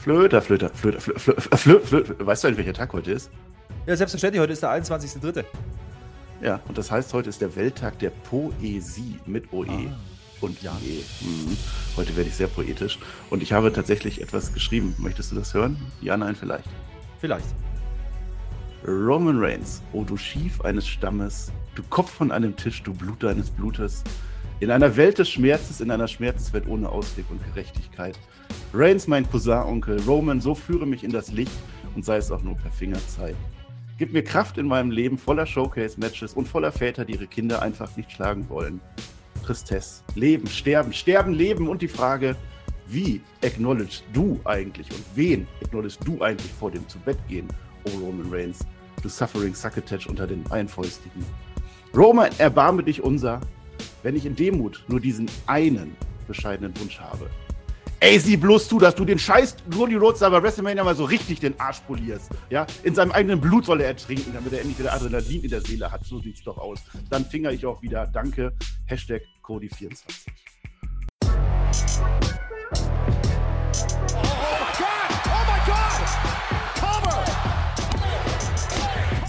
Flöter, Flöter, Flöter, Flöter, Flöter, Flöter, Flöter. Weißt du eigentlich, welcher Tag heute ist? Ja, selbstverständlich, heute ist der 21.3. Ja, und das heißt, heute ist der Welttag der Poesie mit OE Ah, und ja. IE. Mhm. Heute werde ich sehr poetisch. Und ich habe tatsächlich etwas geschrieben. Möchtest du das hören? Ja, nein, vielleicht. Vielleicht. Roman Reigns, o du Schief eines Stammes, du Kopf von einem Tisch, du Blut deines Blutes, in einer Welt des Schmerzes, in einer Schmerzenswelt ohne Ausweg und Gerechtigkeit. Reigns, mein Cousin-Onkel, Roman, so führe mich in das Licht und sei es auch nur per Fingerzeig. Gib mir Kraft in meinem Leben voller Showcase-Matches und voller Väter, die ihre Kinder einfach nicht schlagen wollen. Tristesse, Leben, Sterben, Sterben, Leben und die Frage, wie acknowledgest du eigentlich und wen acknowledgest du eigentlich vor dem Zubettgehen, oh Roman Reigns, du suffering Succotash unter den Einfäustigen. Roman, erbarme dich unser, wenn ich in Demut nur diesen einen bescheidenen Wunsch habe. Ey, sieh bloß zu, dass du den scheiß Cody Rhodes aber WrestleMania mal so richtig den Arsch polierst. Ja, in seinem eigenen Blut soll er ertrinken, damit er endlich wieder Adrenalin in der Seele hat. So sieht's doch aus. Dann finger ich auch wieder. Danke. Hashtag Cody24.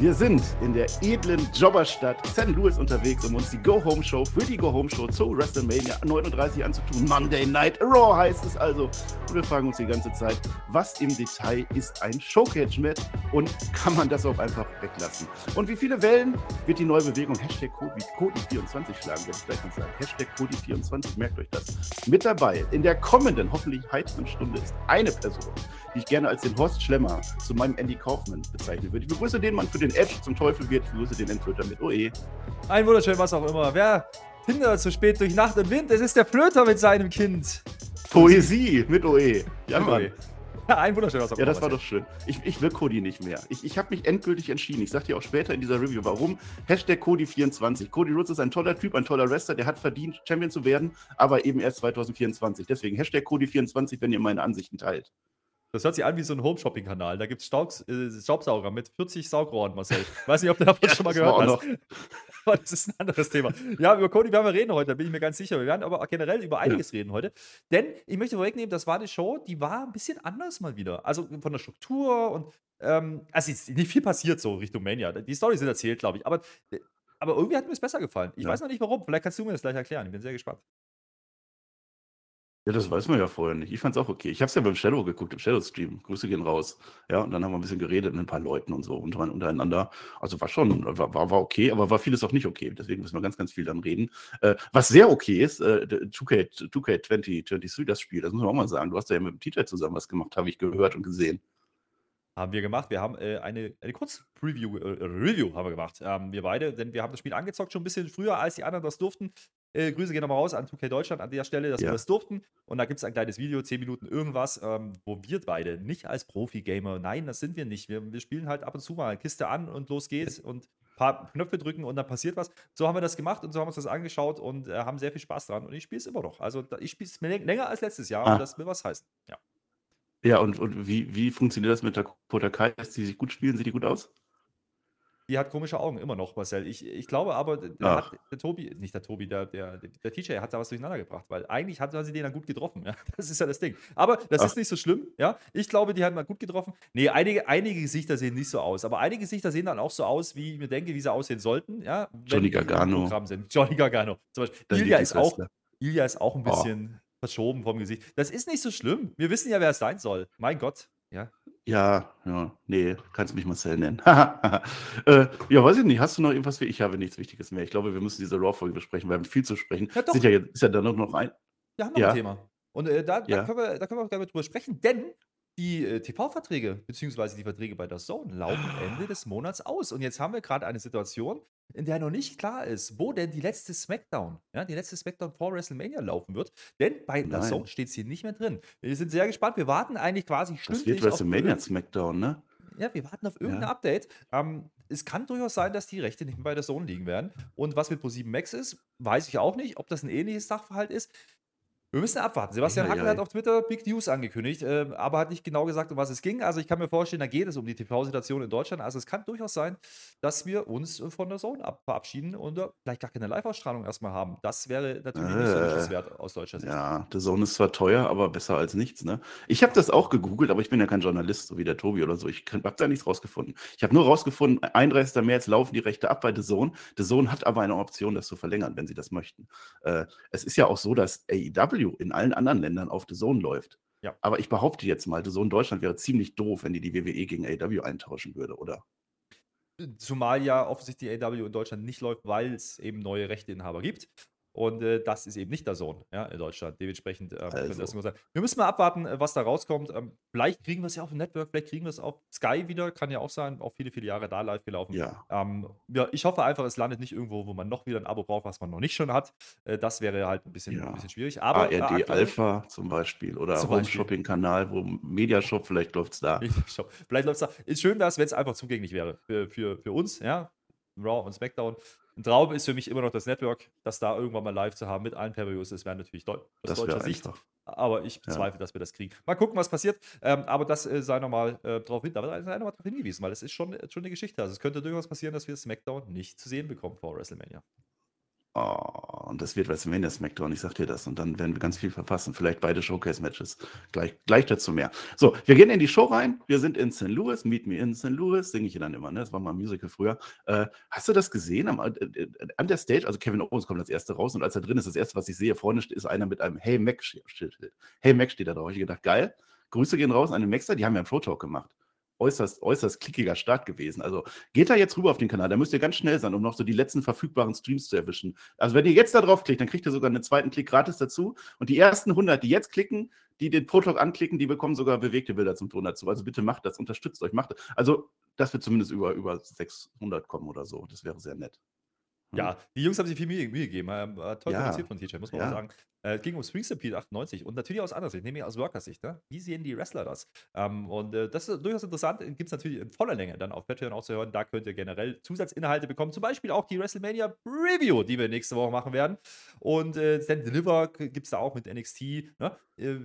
Wir sind in der edlen Jobberstadt St. Louis unterwegs, um uns die Go-Home-Show für die Go-Home-Show zu WrestleMania 39 anzutun. Monday Night Raw heißt es also. Und wir fragen uns die ganze Zeit, was im Detail ist ein Showcage-Match und kann man das auch einfach weglassen? Und wie viele Wellen wird die neue Bewegung Hashtag Cody, Cody24 schlagen, werde ich gleich noch sagen. Hashtag Cody24, merkt euch das. Mit dabei in der kommenden, hoffentlich heiteren Stunde ist eine Person, die ich gerne als den Horst Schlemmer zu meinem Andy Kaufmann bezeichnen würde. Ich begrüße den Mann für den Edge zum Teufel wird, ich begrüße den Endflöter mit OE. Ein wunderschön, was auch immer. Wer hindert zu spät durch Nacht und Wind? Es ist der Flöter mit seinem Kind. Poesie mit OE. Ja, Mann. Ja, ein wunderschön, was auch Ja, immer. das war doch schön. Ich, ich will Cody nicht mehr. Ich, ich habe mich endgültig entschieden. Ich sag dir auch später in dieser Review, warum. Hashtag Cody24. Cody Rhodes ist ein toller Typ, ein toller Wrestler, der hat verdient, Champion zu werden, aber eben erst 2024. Deswegen Hashtag Cody24, wenn ihr meine Ansichten teilt. Das hört sich an wie so ein Home-Shopping-Kanal. Da gibt es äh, Staubsauger mit 40 Saugrohren, Marcel. Weiß nicht, ob du davon schon mal gehört hast. Aber das ist ein anderes Thema. Ja, über Cody werden wir reden heute, da bin ich mir ganz sicher. Wir werden aber generell über einiges reden heute. Denn ich möchte vorwegnehmen, das war eine Show, die war ein bisschen anders mal wieder. Also von der Struktur und ähm, also ist nicht viel passiert so Richtung Mania. Die Storys sind erzählt, glaube ich. Aber, äh, aber irgendwie hat mir es besser gefallen. Ich Ja. weiß noch nicht warum. Vielleicht kannst du mir das gleich erklären. Ich bin sehr gespannt. Ja, das weiß man ja vorher nicht. Ich fand's auch okay. Ich habe es ja beim Shadow geguckt, im Shadow-Stream. Grüße gehen raus. Ja, und dann haben wir ein bisschen geredet mit ein paar Leuten und so unter- untereinander. Also war schon, war, war war okay, aber war vieles auch nicht okay. Deswegen müssen wir ganz, ganz viel dann reden. Äh, was sehr okay ist, äh, 2K, 2K2023, das Spiel, das muss man auch mal sagen. Du hast ja mit dem TJ zusammen was gemacht, habe ich gehört und gesehen. Haben wir gemacht. Wir haben äh, eine, eine Kurz-Preview, äh, Review haben wir gemacht. Ähm, wir beide, denn wir haben das Spiel angezockt schon ein bisschen früher, als die anderen das durften. Äh, Grüße gehen nochmal raus an 2K Deutschland an der Stelle, dass Ja. wir das durften. Und da gibt es ein kleines Video, 10 Minuten irgendwas, ähm, wo wir beide nicht als Profi-Gamer, nein, das sind wir nicht. Wir, wir spielen halt ab und zu mal Kiste an und los geht's und ein paar Knöpfe drücken und dann passiert was. So haben wir das gemacht und so haben wir uns das angeschaut und äh, haben sehr viel Spaß dran. Und ich spiele es immer noch. Also ich spiele es länger als letztes Jahr Ah. und das will was heißen. Ja. Ja, und, und wie, wie funktioniert das mit Dakota Kai? Lässt die sich gut spielen? Sieht die gut aus? Die hat komische Augen, immer noch, Marcel. Ich, ich glaube aber, der, der Tobi, nicht der Tobi, der, der, der TJ hat da was durcheinander gebracht, weil eigentlich hat sie den dann gut getroffen. Ja? Das ist ja das Ding. Aber das Ach. ist nicht so schlimm. Ja? Ich glaube, die hat mal gut getroffen. Nee, einige, einige Gesichter sehen nicht so aus. Aber einige Gesichter sehen dann auch so aus, wie ich mir denke, wie sie aussehen sollten. Ja? Johnny Gargano. Johnny Gargano. Zum Beispiel. Ilya ist, auch. Ilya ist auch ein Oh. bisschen verschoben vom Gesicht. Das ist nicht so schlimm. Wir wissen ja, wer es sein soll. Mein Gott. Ja. Ja, ja, nee, kannst mich Marcel nennen. äh, ja, weiß ich nicht. Hast du noch irgendwas ich habe nichts Wichtiges mehr? Ich glaube, wir müssen diese Raw-Folge besprechen. Wir haben viel zu sprechen. Ja, jetzt, ist ja dann noch ein. Wir haben noch Ja. ein Thema. Und äh, da, Ja. da, können wir, da können wir auch gerne drüber sprechen, denn die äh, TV-Verträge, beziehungsweise die Verträge bei der Zone, laufen Ende des Monats aus. Und jetzt haben wir gerade eine Situation, in der noch nicht klar ist, wo denn die letzte Smackdown, ja, die letzte Smackdown vor WrestleMania laufen wird. Denn bei der. Zone steht es hier nicht mehr drin. Wir sind sehr gespannt. Wir warten eigentlich quasi Das stündlich wird auf WrestleMania Smackdown, ne? ja, wir warten auf irgendein Ja. Update. Ähm, es kann durchaus sein, dass die Rechte nicht mehr bei der Zone liegen werden. Und was mit Pro7 Max ist, weiß ich auch nicht. Ob das ein ähnliches Sachverhalt ist, Wir müssen abwarten. Sebastian Hackel hat auf Twitter Big News angekündigt, äh, aber hat nicht genau gesagt, um was es ging. Also ich kann mir vorstellen, da geht es um die TV-Situation in Deutschland. Also es kann durchaus sein, dass wir uns von der Zone ab verabschieden und äh, vielleicht gar keine Live-Ausstrahlung erstmal haben. Das wäre natürlich äh, nicht so wünschenswert aus deutscher Sicht. Ja, der Zone ist zwar teuer, aber besser als nichts. Ne? Ich habe das auch gegoogelt, aber ich bin ja kein Journalist, so wie der Tobi oder so. Ich habe da nichts rausgefunden. Ich habe nur rausgefunden, 31. März laufen die Rechte ab bei The Zone. The Zone hat aber eine Option, das zu verlängern, wenn sie das möchten. Äh, es ist ja auch so, dass AEW in allen anderen Ländern auf The Zone läuft. Ja. Aber ich behaupte jetzt mal, The Zone Deutschland wäre ziemlich doof, wenn die die WWE gegen AEW eintauschen würde, oder? Zumal ja offensichtlich die AEW in Deutschland nicht läuft, weil es eben neue Rechteinhaber gibt. Und äh, das ist eben nicht der Sohn ja, in Deutschland. Dementsprechend äh, also. das nur sein. Wir müssen mal abwarten, äh, was da rauskommt. Ähm, vielleicht kriegen wir es ja auf dem Network, vielleicht kriegen wir es auf Sky wieder. Kann ja auch sein. Auch viele, viele Jahre da live gelaufen. Ja. Ähm, ja ich hoffe einfach, es landet nicht irgendwo, wo man noch wieder ein Abo braucht, was man noch nicht schon hat. Äh, das wäre halt ein bisschen, ja. ein bisschen schwierig. Aber, ARD aktuell, Alpha zum Beispiel oder Home Shopping Kanal, wo Mediashop, vielleicht läuft es da. Vielleicht läuft es da. Ist schön, dass, wenn es einfach zugänglich wäre für, für, für uns, ja. Raw und SmackDown. Ein Traum ist für mich immer noch das Network, das da irgendwann mal live zu haben mit allen Pay-Per-Views. Das wäre natürlich aus das deutscher Sicht. Einfach. Aber ich bezweifle, ja. dass wir das kriegen. Mal gucken, was passiert. Ähm, aber das äh, sei nochmal äh, drauf hin, sei nochmal darauf hingewiesen, weil es ist schon, schon eine Geschichte. Also es könnte durchaus passieren, dass wir SmackDown nicht zu sehen bekommen vor WrestleMania. Oh, und das wird WrestleMania SmackDown, ich sag dir das. Und dann werden wir ganz viel verpassen. Vielleicht beide Showcase-Matches. Gleich, gleich dazu mehr. So, wir gehen in die Show rein. Wir sind in St. Louis. Meet me in St. Louis. Singe ich hier dann immer, ne? Das war mal ein Musical früher. Äh, hast du das gesehen? Am, äh, äh, an der Stage, also Kevin Owens kommt als Erster raus. Und als er drin ist, das Erste, was ich sehe, vorne ist einer mit einem Hey Mac-Schild. Hey Mac steht da drauf. Ich gedacht, geil. Grüße gehen raus an den Maxer. Die haben ja einen Pro-Talk gemacht äußerst, äußerst klickiger Start gewesen. Also geht da jetzt rüber auf den Kanal, da müsst ihr ganz schnell sein, um noch so die letzten verfügbaren Streams zu erwischen. Also wenn ihr jetzt da drauf klickt, dann kriegt ihr sogar einen zweiten Klick gratis dazu. Und die ersten 100, die jetzt klicken, die den Protalk anklicken, die bekommen sogar bewegte Bilder zum Ton dazu. Also bitte macht das, unterstützt euch, macht das. Also das wird zumindest über, über 600 kommen oder so. Das wäre sehr nett. Ja, die Jungs haben sich viel Mühe, Mühe gegeben. Ähm, toll ja. produziert von TJ, muss man ja. auch sagen. Äh, ging um Spring Stampede 98 und natürlich aus anderer Sicht, nämlich aus Worker-Sicht. Ne? Wie sehen die Wrestler das? Ähm, und äh, das ist durchaus interessant. Gibt es natürlich in voller Länge dann auf Patreon auch zu hören. Da könnt ihr generell Zusatzinhalte bekommen. Zum Beispiel auch die WrestleMania Review, die wir nächste Woche machen werden. Und äh, Stand Deliver gibt es da auch mit NXT ne? Äh,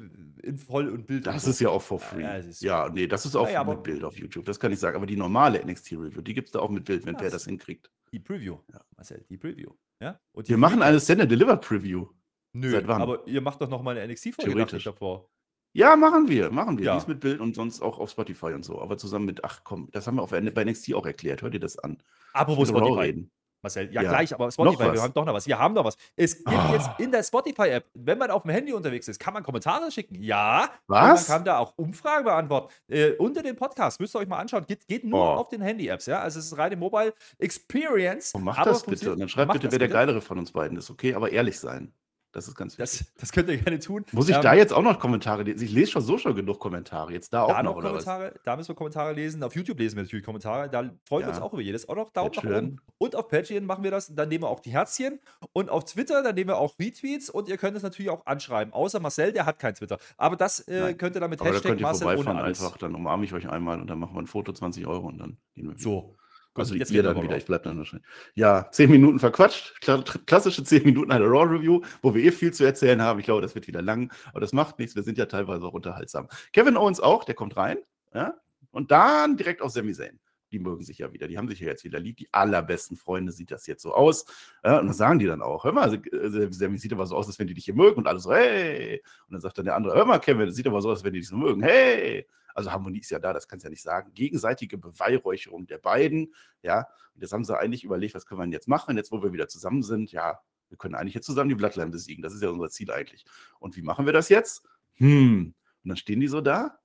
in voll und Bild. Das ist ja auch for free. Ja, ja nee, das ist auch ja, mit Bild auf YouTube. Das kann ich sagen. Aber die normale NXT Review, die gibt es da auch mit Bild, wenn der das hinkriegt. Die Preview, ja. Marcel, die Preview. Ja? wir machen eine Stand Deliver Preview. Nö, Seit wann? aber ihr macht doch noch mal eine NXT-Folge davor. Ja, machen wir, machen wir. Ja. Dies mit Bild und sonst auch auf Spotify und so. Aber zusammen mit, ach komm, das haben wir auf, bei NXT auch erklärt. Hört ihr das an? Apropos Spotify. Reden. Marcel, ja, ja, gleich, aber Spotify, wir haben doch noch was. Wir haben noch was. Es gibt oh. jetzt in der Spotify-App, wenn man auf dem Handy unterwegs ist, kann man Kommentare schicken. Ja. Was? man kann da auch Umfragen beantworten. Äh, unter dem Podcast, müsst ihr euch mal anschauen, geht, geht nur oh. auf den Handy-Apps, ja. Also es ist reine Mobile Experience. Oh, macht das bitte. Und dann schreibt bitte, wer der geilere von uns beiden ist, okay? Aber ehrlich sein. Das ist ganz wichtig. Das, das könnt ihr gerne tun. Muss ich ähm, da jetzt auch noch Kommentare lesen? Ich lese schon so schon genug Kommentare. Jetzt da, da auch noch, noch Kommentare. Da müssen wir Kommentare lesen. Auf YouTube lesen wir natürlich Kommentare. Da freuen ja. wir uns auch über jedes. Auch noch Daumen nach oben. Und auf Patreon machen wir das. Dann nehmen wir auch die Herzchen. Und auf Twitter, dann nehmen wir auch Retweets. Und ihr könnt es natürlich auch anschreiben. Außer Marcel, der hat kein Twitter. Aber das äh, könnt ihr dann mit Aber Hashtag da könnt ihr Marcel ohne alles. einfach. Dann umarme ich euch einmal und dann machen wir ein Foto, 20 Euro und dann gehen wir. Wieder. So. Also jetzt ihr dann wieder, ich bleibe dann wahrscheinlich. Ja, zehn Minuten verquatscht. Klassische zehn Minuten eine Raw-Review, wo wir eh viel zu erzählen haben. Ich glaube, das wird wieder lang, aber das macht nichts. Wir sind ja teilweise auch unterhaltsam. Kevin Owens auch, der kommt rein. Ja? Und dann direkt auf Sami Zayn. Die mögen sich ja wieder. Die haben sich ja jetzt wieder lieb. Die allerbesten Freunde sieht das jetzt so aus. Ja, und das sagen die dann auch. Hör mal, äh, Sammy sieht aber so aus, als wenn die dich hier mögen. Und alle so, hey. Und dann sagt dann der andere, hör mal, Kevin, das sieht aber so aus, als wenn die dich so mögen. Hey. Also Harmonie ist ja da, das kannst du ja nicht sagen. Gegenseitige Beweihräucherung der beiden, ja. Und jetzt haben sie eigentlich überlegt, was können wir denn jetzt machen, jetzt wo wir wieder zusammen sind, ja, wir können eigentlich jetzt zusammen die Bloodline besiegen. Das ist ja unser Ziel eigentlich. Und wie machen wir das jetzt? Hm. Und dann stehen die so da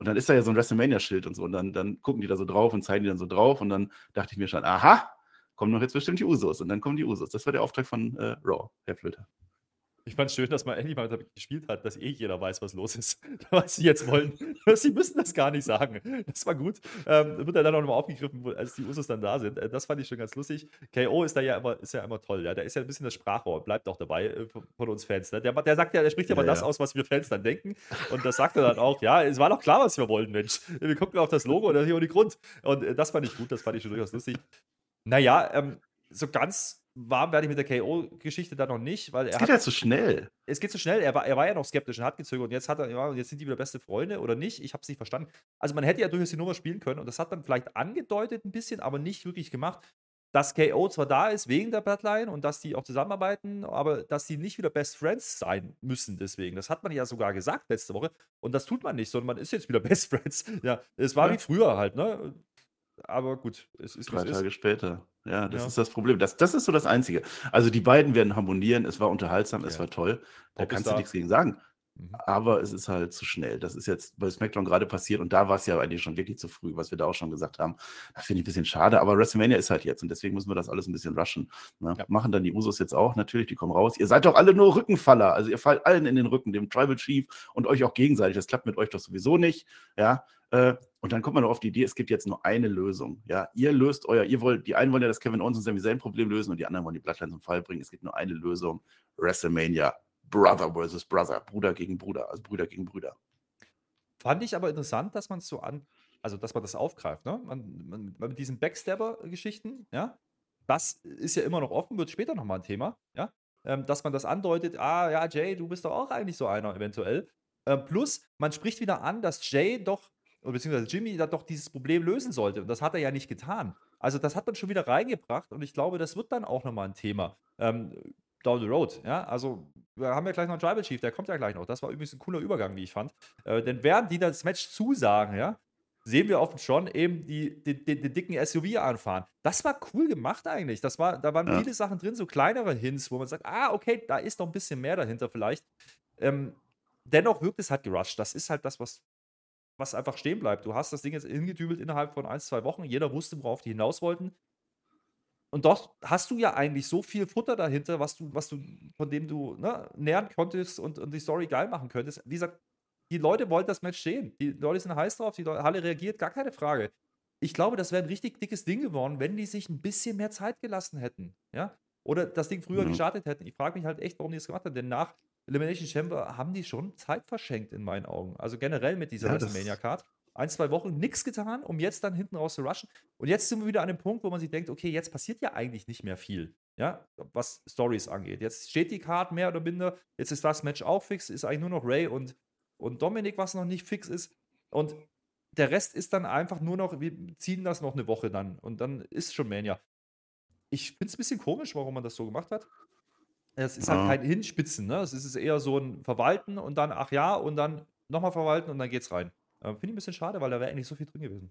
und dann ist da ja so ein WrestleMania-Schild und so. Und dann, dann gucken die da so drauf und zeigen die dann so drauf. Und dann dachte ich mir schon, aha, kommen doch jetzt bestimmt die Usos. Und dann kommen die Usos. Das war der Auftrag von äh, Raw, Herr Flöter. Ich fand es schön, dass man endlich mal damit gespielt hat, dass eh jeder weiß, was los ist, was sie jetzt wollen. sie müssen das gar nicht sagen. Das war gut. Ähm, wird dann auch nochmal aufgegriffen, als die Usos dann da sind. Äh, das fand ich schon ganz lustig. KO ist da ja immer, ist ja immer toll. Ja? Der ist ja ein bisschen das Sprachrohr, bleibt auch dabei äh, von uns Fans. Ne? Der, der, sagt ja, der spricht ja, ja mal das aus, was wir Fans dann denken. Und das sagt er dann auch. Ja, es war doch klar, was wir wollen, Mensch. Wir gucken auf das Logo und das ist hier auch die Grund. Und äh, das fand ich gut, das fand ich schon durchaus lustig. Naja, ähm, so ganz warm werde ich mit der KO-Geschichte da noch nicht, weil Es er geht hat, halt so schnell. es geht so schnell. Er war, er war ja noch skeptisch und hat gezögert und jetzt hat er, ja, jetzt sind die wieder beste Freunde oder nicht. Ich habe es nicht verstanden. Also man hätte ja durchaus die Nummer spielen können und das hat man vielleicht angedeutet ein bisschen, aber nicht wirklich gemacht. Dass KO zwar da ist wegen der Bloodline und dass die auch zusammenarbeiten, aber dass die nicht wieder Best Friends sein müssen deswegen. Das hat man ja sogar gesagt letzte Woche und das tut man nicht, sondern man ist jetzt wieder Best Friends. Ja, es war Ja. wie früher halt, ne? Aber gut, es ist Drei es ist. Tage später. Ja, das Ja. ist das Problem. Das, das ist so das Einzige. Also die beiden werden harmonieren. Es war unterhaltsam, es Ja. war toll. Da ist kannst du nichts gegen sagen. Mhm. Aber es ist halt zu schnell. Das ist jetzt bei SmackDown gerade passiert und da war es ja eigentlich schon wirklich zu früh, was wir da auch schon gesagt haben. Das finde ich ein bisschen schade, aber WrestleMania ist halt jetzt und deswegen müssen wir das alles ein bisschen rushen. Ne? Ja. Machen dann die Usos jetzt auch, natürlich, die kommen raus. Ihr seid doch alle nur Rückenfaller. Also ihr fallt allen in den Rücken, dem Tribal Chief und euch auch gegenseitig. Das klappt mit euch doch sowieso nicht. Ja. Äh, und dann kommt man noch auf die Idee, es gibt jetzt nur eine Lösung. Ja, ihr löst euer, ihr wollt, die einen wollen ja das Kevin Owens und Sami Zayn Problem lösen und die anderen wollen die Bloodline zum Fall bringen. Es gibt nur eine Lösung: WrestleMania. Brother versus Brother, Bruder gegen Bruder, also Brüder gegen Brüder. Fand ich aber interessant, dass man es so an, also dass man das aufgreift, ne? Man, man, mit diesen Backstabber-Geschichten, ja, das ist ja immer noch offen, wird später nochmal ein Thema, ja, ähm, dass man das andeutet, ah, ja, Jay, du bist doch auch eigentlich so einer, eventuell. Ähm, plus, man spricht wieder an, dass Jay doch, beziehungsweise Jimmy da doch dieses Problem lösen sollte. Und das hat er ja nicht getan. Also, das hat man schon wieder reingebracht und ich glaube, das wird dann auch nochmal ein Thema. Ähm, down the road, ja. Also, wir haben ja gleich noch einen Tribal Chief, der kommt ja gleich noch. Das war übrigens ein cooler Übergang, wie ich fand. Äh, denn während die das Match zusagen, ja, sehen wir dem John eben die, die, die, den dicken SUV anfahren. Das war cool gemacht eigentlich. Das war, da waren Ja. viele Sachen drin, so kleinere Hints, wo man sagt, ah, okay, da ist noch ein bisschen mehr dahinter vielleicht. Ähm, dennoch wirkt es halt gerusht. Das ist halt das, was, was einfach stehen bleibt. Du hast das Ding jetzt hingedübelt innerhalb von ein, zwei Wochen. Jeder wusste, worauf die hinaus wollten. Und doch hast du ja eigentlich so viel Futter dahinter, was du, was du, von dem du ne, nähern konntest und, und die Story geil machen könntest. Wie gesagt, die Leute wollten das Match sehen. Die Leute sind heiß drauf, die Leute, Halle reagiert, gar keine Frage. Ich glaube, das wäre ein richtig dickes Ding geworden, wenn die sich ein bisschen mehr Zeit gelassen hätten. Ja? Oder das Ding früher Ja. gestartet hätten. Ich frage mich halt echt, warum die das gemacht haben. Denn nach Elimination Chamber haben die schon Zeit verschenkt, in meinen Augen. Also generell mit dieser Ja, WrestleMania-Card. Ein, zwei Wochen nichts getan, um jetzt dann hinten raus zu rushen. Und jetzt sind wir wieder an dem Punkt, wo man sich denkt, okay, jetzt passiert ja eigentlich nicht mehr viel, ja, was Stories angeht. Jetzt steht die Card mehr oder minder, jetzt ist das Match auch fix, ist eigentlich nur noch Ray und, und Dominik, was noch nicht fix ist. Und der Rest ist dann einfach nur noch, wir ziehen das noch eine Woche dann und dann ist schon Mania. Ich finde es ein bisschen komisch, warum man das so gemacht hat. Es ist halt Ja. kein Hinspitzen, ne? Es ist eher so ein Verwalten und dann, ach ja, und dann nochmal verwalten und dann geht's rein. Äh, Finde ich ein bisschen schade, weil da wäre eigentlich so viel drin gewesen.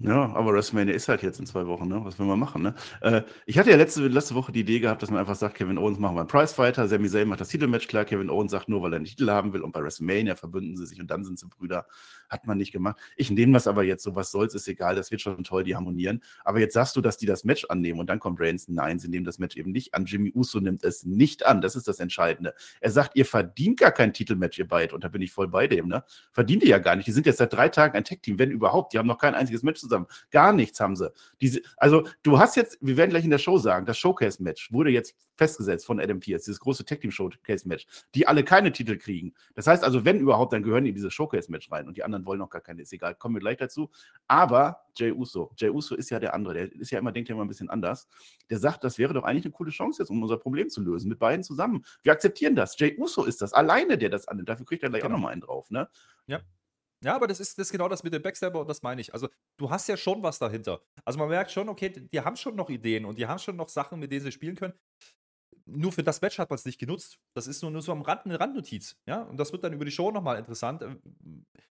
Ja, aber WrestleMania ist halt jetzt in zwei Wochen, ne? Was will man machen, ne? Äh, ich hatte ja letzte, letzte Woche die Idee gehabt, dass man einfach sagt, Kevin Owens machen wir einen Prizefighter, Sami Zayn macht das Titelmatch klar, Kevin Owens sagt nur, weil er einen Titel haben will und bei WrestleMania verbünden sie sich und dann sind sie Brüder. Hat man nicht gemacht. Ich nehme das aber jetzt so, was soll's, ist egal, das wird schon toll, die harmonieren. Aber jetzt sagst du, dass die das Match annehmen und dann kommt Reigns, nein, sie nehmen das Match eben nicht an. Jimmy Uso nimmt es nicht an, das ist das Entscheidende. Er sagt, ihr verdient gar kein Titelmatch, ihr beide, und da bin ich voll bei dem, ne? Verdient ihr ja gar nicht. Die sind jetzt seit drei Tagen ein Tech-Team, wenn überhaupt. Die haben noch kein einziges Match zusammen. Gar nichts haben sie. Diese, also, du hast jetzt, wir werden gleich in der Show sagen, das Showcase-Match wurde jetzt festgesetzt von Adam Pierce, dieses große Tech-Team-Showcase-Match, die alle keine Titel kriegen. Das heißt also, wenn überhaupt, dann gehören die in dieses Showcase-Match rein und die anderen wollen noch gar keine, ist egal, kommen wir gleich dazu. Aber Jay Uso, Jay Uso ist ja der andere, der ist ja immer, denkt ja immer ein bisschen anders. Der sagt, das wäre doch eigentlich eine coole Chance jetzt, um unser Problem zu lösen, mit beiden zusammen. Wir akzeptieren das. Jay Uso ist das, alleine der das annimmt. Dafür kriegt er gleich Genau. auch nochmal einen drauf, ne? Ja, aber das ist, das ist genau das mit dem Backstabber und das meine ich. Also, du hast ja schon was dahinter. Also, man merkt schon, okay, die haben schon noch Ideen und die haben schon noch Sachen, mit denen sie spielen können. Nur für das Match hat man es nicht genutzt. Das ist nur, nur so am Rand eine Randnotiz. Ja, und das wird dann über die Show nochmal interessant. Ähm,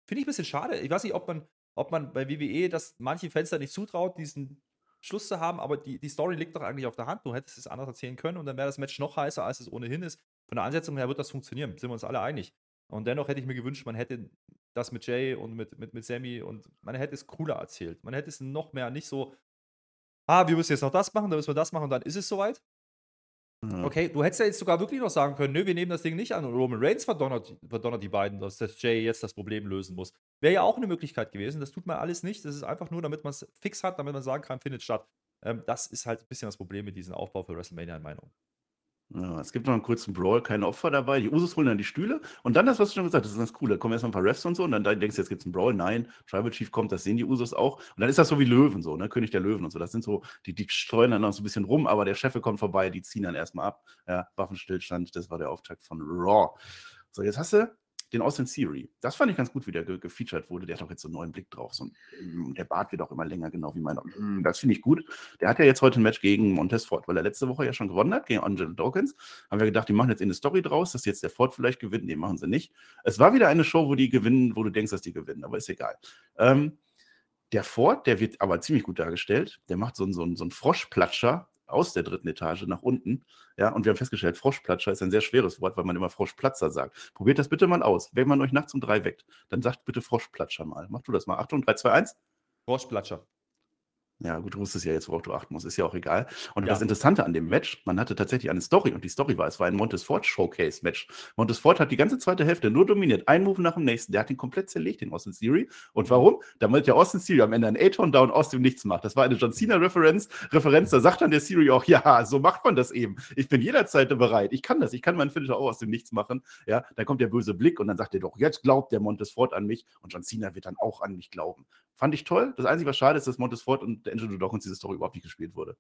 Finde ich ein bisschen schade. Ich weiß nicht, ob man, ob man bei WWE das manchen Fans nicht zutraut, diesen Schluss zu haben, aber die, die Story liegt doch eigentlich auf der Hand. Du hättest es anders erzählen können und dann wäre das Match noch heißer, als es ohnehin ist. Von der Ansetzung her wird das funktionieren. Sind wir uns alle einig. Und dennoch hätte ich mir gewünscht, man hätte das mit Jay und mit, mit, mit Sammy und man hätte es cooler erzählt. Man hätte es noch mehr nicht so, ah, wir müssen jetzt noch das machen, dann müssen wir das machen und dann ist es soweit. Ja. Okay, du hättest ja jetzt sogar wirklich noch sagen können, nö, wir nehmen das Ding nicht an und Roman Reigns verdonnert, verdonnert die beiden, dass das Jay jetzt das Problem lösen muss. Wäre ja auch eine Möglichkeit gewesen. Das tut man alles nicht. Das ist einfach nur, damit man es fix hat, damit man sagen kann, findet statt. Ähm, das ist halt ein bisschen das Problem mit diesem Aufbau für WrestleMania in Meinung. Ja, es gibt noch einen kurzen Brawl, keine Opfer dabei. Die Usos holen dann die Stühle. Und dann das, was du schon gesagt hast, das ist ganz cool. Da kommen erstmal ein paar Refs und so. Und dann denkst du, jetzt gibt es einen Brawl. Nein, Tribal Chief kommt, das sehen die Usos auch. Und dann ist das so wie Löwen, so, ne? König der Löwen und so. Das sind so, die, die streuen dann noch so ein bisschen rum, aber der Chef kommt vorbei, die ziehen dann erstmal ab. Ja, Waffenstillstand, das war der Auftakt von Raw. So, jetzt hast du den Austin Theory. Das fand ich ganz gut, wie der ge gefeatured wurde. Der hat auch jetzt so einen neuen Blick drauf. So ein, der Bart wird auch immer länger, genau wie meiner. Mm, das finde ich gut. Der hat ja jetzt heute ein Match gegen Montez Ford, weil er letzte Woche ja schon gewonnen hat, gegen Angelo Dawkins. Haben wir gedacht, die machen jetzt eine Story draus, dass jetzt der Ford vielleicht gewinnt. Nee, machen sie nicht. Es war wieder eine Show, wo die gewinnen, wo du denkst, dass die gewinnen, aber ist egal. Ähm, der Ford, der wird aber ziemlich gut dargestellt. Der macht so einen, so einen, so einen Froschplatscher aus der dritten Etage nach unten. Ja, und wir haben festgestellt, Froschplatscher ist ein sehr schweres Wort, weil man immer Froschplatzer sagt. Probiert das bitte mal aus. Wenn man euch nachts um drei weckt, dann sagt bitte Froschplatscher mal. Mach du das mal. Achtung, 3, 2, 1. Froschplatscher. Ja, gut, du wusstest ja jetzt, worauf du achten musst, ist ja auch egal. Und ja. das Interessante an dem Match, man hatte tatsächlich eine Story und die Story war, es war ein Montesfort Showcase Match. Montesfort hat die ganze zweite Hälfte nur dominiert, ein Move nach dem nächsten. Der hat ihn komplett zerlegt, den Austin Theory. Und warum? Damit der Austin Theory am Ende einen A-Ton Down aus dem Nichts macht. Das war eine John Cena Referenz, Referenz. Da sagt dann der Theory auch, ja, so macht man das eben. Ich bin jederzeit bereit. Ich kann das. Ich kann meinen Finisher auch aus dem Nichts machen. Ja, dann kommt der böse Blick und dann sagt er doch, jetzt glaubt der Montesfort an mich und John Cena wird dann auch an mich glauben. Fand ich toll. Das Einzige, was schade ist, dass Montesfort und der Angelo Dawkins diese Story überhaupt nicht gespielt wurde.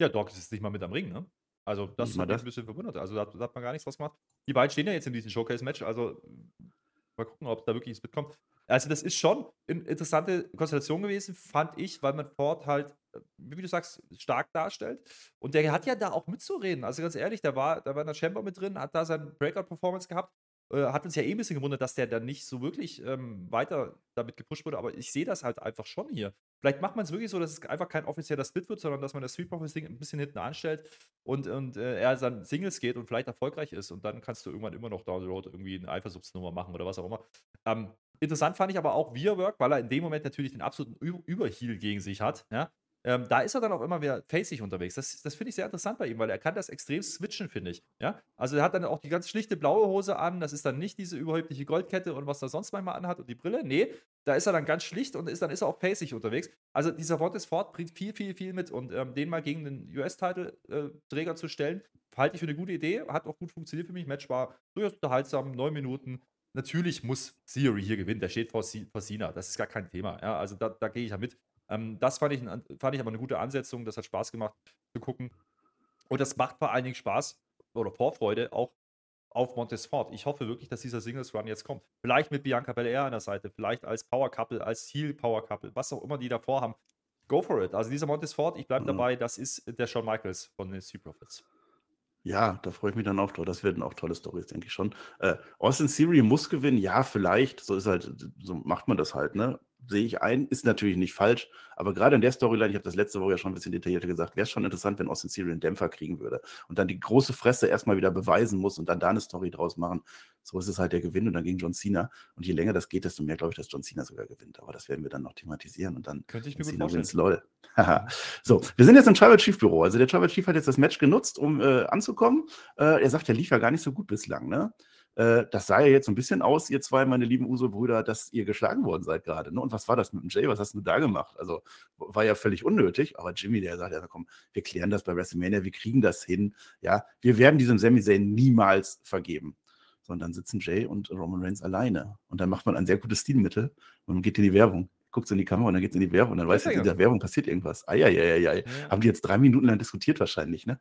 Ja, Dawkins ist nicht mal mit am Ring, ne? Also, das hat mich ein bisschen verwundert. Also, da, da, hat man gar nichts draus gemacht. Die beiden stehen ja jetzt in diesem Showcase-Match. Also, mal gucken, ob da wirklich was mitkommt. Also, das ist schon eine interessante Konstellation gewesen, fand ich, weil man Ford halt, wie du sagst, stark darstellt. Und der hat ja da auch mitzureden. Also, ganz ehrlich, da war, da war der Chamber mit drin, hat da seine Breakout-Performance gehabt. Äh, hat uns ja eh ein bisschen gewundert, dass der dann nicht so wirklich ähm, weiter damit gepusht wurde, aber ich sehe das halt einfach schon hier. Vielleicht macht man es wirklich so, dass es einfach kein offizieller Split wird, sondern dass man das Street Profits Ding ein bisschen hinten anstellt und, und äh, er dann Singles geht und vielleicht erfolgreich ist und dann kannst du irgendwann immer noch Down the Road irgendwie eine Eifersuchtsnummer machen oder was auch immer. Ähm, interessant fand ich aber auch Via Work, weil er in dem Moment natürlich den absoluten Überheal gegen sich hat. Ja? Ähm, da ist er dann auch immer wieder facig unterwegs. Das, das finde ich sehr interessant bei ihm, weil er kann das extrem switchen, finde ich. Ja? Also er hat dann auch die ganz schlichte blaue Hose an. Das ist dann nicht diese überhebliche Goldkette und was er sonst manchmal anhat und die Brille. Nee, da ist er dann ganz schlicht und ist, dann ist er auch facig unterwegs. Also dieser Vontes Ford bringt viel, viel, viel mit und ähm, den mal gegen den US-Title-Träger äh, zu stellen, halte ich für eine gute Idee. Hat auch gut funktioniert für mich. Match war durchaus unterhaltsam, neun Minuten. Natürlich muss Theory hier gewinnen. Der steht vor, vor Sina. Das ist gar kein Thema. Ja, also da, da gehe ich ja mit. Ähm, das fand ich, fand ich aber eine gute Ansetzung. Das hat Spaß gemacht zu gucken. Und das macht vor allen Dingen Spaß oder Vorfreude auch auf Montesfort. Ich hoffe wirklich, dass dieser Singles Run jetzt kommt. Vielleicht mit Bianca Belair an der Seite, vielleicht als Power Couple, als Heel Power Couple, was auch immer die davor haben. Go for it. Also dieser Montesfort, ich bleibe mhm. dabei, das ist der Shawn Michaels von den Sea Profits. Ja, da freue ich mich dann auch drauf. Das werden auch tolle Stories, denke ich schon. Äh, Austin Theory muss gewinnen, ja, vielleicht. So ist halt, so macht man das halt, ne? Sehe ich ein, ist natürlich nicht falsch, aber gerade in der Storyline, ich habe das letzte Woche ja schon ein bisschen detaillierter gesagt, wäre es schon interessant, wenn Austin Theory einen Dämpfer kriegen würde und dann die große Fresse erstmal wieder beweisen muss und dann da eine Story draus machen. So ist es halt der Gewinn und dann gegen John Cena. Und je länger das geht, desto mehr glaube ich, dass John Cena sogar gewinnt. Aber das werden wir dann noch thematisieren und dann könnte ich mir Cena wins LOL. so, wir sind jetzt im Tribal Chief Büro. Also der Tribal Chief hat jetzt das Match genutzt, um äh, anzukommen. Äh, er sagt, er lief ja gar nicht so gut bislang, ne? Äh, das sah ja jetzt so ein bisschen aus, ihr zwei, meine lieben Uso-Brüder, dass ihr geschlagen worden seid gerade. Ne? Und was war das mit dem Jay? Was hast du da gemacht? Also war ja völlig unnötig, aber Jimmy, der sagt, ja komm, wir klären das bei WrestleMania, wir kriegen das hin. Ja, wir werden diesem Sami Zayn niemals vergeben. Sondern sitzen Jay und Roman Reigns alleine. Und dann macht man ein sehr gutes Stilmittel und man geht in die Werbung guckt in die Kamera und dann geht es in die Werbung und dann weiß ich, in der Werbung passiert irgendwas. Eieieiei. Ja. Haben die jetzt drei Minuten lang diskutiert wahrscheinlich, ne?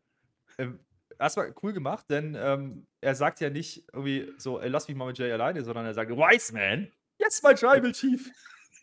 Ähm, erstmal cool gemacht, denn ähm, er sagt ja nicht irgendwie so, ey, lass mich mal mit Jay alleine, sondern er sagt, Wise Man, jetzt mein Tribal Chief.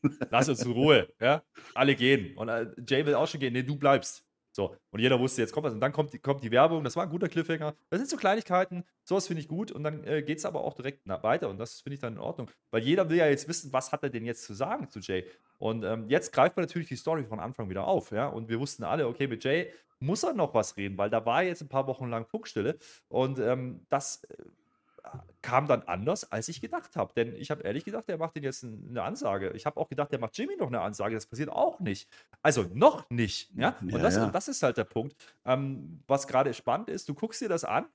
Lass uns in Ruhe, ja. Alle gehen. Und äh, Jay will auch schon gehen. Nee, du bleibst. So, und jeder wusste, jetzt kommt was. Und dann kommt die, kommt die Werbung. Das war ein guter Cliffhanger. Das sind so Kleinigkeiten. Sowas finde ich gut. Und dann äh, geht es aber auch direkt weiter. Und das finde ich dann in Ordnung. Weil jeder will ja jetzt wissen, was hat er denn jetzt zu sagen zu Jay. Und ähm, jetzt greift man natürlich die Story von Anfang wieder auf. Ja? Und wir wussten alle, okay, mit Jay muss er noch was reden, weil da war jetzt ein paar Wochen lang Funkstille. Und ähm, das äh, kam dann anders, als ich gedacht habe. Denn ich habe ehrlich gedacht, der macht den jetzt eine Ansage. Ich habe auch gedacht, der macht Jimmy noch eine Ansage. Das passiert auch nicht. Also noch nicht. Ja? Und, ja, das, ja. und das ist halt der Punkt. Ähm, was gerade spannend ist, du guckst dir das an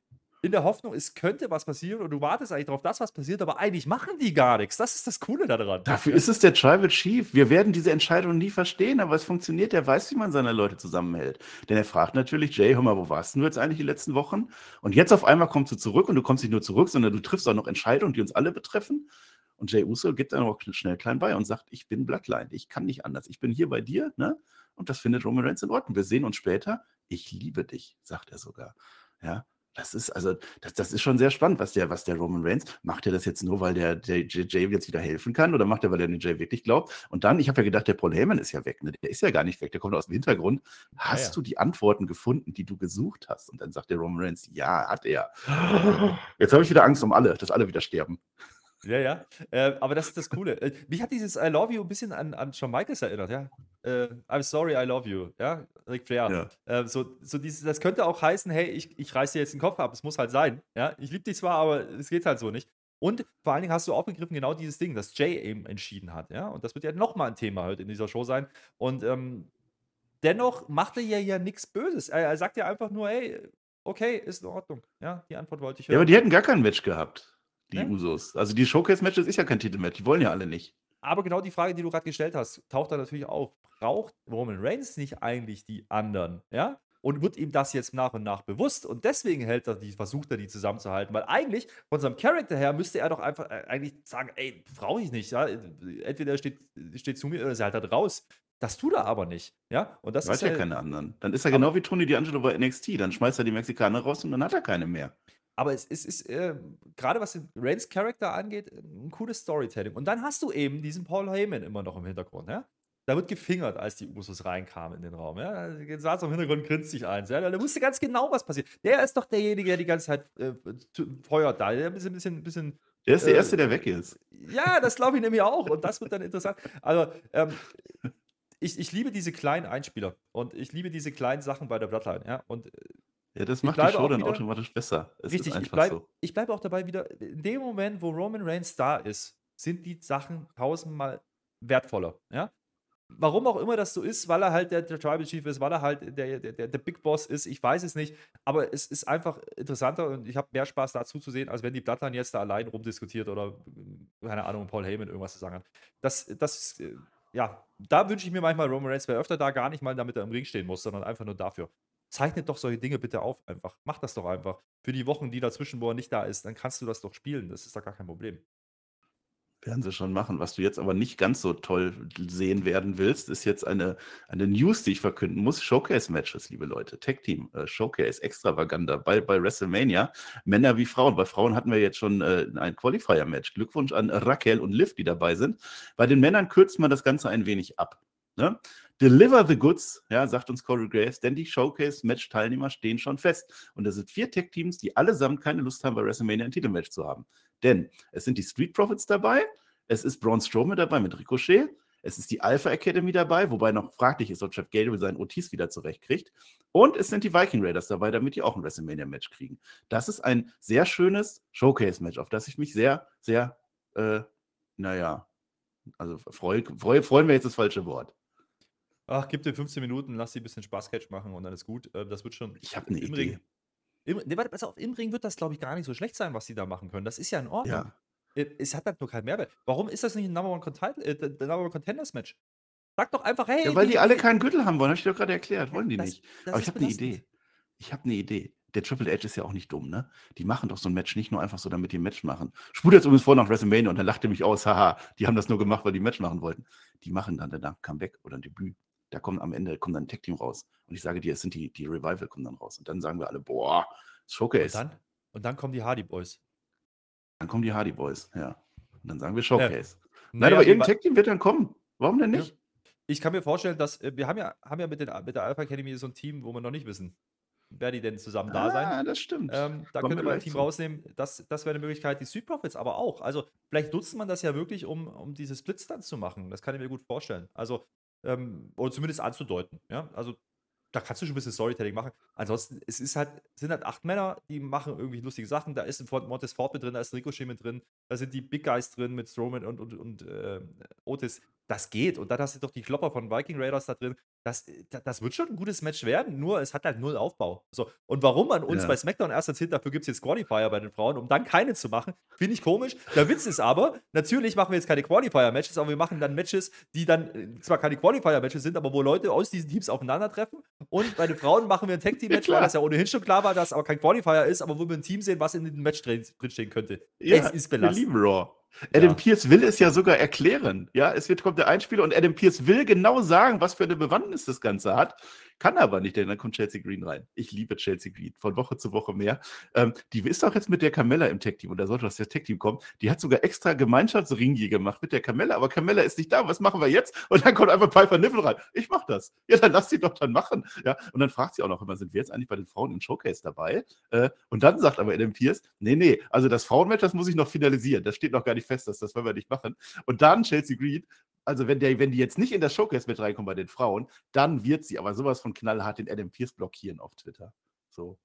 in der Hoffnung, es könnte was passieren und du wartest eigentlich darauf, dass was passiert, aber eigentlich machen die gar nichts. Das ist das Coole daran. Dafür ist es der Tribal Chief. Wir werden diese Entscheidung nie verstehen, aber es funktioniert. Er weiß, wie man seine Leute zusammenhält. Denn er fragt natürlich, Jay, hör mal, wo warst du jetzt eigentlich die letzten Wochen? Und jetzt auf einmal kommst du zurück und du kommst nicht nur zurück, sondern du triffst auch noch Entscheidungen, die uns alle betreffen. Und Jay Uso gibt dann auch schnell klein bei und sagt, ich bin Bloodline, ich kann nicht anders. Ich bin hier bei dir, ne? Und das findet Roman Reigns in Ordnung. Wir sehen uns später. Ich liebe dich, sagt er sogar. Ja, das ist also, das, das ist schon sehr spannend, was der, was der Roman Reigns macht. Er das jetzt nur, weil der, der Jay jetzt wieder helfen kann, oder macht er, weil er den Jay wirklich glaubt? Und dann, ich habe ja gedacht, der Paul Heyman ist ja weg. Ne? Der ist ja gar nicht weg. Der kommt aus dem Hintergrund. Hast ja. du die Antworten gefunden, die du gesucht hast? Und dann sagt der Roman Reigns, ja, hat er. Jetzt habe ich wieder Angst um alle, dass alle wieder sterben. Ja, ja. Äh, aber das ist das Coole. Äh, mich hat dieses I love you ein bisschen an, an Shawn Michaels erinnert, ja. Äh, I'm sorry, I love you, ja. Ric Flair. Ja. Äh, so, so dieses, das könnte auch heißen, hey, ich, ich reiß dir jetzt den Kopf ab, es muss halt sein. Ja, ich liebe dich zwar, aber es geht halt so nicht. Und vor allen Dingen hast du aufgegriffen genau dieses Ding, das Jay eben entschieden hat, ja. Und das wird ja nochmal ein Thema heute in dieser Show sein. Und ähm, dennoch macht er ja, ja nichts Böses. Er, er sagt ja einfach nur, hey, okay, ist in Ordnung. Ja, die Antwort wollte ich Ja, aber hören. die hätten gar kein Match gehabt, die Ne? Usos. Also die Showcase-Matches ist ja kein Titelmatch, die wollen ja alle nicht. Aber genau die Frage, die du gerade gestellt hast, taucht da natürlich auf. Braucht Roman Reigns nicht eigentlich die anderen? Ja? Und wird ihm das jetzt nach und nach bewusst und deswegen hält er die, versucht er die zusammenzuhalten. Weil eigentlich, von seinem Charakter her, müsste er doch einfach äh, eigentlich sagen, ey, brauche ich nicht. Ja? Entweder er steht, steht zu mir oder er halt halt raus. Das tut er aber nicht. Ja? Und das Das ist weiß ja ja- keine anderen. Dann ist er genau wie Tony D'Angelo bei NXT. Dann schmeißt er die Mexikaner raus und dann hat er keine mehr. Aber es, es ist, äh, gerade was den Reigns Charakter angeht, ein cooles Storytelling. Und dann hast du eben diesen Paul Heyman immer noch im Hintergrund, ja? Da wird gefingert, als die Usos reinkamen in den Raum, ja? Da saß im Hintergrund, grinst sich eins, ja? Da wusste ganz genau, was passiert. Der ist doch derjenige, der die ganze Zeit äh, feuert da. Der ist ein bisschen, bisschen Der ist der Äh, Erste, der weg ist. ja, das glaube ich nämlich auch. Und das wird dann interessant. Also, ähm, ich, ich liebe diese kleinen Einspieler und ich liebe diese kleinen Sachen bei der Bloodline. Ja? Und äh, Ja, das macht die Show dann wieder- automatisch besser. Es Richtig, ist ich bleibe so. ich bleib auch dabei wieder, in dem Moment, wo Roman Reigns da ist, sind die Sachen tausendmal wertvoller. Ja? Warum auch immer das so ist, weil er halt der, der Tribal Chief ist, weil er halt der, der, der, Big Boss ist, ich weiß es nicht, aber es ist einfach interessanter und ich habe mehr Spaß dazu zu sehen, als wenn die Bloodline jetzt da allein rumdiskutiert oder, keine Ahnung, Paul Heyman irgendwas zu sagen hat. Das, das, äh, ja, da wünsche ich mir manchmal, Roman Reigns wäre öfter da, gar nicht mal, damit er im Ring stehen muss, sondern einfach nur dafür. Zeichnet doch solche Dinge bitte auf, einfach. Mach das doch einfach. Für die Wochen, die dazwischen, wo er nicht da ist, dann kannst du das doch spielen. Das ist doch gar kein Problem. Werden sie schon machen. Was du jetzt aber nicht ganz so toll sehen werden willst, ist jetzt eine, eine News, die ich verkünden muss. Showcase-Matches, liebe Leute. Tag-Team, äh, Showcase, Extravaganda bei, bei WrestleMania. Männer wie Frauen. Bei Frauen hatten wir jetzt schon äh, ein Qualifier-Match. Glückwunsch an Raquel und Liv, die dabei sind. Bei den Männern kürzt man das Ganze ein wenig ab. Ne? Deliver the goods, ja, sagt uns Corey Graves, denn die Showcase-Match-Teilnehmer stehen schon fest. Und das sind vier Tech-Teams, die allesamt keine Lust haben, bei WrestleMania ein Titelmatch zu haben. Denn es sind die Street Profits dabei, es ist Braun Strowman dabei mit Ricochet, es ist die Alpha Academy dabei, wobei noch fraglich ist, ob Jeff Gale seinen Otis wieder zurechtkriegt. Und es sind die Viking Raiders dabei, damit die auch ein WrestleMania-Match kriegen. Das ist ein sehr schönes Showcase-Match, auf das ich mich sehr, sehr, äh, naja, also freu, freu, freuen wir jetzt das falsche Wort. Ach, gib dir 15 Minuten, lass sie ein bisschen Spaßcatch machen und dann ist gut. Äh, Das wird schon. Ich habe eine im Idee. Ring. Im, nee, warte, pass auf, im Ring wird das, glaube ich, gar nicht so schlecht sein, was sie da machen können. Das ist ja in Ordnung. Ja. Äh, Es hat halt nur keinen Mehrwert. Warum ist das nicht ein Number One, Content, äh, Number One Contenders Match? Sag doch einfach, hey. ja, weil die alle keinen Gürtel haben wollen, habe ich dir doch gerade erklärt. Wollen die das- nicht. das Aber ich habe eine. Idee. Ich habe eine Idee. Der Triple H ist ja auch nicht dumm, ne? Die machen doch so ein Match nicht nur einfach so, damit die ein Match machen. Spult jetzt übrigens vor nach WrestleMania und dann lachte mich aus, haha, die haben das nur gemacht, weil die ein Match machen wollten. Die machen dann danach ein Comeback oder ein Debüt. Da kommt am Ende kommt dann ein Tech-Team raus. Und ich sage dir, es sind die, die Revival kommen dann raus. Und dann sagen wir alle, boah, Und Showcase. dann, und dann kommen die Hardy Boys. Dann kommen die Hardy Boys, ja. Und dann sagen wir Showcase. Nein, Naja, aber irgendein Tech-Team wird dann kommen. Warum denn nicht? Ich kann mir vorstellen, dass äh, wir haben ja, haben ja mit, den, mit der Alpha Academy so ein Team, wo wir noch nicht wissen, wer die denn zusammen da sein. Ah, das stimmt. Ähm, da Kommen könnte man ein Team zu. rausnehmen. Das, das wäre eine Möglichkeit. Die Street Profits aber auch. Also, vielleicht nutzt man das ja wirklich, um, um diese Splits dann zu machen. Das kann ich mir gut vorstellen. Also, ähm, oder zumindest anzudeuten. Ja, also, da kannst du schon ein bisschen Storytelling machen. Ansonsten, es ist halt, sind halt acht Männer, die machen irgendwie lustige Sachen. Da ist ein Montez Ford mit drin, da ist ein Ricochet mit drin, da sind die Big Guys drin mit Strowman und, und, und äh, Otis. Das geht. Und dann hast du doch die Klopper von Viking Raiders da drin. Das, äh, das wird schon ein gutes Match werden, nur es hat halt null Aufbau. So. Und warum man uns Ja. bei SmackDown erst erzählt, dafür gibt es jetzt Qualifier bei den Frauen, um dann keine zu machen, finde ich komisch. Der Witz ist aber, natürlich machen wir jetzt keine Qualifier-Matches, aber wir machen dann Matches, die dann äh, zwar keine Qualifier-Matches sind, aber wo Leute aus diesen Teams aufeinandertreffen. Und bei den Frauen machen wir ein Tag-Team-Match, weil das ja ohnehin schon klar war, dass aber kein Qualifier ist, aber wo wir ein Team sehen, was in dem Match drin, drinstehen könnte. Ja, es ist wir belastend. lieben Raw. Adam Ja. Pierce will es ja sogar erklären. Ja, es wird, kommt der Einspieler und Adam Pierce will genau sagen, was für eine Bewandtnis das Ganze hat. Kann aber nicht, denn dann kommt Chelsea Green rein. Ich liebe Chelsea Green, von Woche zu Woche mehr. Ähm, die ist auch jetzt mit der Camella im Tech-Team und da sollte das Tech-Team kommen. Die hat sogar extra Gemeinschaftsring hier gemacht mit der Camella, aber Camella ist nicht da. Was machen wir jetzt? Und dann kommt einfach Piper Niffel rein. Ich mach das. Ja, dann lass sie doch dann machen. Ja, und dann fragt sie auch noch immer, sind wir jetzt eigentlich bei den Frauen im Showcase dabei? Äh, und dann sagt aber Adam Pierce, nee, nee, also das Frauenmatch, das muss ich noch finalisieren. Das steht noch gar nicht fest, dass das wollen wir nicht machen. Und dann Chelsea Green, also wenn, der, wenn die jetzt nicht in das Showcase mit reinkommen bei den Frauen, dann wird sie aber sowas von knallhart den Adam Pierce blockieren auf Twitter. So.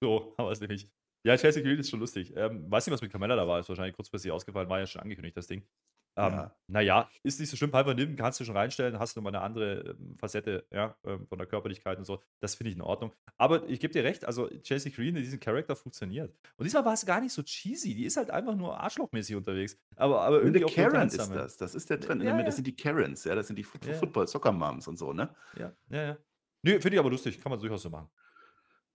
So, haben wir es nämlich. Ja, Chelsea Green ist schon lustig. Ähm, weiß nicht, was mit Camella da war. Ist wahrscheinlich kurzfristig ausgefallen, war ja schon angekündigt, das Ding. Ähm, Ja. Naja, ist nicht so schlimm. Piper Niven kannst du schon reinstellen, hast du mal eine andere ähm, Facette ja, ähm, von der Körperlichkeit und so. Das finde ich in Ordnung. Aber ich gebe dir recht, also Chelsea Green in diesem Charakter funktioniert. Und diesmal war es gar nicht so cheesy. Die ist halt einfach nur arschlochmäßig unterwegs. Aber, aber Und irgendwie auch Karen ist das. Das ist der Trend. Ja, Das ja. sind die Karens, ja, das sind die. Football-Soccer-Moms und so, ne? Ja, ja, ja. Nö, finde ich aber lustig. Kann man durchaus so machen.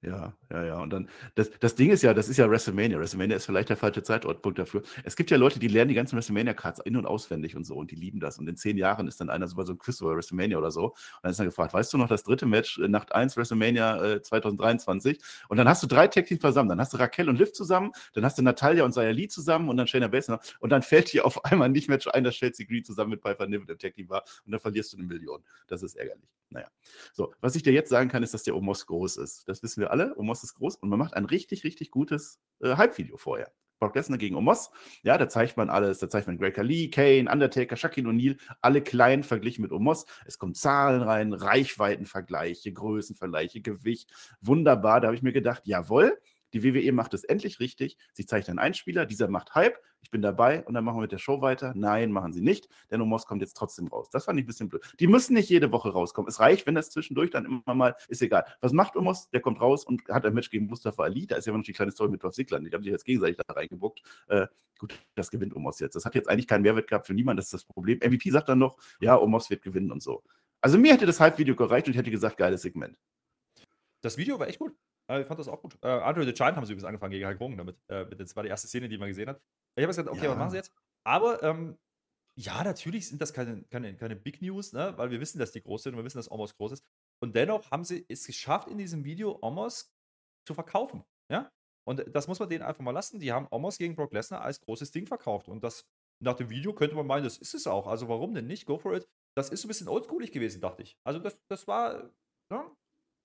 Ja, ja, ja. Und dann, das, das Ding ist ja, das ist ja WrestleMania. WrestleMania ist vielleicht der falsche Zeitpunkt dafür. Es gibt ja Leute, die lernen die ganzen WrestleMania-Cards in- und auswendig und so und die lieben das. Und in zehn Jahren ist dann einer so bei so einem Quiz über WrestleMania oder so. Und dann ist er gefragt, weißt du noch das dritte Match, äh, Nacht 1 WrestleMania äh, 2023? Und dann hast du drei Tag zusammen. Dann hast du Raquel und Liv zusammen, dann hast du Natalia und Zaya Lee zusammen und dann Shayna Baszler. Und dann fällt dir auf einmal nicht mehr ein, dass Chelsea Green zusammen mit Piper Niven im Tag war. Und dann verlierst du eine Million. Das ist ärgerlich. Naja. So, was ich dir jetzt sagen kann, ist, dass der Omos groß ist. Das wissen wir alle. Omos ist groß und man macht ein richtig, richtig gutes äh, Hype-Video vorher. Brock Lesnar gegen Omos. Ja, da zeigt man alles. Da zeigt man Greg Lee, Kane, Undertaker, Shaquille O'Neal, alle klein verglichen mit Omos. Es kommen Zahlen rein, Reichweitenvergleiche, Größenvergleiche, Gewicht. Wunderbar. Da habe ich mir gedacht, jawohl, die WWE macht es endlich richtig. Sie zeigt einen Einspieler, dieser macht Hype. Ich bin dabei und dann machen wir mit der Show weiter. Nein, machen sie nicht, denn Omos kommt jetzt trotzdem raus. Das fand ich ein bisschen blöd. Die müssen nicht jede Woche rauskommen. Es reicht, wenn das zwischendurch dann immer mal, ist egal. Was macht Omos? Der kommt raus und hat ein Match gegen Mustafa Ali. Da ist ja immer noch die kleine Story mit Dolph Ziggler. Die haben sich jetzt gegenseitig da reingebuckt. Äh, gut, das gewinnt Omos jetzt. Das hat jetzt eigentlich keinen Mehrwert gehabt für niemanden. Das ist das Problem. MVP sagt dann noch, ja, Omos wird gewinnen und so. Also mir hätte das Hype-Video gereicht und ich hätte gesagt, geiles Segment. Das Video war echt gut. Äh, Ich fand das auch gut. Äh, Andre the Giant haben sie übrigens angefangen gegen Hulk Hogan damit. Äh, das war die erste Szene, die man gesehen hat. Ich habe gesagt, okay, Ja. was machen sie jetzt? Aber ähm, ja, natürlich sind das keine, keine, keine Big News, ne? weil wir wissen, dass die groß sind und wir wissen, dass Omos groß ist. Und dennoch haben sie es geschafft, in diesem Video Omos zu verkaufen. Ja? Und das muss man denen einfach mal lassen. Die haben Omos gegen Brock Lesnar als großes Ding verkauft. Und das nach dem Video könnte man meinen, das ist es auch. Also warum denn nicht? Go for it. Das ist so ein bisschen oldschoolig gewesen, dachte ich. Also das, das war, ja,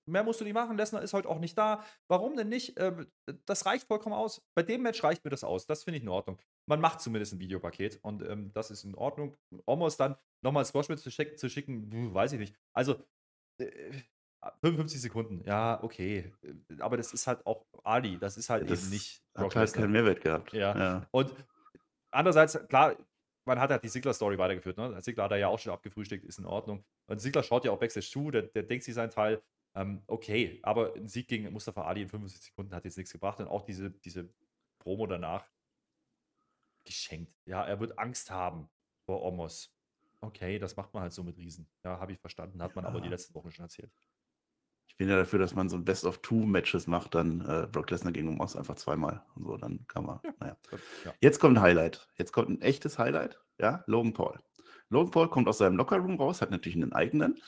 Mehr musst du nicht machen. Lesnar ist heute auch nicht da. Warum denn nicht? Ähm, das reicht vollkommen aus. Bei dem Match reicht mir das aus. Das finde ich in Ordnung. Man macht zumindest ein Videopaket und ähm, das ist in Ordnung. Omos dann nochmal ein Squash-Match zu, schick, zu schicken, weiß ich nicht. Also, äh, 55 Sekunden, ja, okay. Äh, Aber das ist halt auch Ali. Das ist halt Das eben nicht Hat halt keinen Mehrwert gehabt. Ja. ja. und andererseits, klar, man hat halt die Sigler-Story weitergeführt. Ne? Sigler hat er ja auch schon abgefrühstückt, ist in Ordnung. Und Sigler schaut ja auch Backstage zu, der, der denkt sich seinen Teil. Ähm, okay, aber ein Sieg gegen Mustafa Ali in 75 Sekunden hat jetzt nichts gebracht. Und auch diese, diese Promo danach geschenkt. Ja, er wird Angst haben vor Omos. Okay, das macht man halt so mit Riesen. Ja, habe ich verstanden, hat man aber Ja. die letzten Wochen schon erzählt. Ich bin ja dafür, dass man so ein Best-of-Two-Matches macht, dann äh, Brock Lesnar gegen Omos einfach zweimal. Und so, dann kann man. Naja. Ja. Jetzt kommt ein Highlight. Jetzt kommt ein echtes Highlight. Ja, Logan Paul. Logan Paul kommt aus seinem Lockerroom raus, hat natürlich einen eigenen.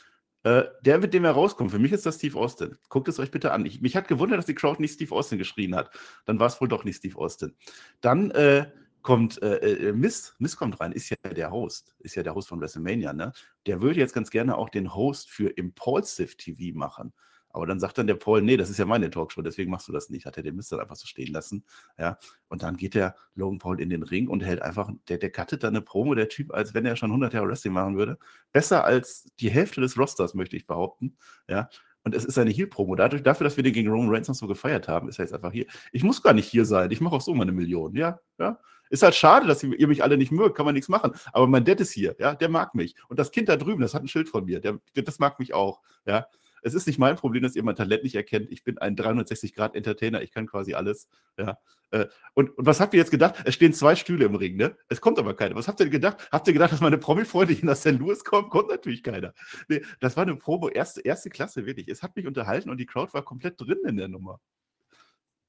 Äh, der, mit dem er rauskommt, für mich ist das Steve Austin. Guckt es euch bitte an. Ich, mich hat gewundert, dass die Crowd nicht Steve Austin geschrien hat. Dann war es wohl doch nicht Steve Austin. Dann äh, kommt äh, äh, Miss, Miss kommt rein, ist ja der Host, ist ja der Host von WrestleMania, ne? Der würde jetzt ganz gerne auch den Host für Impulsive TV machen. Aber dann sagt dann der Paul, nee, das ist ja meine Talkshow, deswegen machst du das nicht. Hat er den Mist dann einfach so stehen lassen. Ja. Und dann geht der Logan Paul in den Ring und hält einfach, der, der cuttet dann eine Promo, der Typ, als wenn er schon 100 Jahre Wrestling machen würde. Besser als die Hälfte des Rosters, möchte ich behaupten. Ja. Und es ist eine Heel-Promo. Dadurch, dafür, dass wir den gegen Roman Reigns noch so gefeiert haben, ist er jetzt einfach hier. Ich muss gar nicht hier sein. Ich mache auch so mal eine Million. Ja, ja. Ist halt schade, dass ihr mich alle nicht mögt, kann man nichts machen. Aber mein Dad ist hier, ja, der mag mich. Und das Kind da drüben, das hat ein Schild von mir, der, das mag mich auch, ja. Es ist nicht mein Problem, dass ihr mein Talent nicht erkennt. Ich bin ein 360-Grad-Entertainer, ich kann quasi alles, ja. Äh, und, und, was habt ihr jetzt gedacht? Es stehen zwei Stühle im Ring, ne? Es kommt aber keiner. Was habt ihr gedacht? Habt ihr gedacht, dass meine Promi-Freunde hier nach St. Louis kommen? Kommt natürlich keiner. Nee, das war eine Probe, erste, erste Klasse, wirklich. Es hat mich unterhalten und die Crowd war komplett drin in der Nummer.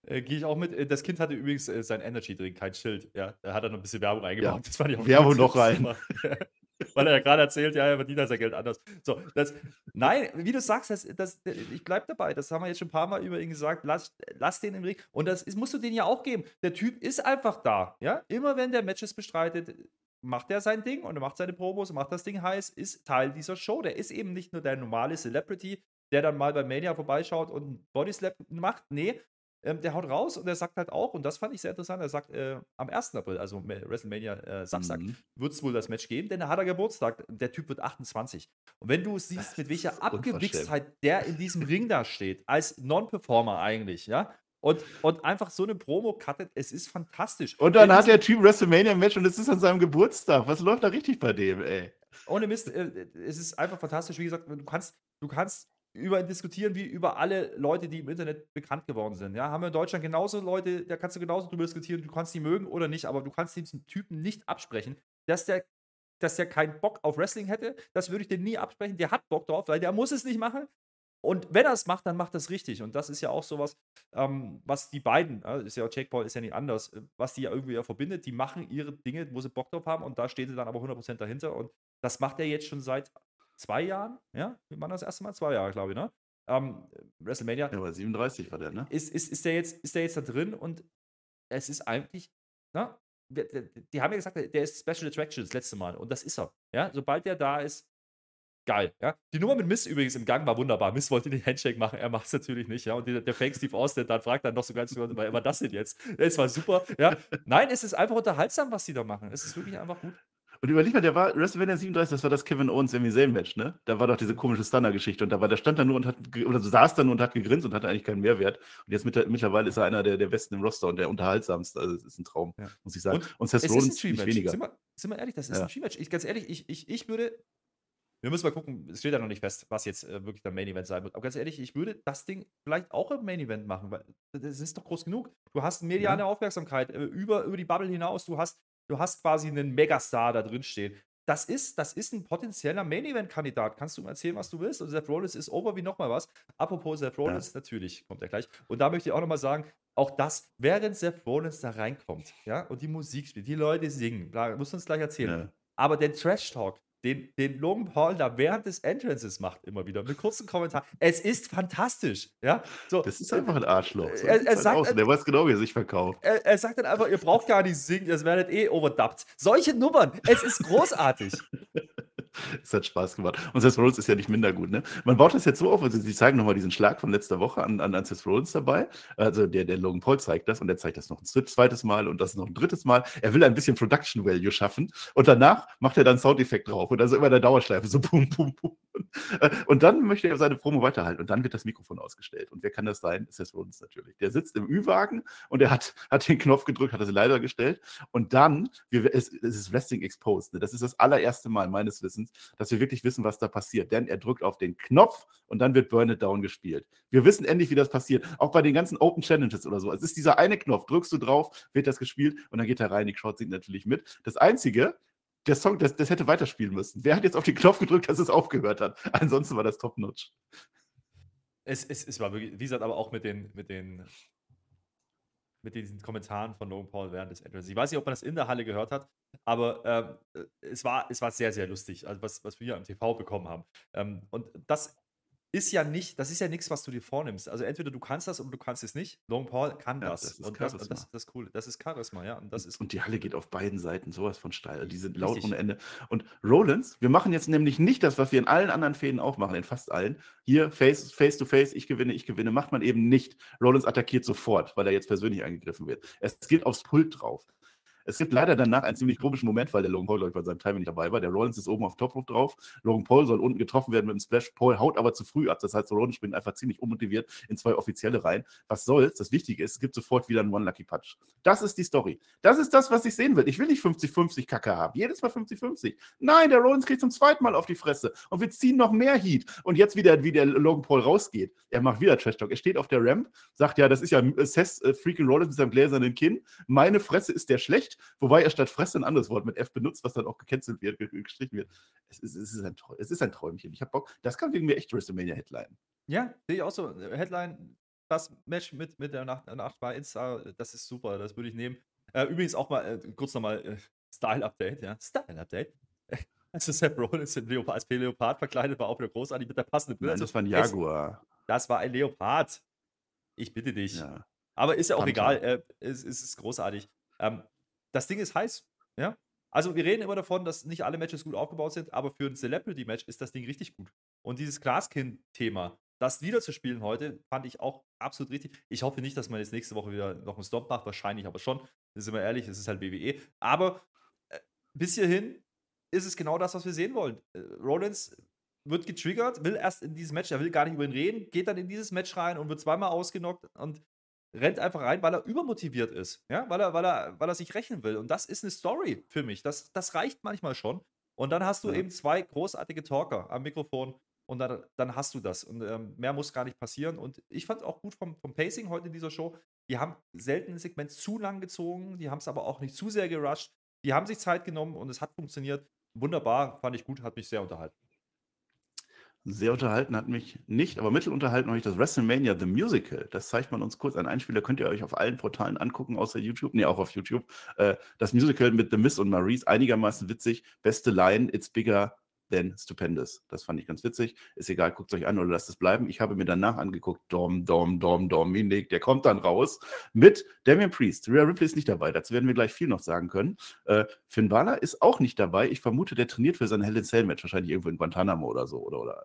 Äh, Gehe ich auch mit. Äh, das Kind hatte übrigens äh, sein Energy-Drink, kein Schild. Ja, da hat er noch ein bisschen Werbung eingebaut. Ja, das fand ich auch Werbung noch rein. Weil er ja gerade erzählt, ja, er verdient sein Geld anders. So, das, nein, wie du sagst, das, das, ich bleibe dabei. Das haben wir jetzt schon ein paar Mal über ihn gesagt. Lass, lass den im Ring. Und das ist, musst du den ja auch geben. Der Typ ist einfach da. Ja, immer wenn der Matches bestreitet, macht er sein Ding und er macht seine Promos, macht das Ding heiß, ist Teil dieser Show. Der ist eben nicht nur der normale Celebrity, der dann mal bei Mania vorbeischaut und einen Bodyslap macht. Nee, ähm, der haut raus und er sagt halt auch, und das fand ich sehr interessant, er sagt, äh, am 1. April, also WrestleMania äh, Samstag, mhm. wird es wohl das Match geben, denn er hat er Geburtstag. Der Typ wird 28. Und wenn du siehst, mit welcher Abgewichstheit der in diesem Ring da steht, als Non-Performer eigentlich, ja, und, und einfach so eine Promo cuttet, es ist fantastisch. Und dann hat der Typ WrestleMania-Match und es ist an seinem Geburtstag. Was läuft da richtig bei dem, ey? Ohne Mist, äh, es ist einfach fantastisch. Wie gesagt, du kannst, du kannst über ihn diskutieren wie über alle Leute, die im Internet bekannt geworden sind. Ja, haben wir in Deutschland genauso Leute, da kannst du genauso drüber diskutieren, du kannst die mögen oder nicht, aber du kannst diesem Typen nicht absprechen, dass der, dass der keinen Bock auf Wrestling hätte. Das würde ich dir nie absprechen. Der hat Bock drauf, weil der muss es nicht machen. Und wenn er es macht, dann macht er es richtig. Und das ist ja auch sowas, ähm, was die beiden, äh, ist ja Jake Paul ist ja nicht anders, äh, was die ja irgendwie ja verbindet. Die machen ihre Dinge, wo sie Bock drauf haben und da steht sie dann aber 100% dahinter. Und das macht er jetzt schon seit zwei Jahren, ja, wie man das erste Mal? Zwei Jahre, glaube ich, ne? Ähm, WrestleMania. Ja, aber 37 war der, ne? Ist, ist, ist, der jetzt, ist der jetzt da drin und es ist eigentlich, ne? Die, die haben ja gesagt, der ist Special Attraction das letzte Mal und das ist er. Ja, sobald der da ist, geil. Ja? Die Nummer mit Miss übrigens im Gang war wunderbar. Miss wollte den Handshake machen, er macht es natürlich nicht. Ja? Und der, der Fake Steve Austin dann fragt dann noch so ganz, was war das denn jetzt? Es war super. Ja? Nein, es ist einfach unterhaltsam, was sie da machen. Es ist wirklich einfach gut. Und überleg mal, der war WrestleMania 37, das war das Kevin Owens Sami Zayn Match, ne? Da war doch diese komische Stunner-Geschichte und da war der stand da nur und hat oder saß da nur und hat gegrinst und hatte eigentlich keinen Mehrwert. Und jetzt mit, mittlerweile ist er einer der, der besten im Roster und der unterhaltsamste. Also, das ist ein Traum, ja. muss ich sagen. Und, und Seth Rollins nicht weniger. Sind wir, sind wir ehrlich, das ist ja. ein Stream-Match. Ich, ganz ehrlich, ich, ich, ich würde wir müssen mal gucken, es steht ja noch nicht fest, was jetzt äh, wirklich der Main Event sein wird. Aber ganz ehrlich, ich würde das Ding vielleicht auch im Main Event machen, weil das ist doch groß genug. Du hast mediale ja. Aufmerksamkeit äh, über, über die Bubble hinaus. Du hast, du hast quasi einen Megastar da drin stehen das ist, das ist ein potenzieller Main-Event-Kandidat. Kannst du mir erzählen, was du willst? Und Seth Rollins ist over wie nochmal was. Apropos Seth Rollins, ja. natürlich kommt er gleich. Und da möchte ich auch nochmal sagen, auch das, während Seth Rollins da reinkommt, ja, und die Musik spielt, die Leute singen, bla, musst du uns gleich erzählen. Ja. Aber der Trash-Talk, den, den Logan Paul da während des Entrances macht, immer wieder, mit kurzen Kommentaren. Es ist fantastisch. Ja? So, das ist einfach ein Arschloch. So er, er halt sagt. Der weiß genau, wie er sich verkauft. Er, er, sagt dann einfach, ihr braucht gar nicht singen, ihr werdet eh overdubbt. Solche Nummern, es ist großartig. Es hat Spaß gemacht. Und Seth Rollins ist ja nicht minder gut, ne? Man baut das jetzt so auf, also sie zeigen nochmal diesen Schlag von letzter Woche an, an, an Seth Rollins dabei. Also der, der Logan Paul zeigt das und der zeigt das noch ein zweites Mal und das noch ein drittes Mal. Er will ein bisschen Production Value schaffen und danach macht er dann Soundeffekt drauf und also immer der Dauerschleife, so bum, bum, bum. Und dann möchte er seine Promo weiterhalten und dann wird das Mikrofon ausgestellt. Und wer kann das sein? Seth Rollins natürlich. Der sitzt im Ü-Wagen und er hat, hat den Knopf gedrückt, hat das leider gestellt und dann, wir, es, es ist Wrestling Exposed. Ne? Das ist das allererste Mal meines Wissens, dass wir wirklich wissen, was da passiert. Denn er drückt auf den Knopf und dann wird Burn It Down gespielt. Wir wissen endlich, wie das passiert. Auch bei den ganzen Open Challenges oder so. Es ist dieser eine Knopf, drückst du drauf, wird das gespielt und dann geht er rein. Die Crowd singt natürlich mit. Das Einzige, der Song, das, das hätte weiterspielen müssen. Wer hat jetzt auf den Knopf gedrückt, dass es aufgehört hat? Ansonsten war das top-notch. Es, es, es war wirklich, wie gesagt, aber auch mit den, mit den mit diesen Kommentaren von Logan Paul während des Entrances. Ich weiß nicht, ob man das in der Halle gehört hat, aber ähm, es, war, es war sehr, sehr lustig, also was, was wir am TV bekommen haben. Ähm, und das ist ja nicht, das ist ja nichts, was du dir vornimmst. Also entweder du kannst das oder du kannst es nicht. Logan Paul kann ja, das. das und das, das, ist das Coole. Das ist Charisma, ja. Und, das ist und die Halle geht auf beiden Seiten sowas von steil. Die sind laut ohne Ende. Und Rollins, wir machen jetzt nämlich nicht das, was wir in allen anderen Fäden auch machen, in fast allen. Hier face, face to face, ich gewinne, ich gewinne, macht man eben nicht. Rollins attackiert sofort, weil er jetzt persönlich angegriffen wird. Es geht aufs Pult drauf. Es gibt leider danach einen ziemlich komischen Moment, weil der Logan Paul, glaube ich, bei seinem Timing nicht dabei war. Der Rollins ist oben auf Top Rope drauf. Logan Paul soll unten getroffen werden mit dem Splash. Paul haut aber zu früh ab. Das heißt, Rollins springt einfach ziemlich unmotiviert in zwei Offizielle rein. Was soll's? Das Wichtige ist, es gibt sofort wieder einen One-Lucky-Punch. Das ist die Story. Das ist das, was ich sehen will. Ich will nicht 50-50 Kacke haben. Jedes Mal 50-50. Nein, der Rollins kriegt zum zweiten Mal auf die Fresse. Und wir ziehen noch mehr Heat. Und jetzt wieder, wie der Logan Paul rausgeht. Er macht wieder Trash Talk. Er steht auf der Ramp, sagt ja, das ist ja Seth äh, freaking Rollins mit seinem gläsernen Kinn. Meine Fresse ist der schlecht, wobei er statt Fresse ein anderes Wort mit F benutzt, was dann auch gecancelt wird, gestrichen wird. Es ist, es ist, ein, es ist ein Träumchen. Ich habe Bock. Das kann wegen mir echt WrestleMania-Headline. Ja, sehe ich auch so. Headline, das Match mit, mit der Nacht, Nacht bei Insta, das ist super, das würde ich nehmen. Äh, übrigens auch mal äh, kurz nochmal äh, Style-Update, ja. Style-Update. Also Seth Rollins in Leopard, als Leopard verkleidet war auch wieder großartig mit der passenden Brille. Nein, das war ein Jaguar. Das war ein Leopard. Ich bitte dich. Ja. Aber ist ja auch Panther. egal. Äh, es, es, ist großartig. Ähm, das Ding ist heiß. Ja. Also wir reden immer davon, dass nicht alle Matches gut aufgebaut sind, aber für ein Celebrity-Match ist das Ding richtig gut. Und dieses Glaskind-Thema, das wiederzuspielen heute, fand ich auch absolut richtig. Ich hoffe nicht, dass man jetzt nächste Woche wieder noch einen Stop macht, wahrscheinlich aber schon. Sind wir ehrlich, es ist halt WWE. Aber äh, bis hierhin ist es genau das, was wir sehen wollen. Äh, Rollins wird getriggert, will erst in dieses Match, er will gar nicht über ihn reden, geht dann in dieses Match rein und wird zweimal ausgenockt und rennt einfach rein, weil er übermotiviert ist, ja, weil er, weil er, weil er sich rechnen will. Und das ist eine Story für mich. Das, das reicht manchmal schon. Und dann hast du ja. eben zwei großartige Talker am Mikrofon und dann, dann hast du das. Und ähm, mehr muss gar nicht passieren. Und ich fand es auch gut vom, vom Pacing heute in dieser Show. Die haben selten ein Segment zu lang gezogen, die haben es aber auch nicht zu sehr gerusht. Die haben sich Zeit genommen und es hat funktioniert. Wunderbar, fand ich gut, hat mich sehr unterhalten. Sehr unterhalten hat mich nicht, aber mittelunterhalten habe ich das WrestleMania The Musical. Das zeigt man uns kurz. Ein Einspieler könnt ihr euch auf allen Portalen angucken, außer YouTube. Nee, auch auf YouTube. Äh, das Musical mit The Miss und Maurice, einigermaßen witzig. Beste Line, it's bigger denn stupendous. Das fand ich ganz witzig. Ist egal, guckt es euch an oder lasst es bleiben. Ich habe mir danach angeguckt, Dom, Dom, Dom, Dominik, der kommt dann raus mit Damian Priest. Rhea Ripley ist nicht dabei, dazu werden wir gleich viel noch sagen können. Äh, Finn Balor ist auch nicht dabei. Ich vermute, der trainiert für sein Hell in Cell Match, wahrscheinlich irgendwo in Guantanamo oder so oder, oder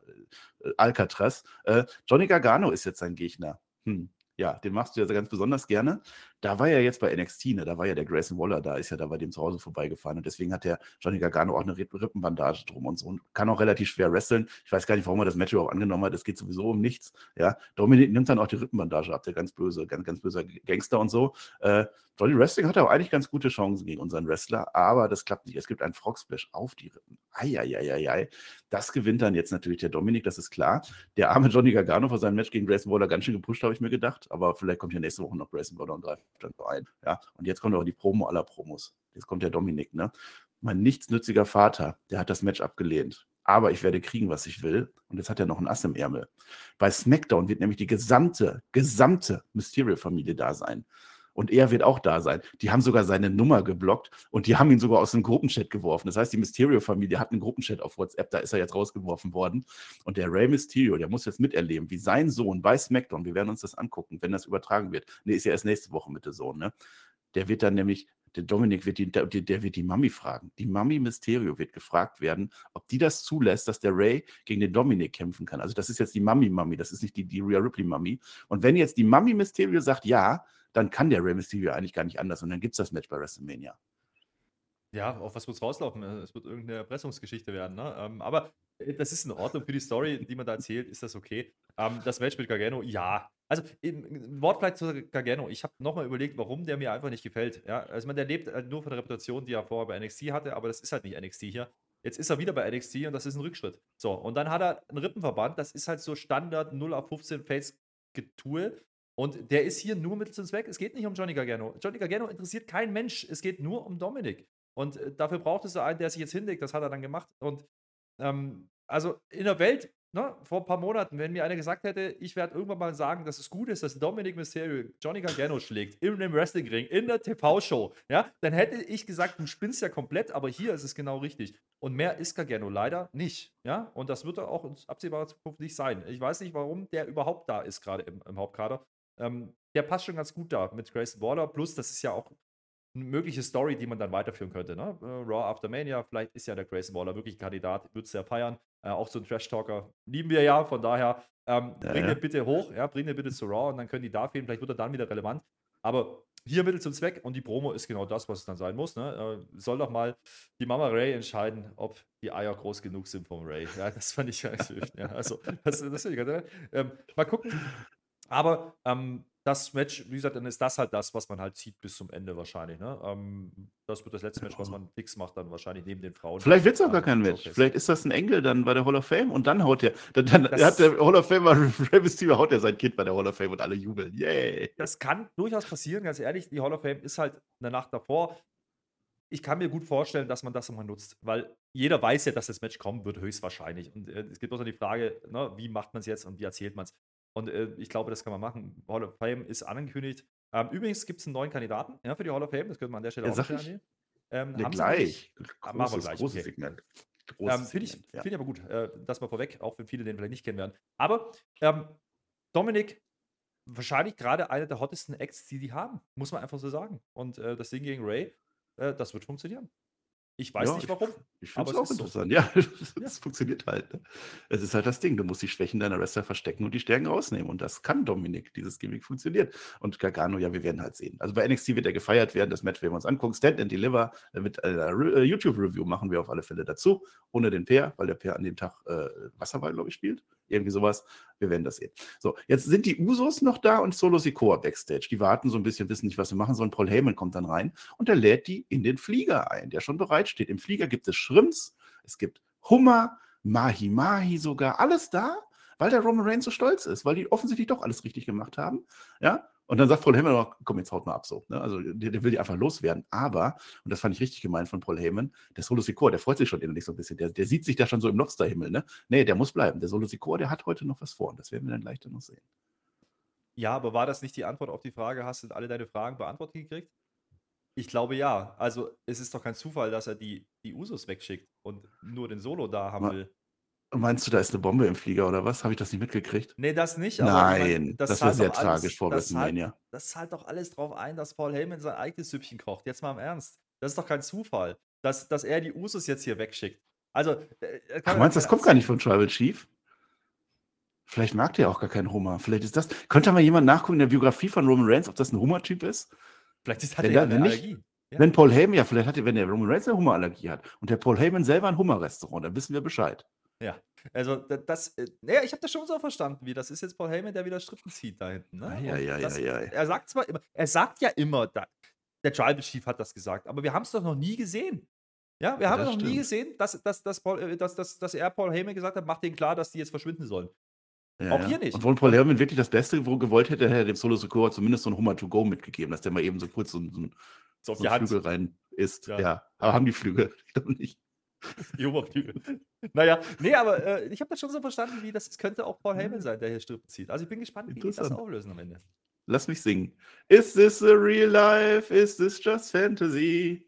äh, Alcatraz. Äh, Johnny Gargano ist jetzt sein Gegner. Hm. Ja, den machst du ja ganz besonders gerne. Da war ja jetzt bei NXT, ne, da war ja der Grayson Waller, da ist ja da bei dem zu Hause vorbeigefahren und deswegen hat der Johnny Gargano auch eine Rippenbandage drum und so und kann auch relativ schwer wresteln. Ich weiß gar nicht, warum er das Match überhaupt angenommen hat. Es geht sowieso um nichts. Ja, Dominik nimmt dann auch die Rippenbandage ab, der ganz böse, ganz, ganz böser Gangster und so. Äh, Johnny Wrestling hat auch eigentlich ganz gute Chancen gegen unseren Wrestler, aber das klappt nicht. Es gibt einen Frog Splash auf die Rippen. Eieieiei. Das gewinnt dann jetzt natürlich der Dominik, das ist klar. Der arme Johnny Gargano vor seinem Match gegen Grayson Waller ganz schön gepusht, habe ich mir gedacht. Aber vielleicht kommt ja nächste Woche noch Grayson Waller und greift dann ein. Ja, und jetzt kommt auch die Promo aller Promos. Jetzt kommt der Dominik, ne? Mein nichtsnütziger Vater, der hat das Match abgelehnt. Aber ich werde kriegen, was ich will. Und jetzt hat er noch ein Ass im Ärmel. Bei SmackDown wird nämlich die gesamte, gesamte Mysterio-Familie da sein und er wird auch da sein. Die haben sogar seine Nummer geblockt und die haben ihn sogar aus dem Gruppenchat geworfen. Das heißt, die Mysterio-Familie hat einen Gruppenchat auf WhatsApp, da ist er jetzt rausgeworfen worden. Und der Rey Mysterio, der muss jetzt miterleben, wie sein Sohn bei SmackDown, wir werden uns das angucken, wenn das übertragen wird. Nee, ist ja erst nächste Woche mit der Sohn, ne? Der wird dann nämlich der Dominik wird die, der, der, wird die Mami fragen. Die Mami Mysterio wird gefragt werden, ob die das zulässt, dass der Ray gegen den Dominik kämpfen kann. Also das ist jetzt die Mami Mami, das ist nicht die, die Rhea Ripley Mami. Und wenn jetzt die Mami Mysterio sagt ja, dann kann der Rey Mysterio eigentlich gar nicht anders und dann gibt es das Match bei WrestleMania. Ja, auf was wird es rauslaufen? Es wird irgendeine Erpressungsgeschichte werden. Ne? Ähm, aber äh, das ist in Ordnung für die Story, die man da erzählt, ist das okay. Ähm, das Match mit Gargano, ja. Also, ein Wort vielleicht zu Gargano. Ich habe nochmal überlegt, warum der mir einfach nicht gefällt. Ja, also, man, der lebt halt nur von der Reputation, die er vorher bei NXT hatte, aber das ist halt nicht NXT hier. Jetzt ist er wieder bei NXT und das ist ein Rückschritt. So, und dann hat er einen Rippenverband, das ist halt so Standard 0 auf 15 Face-Getue. Und der ist hier nur Mittel zum Zweck. Es geht nicht um Johnny Gargano. Johnny Gargano interessiert kein Mensch. Es geht nur um Dominik. Und äh, dafür braucht es einen, der sich jetzt hinlegt. Das hat er dann gemacht. Und ähm, also in der Welt, ne, vor ein paar Monaten, wenn mir einer gesagt hätte, ich werde irgendwann mal sagen, dass es gut ist, dass Dominik Mysterio Johnny Gargano schlägt in einem Wrestlingring, in der TV-Show, ja, dann hätte ich gesagt, du spinnst ja komplett, aber hier ist es genau richtig. Und mehr ist Gargano leider nicht, ja. Und das wird er auch in absehbarer Zukunft nicht sein. Ich weiß nicht, warum der überhaupt da ist, gerade im, im Hauptkader. Ähm, der passt schon ganz gut da mit Grayson Waller. Plus, das ist ja auch eine mögliche Story, die man dann weiterführen könnte. Ne? Äh, Raw After Mania, vielleicht ist ja der Grayson Waller wirklich ein Kandidat, würde es ja feiern. Äh, auch so ein Trash-Talker lieben wir ja, von daher ähm, ja, bring ja. den bitte hoch, ja, bring den bitte zu Raw und dann können die da fehlen. Vielleicht wird er dann wieder relevant. Aber hier Mittel zum Zweck und die Promo ist genau das, was es dann sein muss. Ne? Äh, soll doch mal die Mama Ray entscheiden, ob die Eier groß genug sind vom Ray. Ja, das fand ich ja, ja also, das, das ich ganz, ähm, Mal gucken. Aber ähm, das Match, wie gesagt, dann ist das halt das, was man halt zieht bis zum Ende wahrscheinlich. Ne? Ähm, das wird das letzte Match, was man fix macht, dann wahrscheinlich neben den Frauen. Vielleicht wird es auch gar kein Match. Vielleicht ist das ein Engel dann bei der Hall of Fame und dann haut der, dann, dann hat der Hall of Fame, Rey Mysterio haut er sein Kind bei der Hall of Fame und alle jubeln. Yay! Das kann durchaus passieren, ganz ehrlich. Die Hall of Fame ist halt eine Nacht davor. Ich kann mir gut vorstellen, dass man das immer nutzt, weil jeder weiß ja, dass das Match kommen wird, höchstwahrscheinlich. Und äh, es gibt bloß noch die Frage, ne, wie macht man es jetzt und wie erzählt man es. Und äh, ich glaube, das kann man machen. Hall of Fame ist angekündigt. Ähm, übrigens gibt es einen neuen Kandidaten ja, für die Hall of Fame. Das könnte man an der Stelle ja, auch sag ich. Ähm, ja, gleich. Großes, ah, machen wir gleich. Großes okay. Segment. Ähm, Finde ich, ja. find ich aber gut. Äh, das mal vorweg, auch wenn viele den vielleicht nicht kennen werden. Aber ähm, Dominik, wahrscheinlich gerade einer der hottesten Acts, die die haben. Muss man einfach so sagen. Und äh, das Ding gegen Ray, äh, das wird funktionieren. Ich weiß Ja, nicht ich, warum. ich finde es auch es ist so. interessant. Ja, es Ja. funktioniert halt. Ne? Es ist halt das Ding. Du musst die Schwächen deiner Wrestler verstecken und die Stärken rausnehmen. Und das kann Dominik. Dieses Gimmick funktioniert. Und Gargano, ja, wir werden halt sehen. Also bei NXT wird er gefeiert werden. Das Match werden wir uns angucken. Stand and Deliver äh, mit einer äh, YouTube-Review machen wir auf alle Fälle dazu. Ohne den Peer, weil der Peer an dem Tag äh, Wasserball, glaube ich, spielt. Irgendwie sowas. Wir werden das sehen. So, jetzt sind die Usos noch da und Solo Sikoa backstage. Die warten so ein bisschen, wissen nicht, was sie machen sollen. Paul Heyman kommt dann rein und er lädt die in den Flieger ein, der schon bereit steht. Im Flieger gibt es Shrimps, es gibt Hummer, Mahi Mahi sogar, alles da, weil der Roman Reigns so stolz ist, weil die offensichtlich doch alles richtig gemacht haben. Ja, und dann sagt Paul Heyman noch, komm, jetzt haut mal ab so. Ne? Also der, der will die einfach loswerden. Aber, und das fand ich richtig gemein von Paul Heyman, der Solo Sikoa, der freut sich schon innerlich so ein bisschen. Der, der sieht sich da schon so im Lobsterhimmel. Ne? Nee, der muss bleiben. Der Solo Sikoa, der hat heute noch was vor. Und das werden wir dann gleich noch sehen. Ja, aber war das nicht die Antwort auf die Frage, hast du alle deine Fragen beantwortet gekriegt? Ich glaube ja. Also es ist doch kein Zufall, dass er die, die Usos wegschickt und nur den Solo da haben Ma- will. Meinst du, da ist eine Bombe im Flieger oder was? Habe ich das nicht mitgekriegt? Nee, das nicht. aber ich mein, Nein, das, wäre sehr alles- tragisch vor das WrestleMania. das zahlt doch alles drauf ein, dass Paul Heyman sein eigenes Süppchen kocht. Jetzt mal im Ernst. Das ist doch kein Zufall, dass, dass er die Usos jetzt hier wegschickt. Also, äh, Ach, kann- meinst du, das kommt gar nicht von Tribal Chief? Vielleicht mag der auch gar keinen Hummer. Vielleicht ist das. Könnte mal jemand nachgucken in der Biografie von Roman Reigns, ob das ein Hummer-Typ ist? Vielleicht ist, hat Wenn er ja eine nicht, Allergie. Ja. Wenn Paul Heyman, ja, vielleicht hat er, wenn der Roman Reigns eine Hummerallergie hat und der Paul Heyman selber ein Hummerrestaurant, dann wissen wir Bescheid. Ja, also da- das, äh, naja, ich habe das schon so verstanden, wie das ist jetzt Paul Heyman, der wieder Strippen zieht da hinten. Ne? Und ei, das, ei, ei. Er sagt zwar immer, er sagt ja immer, da, der Tribal Chief hat das gesagt, aber wir haben es doch noch nie gesehen. Ja, wir Ja, haben noch nie stimmt. gesehen, dass, dass, dass, Paul, äh, dass, dass, dass er Paul Heyman gesagt hat, macht denen klar, dass die jetzt verschwinden sollen. Ja, Auch hier nicht. Und wenn Paul Heyman wirklich das Beste wo- gewollt hätte, hätte er dem Solo Secura zumindest so ein Hummer to go mitgegeben, dass der mal eben so kurz so, ein- so, So so einen. Flügel rein isst. Ja. Ja. aber haben die Flügel? Ich glaube nicht. Die Oberflügel. naja, nee, aber äh, ich habe das schon so verstanden, wie das könnte auch Paul Heyman sein, der hier Strippen zieht. Also ich bin gespannt, wie die das auflösen am Ende. Lass mich singen. Is this a real life? Is this just fantasy?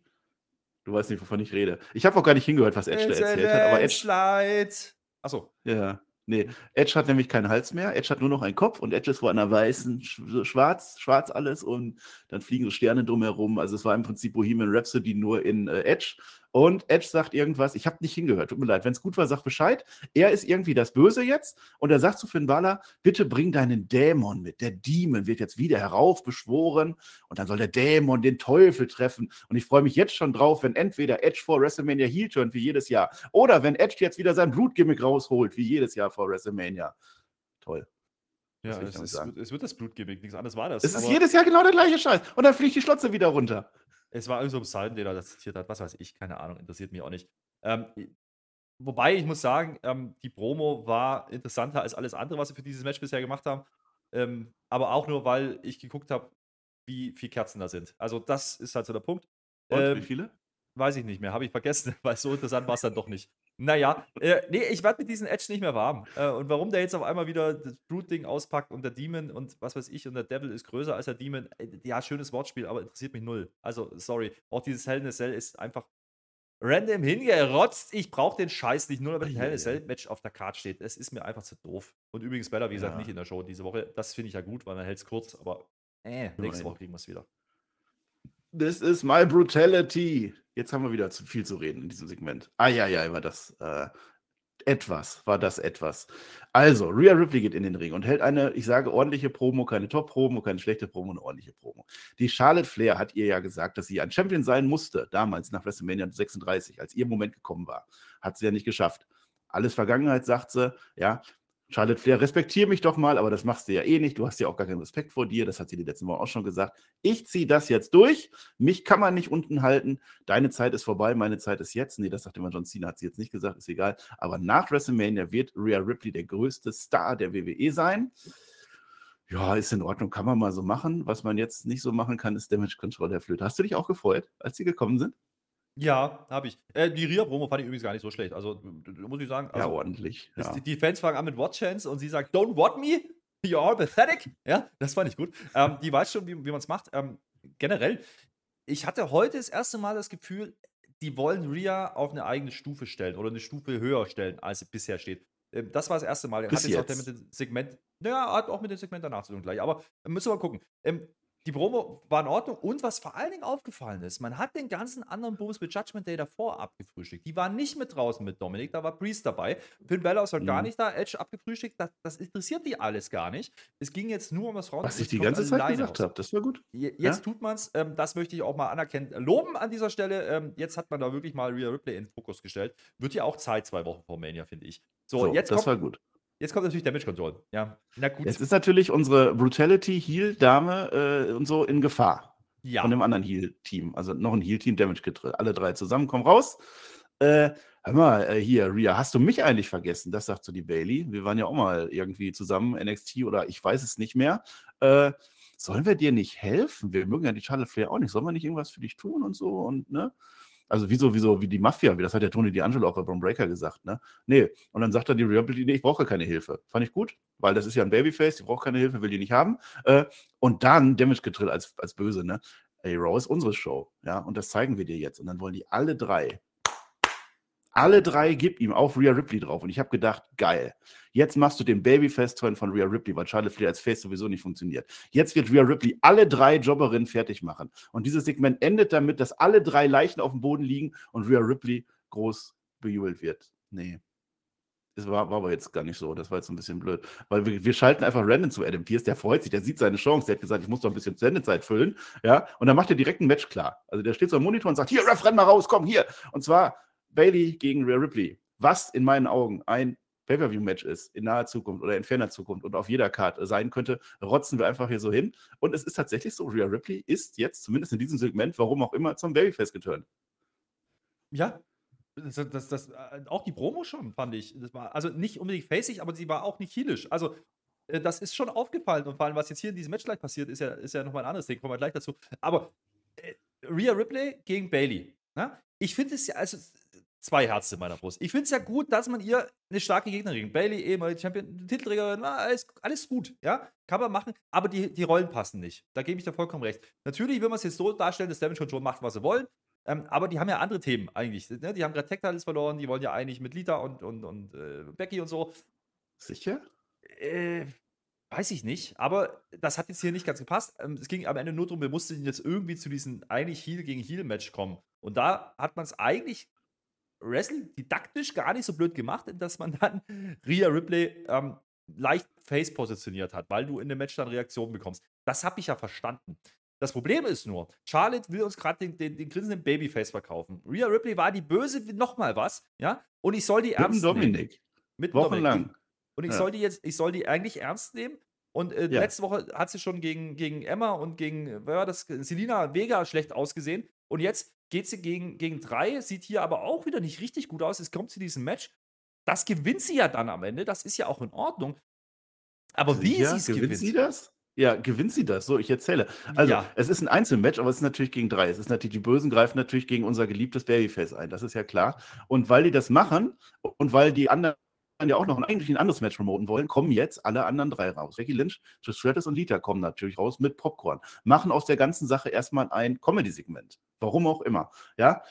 Du weißt nicht, wovon ich rede. Ich habe auch gar nicht hingehört, was Edge da erzählt hat, aber Edge, landslide. Achso, ja, nee, Edge hat nämlich keinen Hals mehr. Edge hat nur noch einen Kopf und Edge ist vor einer weißen, schwarz, schwarz alles und dann fliegen so Sterne drumherum. Also es war im Prinzip Bohemian Rhapsody nur in äh, Edge. Und Edge sagt irgendwas, ich habe nicht hingehört, tut mir leid. Wenn es gut war, sag Bescheid. Er ist irgendwie das Böse jetzt und er sagt zu Finn Balor, bitte bring deinen Dämon mit. Der Demon wird jetzt wieder heraufbeschworen und dann soll der Dämon den Teufel treffen. Und ich freue mich jetzt schon drauf, wenn entweder Edge vor WrestleMania Heel turnt wie jedes Jahr oder wenn Edge jetzt wieder sein Blutgimmick rausholt wie jedes Jahr vor WrestleMania. Toll. Ja, es, ist, es wird das Blutgimmick, nichts anderes war das. Es ist jedes Jahr genau der gleiche Scheiß. Und dann fliegt die Schlotze wieder runter. Es war irgend so ein Psalm, den er das zitiert hat. Was weiß ich, keine Ahnung, interessiert mich auch nicht. Ähm, wobei, ich muss sagen, ähm, die Promo war interessanter als alles andere, was sie für dieses Match bisher gemacht haben. Ähm, aber auch nur, weil ich geguckt habe, wie viele Kerzen da sind. Also, das ist halt so der Punkt. Und Ähm, wie viele? Weiß ich nicht mehr, habe ich vergessen, weil so interessant war es dann doch nicht. Naja, äh, nee, ich werde mit diesem Edge nicht mehr warm. Äh, und warum der jetzt auf einmal wieder das Brute-Ding auspackt und der Demon und was weiß ich und der Devil ist größer als der Demon, äh, ja, schönes Wortspiel, aber interessiert mich null. Also, sorry. Auch dieses Hell in a Cell ist einfach random hingerotzt. Ich brauche den Scheiß nicht, nur weil ein Hell in a. Cell-Match auf der Karte steht. Es ist mir einfach zu doof. Und übrigens, Bella, wie gesagt, Ja. nicht in der Show diese Woche. Das finde ich ja gut, weil man hält es kurz, aber äh, nächste. Woche kriegen wir es wieder. This is my brutality. Jetzt haben wir wieder zu viel zu reden in diesem Segment. Ah ja, ja, war das. Äh, etwas war das etwas. Also, Rhea Ripley geht in den Ring und hält eine, ich sage, ordentliche Promo, keine Top-Promo, keine schlechte Promo, eine ordentliche Promo. Die Charlotte Flair hat ihr ja gesagt, dass sie ein Champion sein musste, damals nach WrestleMania 36, als ihr Moment gekommen war. Hat sie ja nicht geschafft. Alles Vergangenheit, sagt sie, ja. Charlotte Flair, respektiere mich doch mal, aber das machst du ja eh nicht. Du hast ja auch gar keinen Respekt vor dir. Das hat sie die letzten Wochen auch schon gesagt. Ich ziehe das jetzt durch. Mich kann man nicht unten halten. Deine Zeit ist vorbei, meine Zeit ist jetzt. Nee, das sagt immer John Cena, hat sie jetzt nicht gesagt, ist egal. Aber nach WrestleMania wird Rhea Ripley der größte Star der WWE sein. Ja, ist in Ordnung, kann man mal so machen. Was man jetzt nicht so machen kann, ist Damage Control der Flöte. Hast du dich auch gefreut, als sie gekommen sind? Ja, habe ich. Äh, die Ria-Promo fand ich übrigens gar nicht so schlecht. Also, muss ich sagen. Also, ja, ordentlich. Ja. Die, die Fans fangen an mit What Chance und sie sagt, Don't what me? You're all pathetic. Ja, das fand ich gut. Ähm, die weiß schon, wie, wie man es macht. Ähm, generell, ich hatte heute das erste Mal das Gefühl, die wollen Ria auf eine eigene Stufe stellen oder eine Stufe höher stellen, als sie bisher steht. Ähm, das war das erste Mal. Bis hat jetzt, auch jetzt. der mit dem Segment, naja, hat auch mit dem Segment danach zu tun gleich. Aber müssen wir mal gucken. Die Promo war in Ordnung und was vor allen Dingen aufgefallen ist, man hat den ganzen anderen Bums mit Judgment Day davor abgefrühstückt. Die waren nicht mit draußen mit Dominik, da war Priest dabei. Finn Balor ist halt gar Mhm. nicht da, Edge abgefrühstückt, das, das interessiert die alles gar nicht. Es ging jetzt nur um das Frauen. Was ich die ganze Zeit gesagt habe, das war gut. Je- Jetzt Ja? tut man es, ähm, das möchte ich auch mal anerkennen, loben an dieser Stelle. Ähm, jetzt hat man da wirklich mal Rhea Ripley in den Fokus gestellt. Wird ja auch Zeit, zwei Wochen vor Mania, finde ich. So, So, jetzt, das kommt, war gut. Jetzt kommt natürlich Damage Control. Ja, na gut. Jetzt ist natürlich unsere Brutality-Heal-Dame äh, und so in Gefahr. ja. von dem anderen Heal-Team. Also noch ein Heal-Team, Damage Kit drin. Alle drei zusammen kommen raus. Äh, hör mal, äh, hier, Rhea, hast du mich eigentlich vergessen? Das sagt so die Bailey. Wir waren ja auch mal irgendwie zusammen, NXT oder ich weiß es nicht mehr. Äh, sollen wir dir nicht helfen? Wir mögen ja die Charlotte Flair auch nicht. Sollen wir nicht irgendwas für dich tun und so? Und, ne? Also wieso, wieso, wie die Mafia, wie das hat der Tony D'Angelo auch bei Bron Breaker gesagt, ne? Nee. Und dann sagt dann die Rhea Ripley, nee, ich brauche keine Hilfe. Fand ich gut, weil das ist ja ein Babyface, die braucht keine Hilfe, will die nicht haben. Äh, und dann Damage Getrill als, als böse, ne? Ey, Raw ist unsere Show, ja, und das zeigen wir dir jetzt. Und dann wollen die alle drei, alle drei gib ihm auf Rhea Ripley drauf. Und ich habe gedacht, geil. Jetzt machst du den Babyface-Turn von Rhea Ripley, weil Charlotte Flair als Face sowieso nicht funktioniert. Jetzt wird Rhea Ripley alle drei Jobberinnen fertig machen. Und dieses Segment endet damit, dass alle drei Leichen auf dem Boden liegen und Rhea Ripley groß bejubelt wird. Nee. Das war, war aber jetzt gar nicht so. Das war jetzt ein bisschen blöd. Weil wir, wir schalten einfach random zu Adam Pierce. Der freut sich, der sieht seine Chance. Der hat gesagt, ich muss doch ein bisschen Sendezeit füllen. Ja, und dann macht er direkt ein Match klar. Also der steht so am Monitor und sagt: Hier, Ref, renn mal raus, komm, hier. Und zwar Bailey gegen Rhea Ripley. Was in meinen Augen ein Pay-Per-View-Match ist, in naher Zukunft oder in ferner Zukunft und auf jeder Karte sein könnte, rotzen wir einfach hier so hin. Und es ist tatsächlich so: Rhea Ripley ist jetzt, zumindest in diesem Segment, warum auch immer, zum Babyface geturnt. Ja. Das, das, das, äh, auch die Promo schon, fand ich. Das war, also nicht unbedingt facig, aber sie war auch nicht heelisch. Also, äh, das ist schon aufgefallen. Und vor allem, was jetzt hier in diesem Match gleich passiert, ist ja, ist ja nochmal ein anderes Ding. Kommen wir gleich dazu. Aber äh, Rhea Ripley gegen Bailey. Na? Ich finde es ja, also zwei Herzen in meiner Brust. Ich finde es ja gut, dass man ihr eine starke Gegnerin. Bailey, ehemalige Champion, Titelträgerin, alles, alles gut, ja, kann man machen, aber die, die Rollen passen nicht. Da gebe ich dir vollkommen recht. Natürlich will man es jetzt so darstellen, dass Damage Control macht, was sie wollen, ähm, aber die haben ja andere Themen eigentlich. Ne? Die haben gerade Tech Titles verloren, die wollen ja eigentlich mit Lita und, und, und äh, Becky und so. Sicher? Äh, weiß ich nicht, aber das hat jetzt hier nicht ganz gepasst. Ähm, es ging am Ende nur darum, wir mussten jetzt irgendwie zu diesem eigentlich Heal gegen Heal Match kommen. Und da hat man es eigentlich Wrestling didaktisch gar nicht so blöd gemacht, dass man dann Rhea Ripley ähm, leicht face positioniert hat, weil du in dem Match dann Reaktionen bekommst. Das habe ich ja verstanden. Das Problem ist nur, Charlotte will uns gerade den, den, den grinsenden Babyface verkaufen. Rhea Ripley war die Böse wie nochmal was, ja? Und ich soll die Mit ernst nehmen. Dominik. Mit dem Dominik. Wochenlang. Und ich Ja. soll die jetzt, ich soll die eigentlich ernst nehmen. Und äh, Ja. letzte Woche hat sie schon gegen, gegen Emma und gegen, wer war das, Selina Vega schlecht ausgesehen. Und jetzt geht sie gegen, gegen drei, sieht hier aber auch wieder nicht richtig gut aus. Es kommt zu diesem Match. Das gewinnt sie ja dann am Ende. Das ist ja auch in Ordnung. Aber wie Sicher? sie es gewinnt gewinnt. sie das? Ja, gewinnt sie das? So, ich erzähle. Also, Ja. es ist ein Einzelmatch, aber es ist natürlich gegen drei. Es ist natürlich, die Bösen greifen natürlich gegen unser geliebtes Babyface ein. Das ist ja klar. Und weil die das machen und weil die anderen ja auch noch ein, eigentlich ein anderes Match promoten wollen, kommen jetzt alle anderen drei raus. Becky Lynch, Trish Stratus und Lita kommen natürlich raus mit Popcorn. Machen aus der ganzen Sache erstmal ein Comedy-Segment. Warum auch immer. Ja.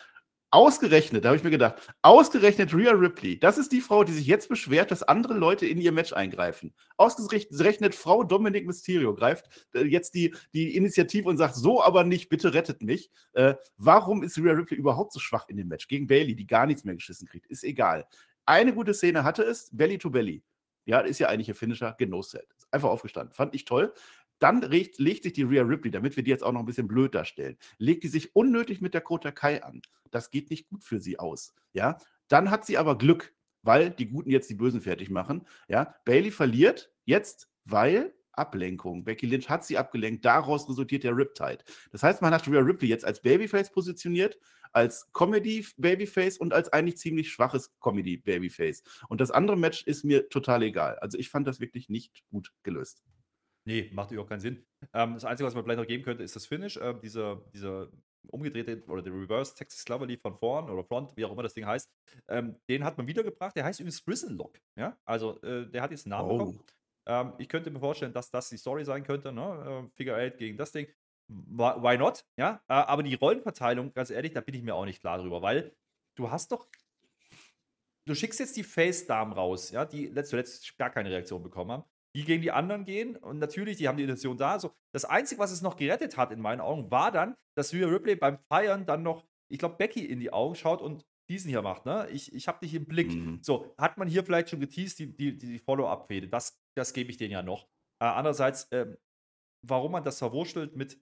Ausgerechnet, da habe ich mir gedacht, ausgerechnet Rhea Ripley, das ist die Frau, die sich jetzt beschwert, dass andere Leute in ihr Match eingreifen. Ausgerechnet Frau Dominic Mysterio greift äh, jetzt die, die Initiative und sagt, so aber nicht, bitte rettet mich. Äh, warum ist Rhea Ripley überhaupt so schwach in dem Match? Gegen Bailey, die gar nichts mehr geschissen kriegt, ist egal. Eine gute Szene hatte es, Belly to Belly. Ja, ist ja eigentlich ein Finisher, Genoset. Einfach aufgestanden. Fand ich toll. Dann legt, legt sich die Rhea Ripley, damit wir die jetzt auch noch ein bisschen blöd darstellen, legt die sich unnötig mit der Kota Kai an. Das geht nicht gut für sie aus. Ja, dann hat sie aber Glück, weil die Guten jetzt die Bösen fertig machen. Ja, Bailey verliert jetzt, weil Ablenkung. Becky Lynch hat sie abgelenkt, daraus resultiert der Riptide. Das heißt, man hat Rhea Ripley jetzt als Babyface positioniert, als Comedy-Babyface und als eigentlich ziemlich schwaches Comedy-Babyface. Und das andere Match ist mir total egal. Also ich fand das wirklich nicht gut gelöst. Nee, macht überhaupt keinen Sinn. Ähm, das Einzige, was man vielleicht noch geben könnte, ist das Finish. Ähm, dieser, dieser umgedrehte oder der Reverse Texas Cloverleaf von vorn oder Front, wie auch immer das Ding heißt, ähm, den hat man wiedergebracht. Der heißt übrigens Prison Lock. Ja? Also äh, der hat jetzt einen Namen oh. bekommen. Ähm, ich könnte mir vorstellen, dass das die Story sein könnte. Ne? Äh, Figure 8 gegen das Ding. Why not? Ja, äh, aber die Rollenverteilung, ganz ehrlich, da bin ich mir auch nicht klar drüber, weil du hast doch du schickst jetzt die Face-Damen raus, ja, die zuletzt gar keine Reaktion bekommen haben die gegen die anderen gehen. Und natürlich, die haben die Intention da. So, das Einzige, was es noch gerettet hat in meinen Augen, war dann, dass Rhea Ripley beim Feiern dann noch, ich glaube, Becky in die Augen schaut und diesen hier macht, ne? Ich, ich habe dich im Blick. Mhm. So, hat man hier vielleicht schon geteased, die, die, die Follow-up-Fehde. Das, das gebe ich denen ja noch. Äh, andererseits, äh, warum man das verwurschtelt mit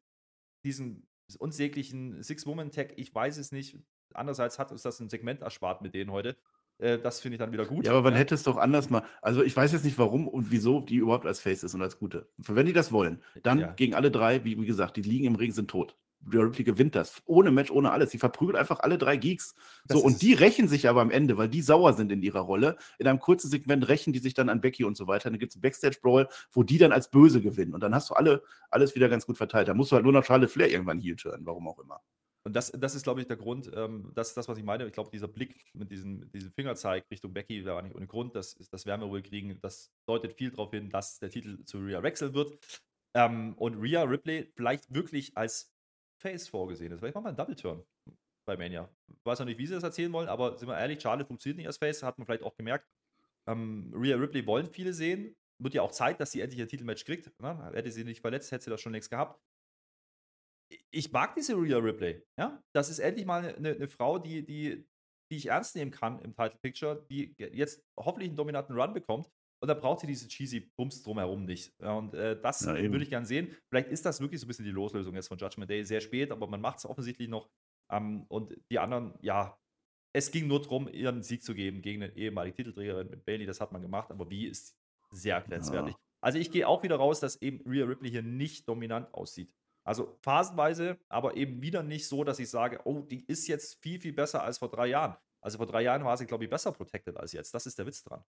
diesem unsäglichen Six-Woman-Tag, ich weiß es nicht. Andererseits hat uns das ein Segment erspart mit denen heute. Äh, das finde ich dann wieder gut. Ja, aber man ja. hätte es doch anders mal. Also ich weiß jetzt nicht, warum und wieso die überhaupt als Face ist und als Gute. Wenn die das wollen, dann ja. gegen alle drei, wie, wie gesagt, die liegen im Ring, sind tot. Rhea Ripley gewinnt das. Ohne Match, ohne alles. Die verprügelt einfach alle drei Geeks. So, und die rächen sich aber am Ende, weil die sauer sind in ihrer Rolle. In einem kurzen Segment rächen die sich dann an Becky und so weiter. Dann gibt es einen Backstage-Brawl, wo die dann als Böse gewinnen. Und dann hast du alle, alles wieder ganz gut verteilt. Da musst du halt nur noch Charlotte Flair irgendwann heel turnen, warum auch immer. Und das, das ist, glaube ich, der Grund, ähm, das ist das, was ich meine. Ich glaube, dieser Blick mit diesem, diesem Fingerzeig Richtung Becky war nicht ohne Grund. Das, das werden wir wohl kriegen. Das deutet viel darauf hin, dass der Titel zu Rhea wechseln wird. Ähm, und Rhea Ripley vielleicht wirklich als Face vorgesehen ist. Vielleicht machen wir einen Double Turn bei Mania. Weiß noch nicht, wie sie das erzählen wollen, aber sind wir ehrlich, Charlotte funktioniert nicht als Face, hat man vielleicht auch gemerkt. Ähm, Rhea Ripley wollen viele sehen. Wird ja auch Zeit, dass sie endlich ein Titelmatch kriegt. Ne? Hätte sie nicht verletzt, hätte sie das schon längst gehabt ich mag diese Rhea Ripley. Ja? Das ist endlich mal eine, eine Frau, die, die, die ich ernst nehmen kann im Title Picture, die jetzt hoffentlich einen dominanten Run bekommt. Und da braucht sie diese cheesy Bums drumherum nicht. Ja, und äh, das ja, würde ich gerne sehen. Vielleicht ist das wirklich so ein bisschen die Loslösung jetzt von Judgment Day. Sehr spät, aber man macht es offensichtlich noch. Ähm, und die anderen, ja, es ging nur darum, ihren Sieg zu geben gegen eine ehemalige Titelträgerin mit Bailey. Das hat man gemacht, aber wie ist sehr grenzwertig. Ja. Also ich gehe auch wieder raus, dass eben Rhea Ripley hier nicht dominant aussieht. Also phasenweise, aber eben wieder nicht so, dass ich sage, oh, die ist jetzt viel, viel besser als vor drei Jahren. Also vor drei Jahren war sie, glaube ich, besser protected als jetzt. Das ist der Witz dran.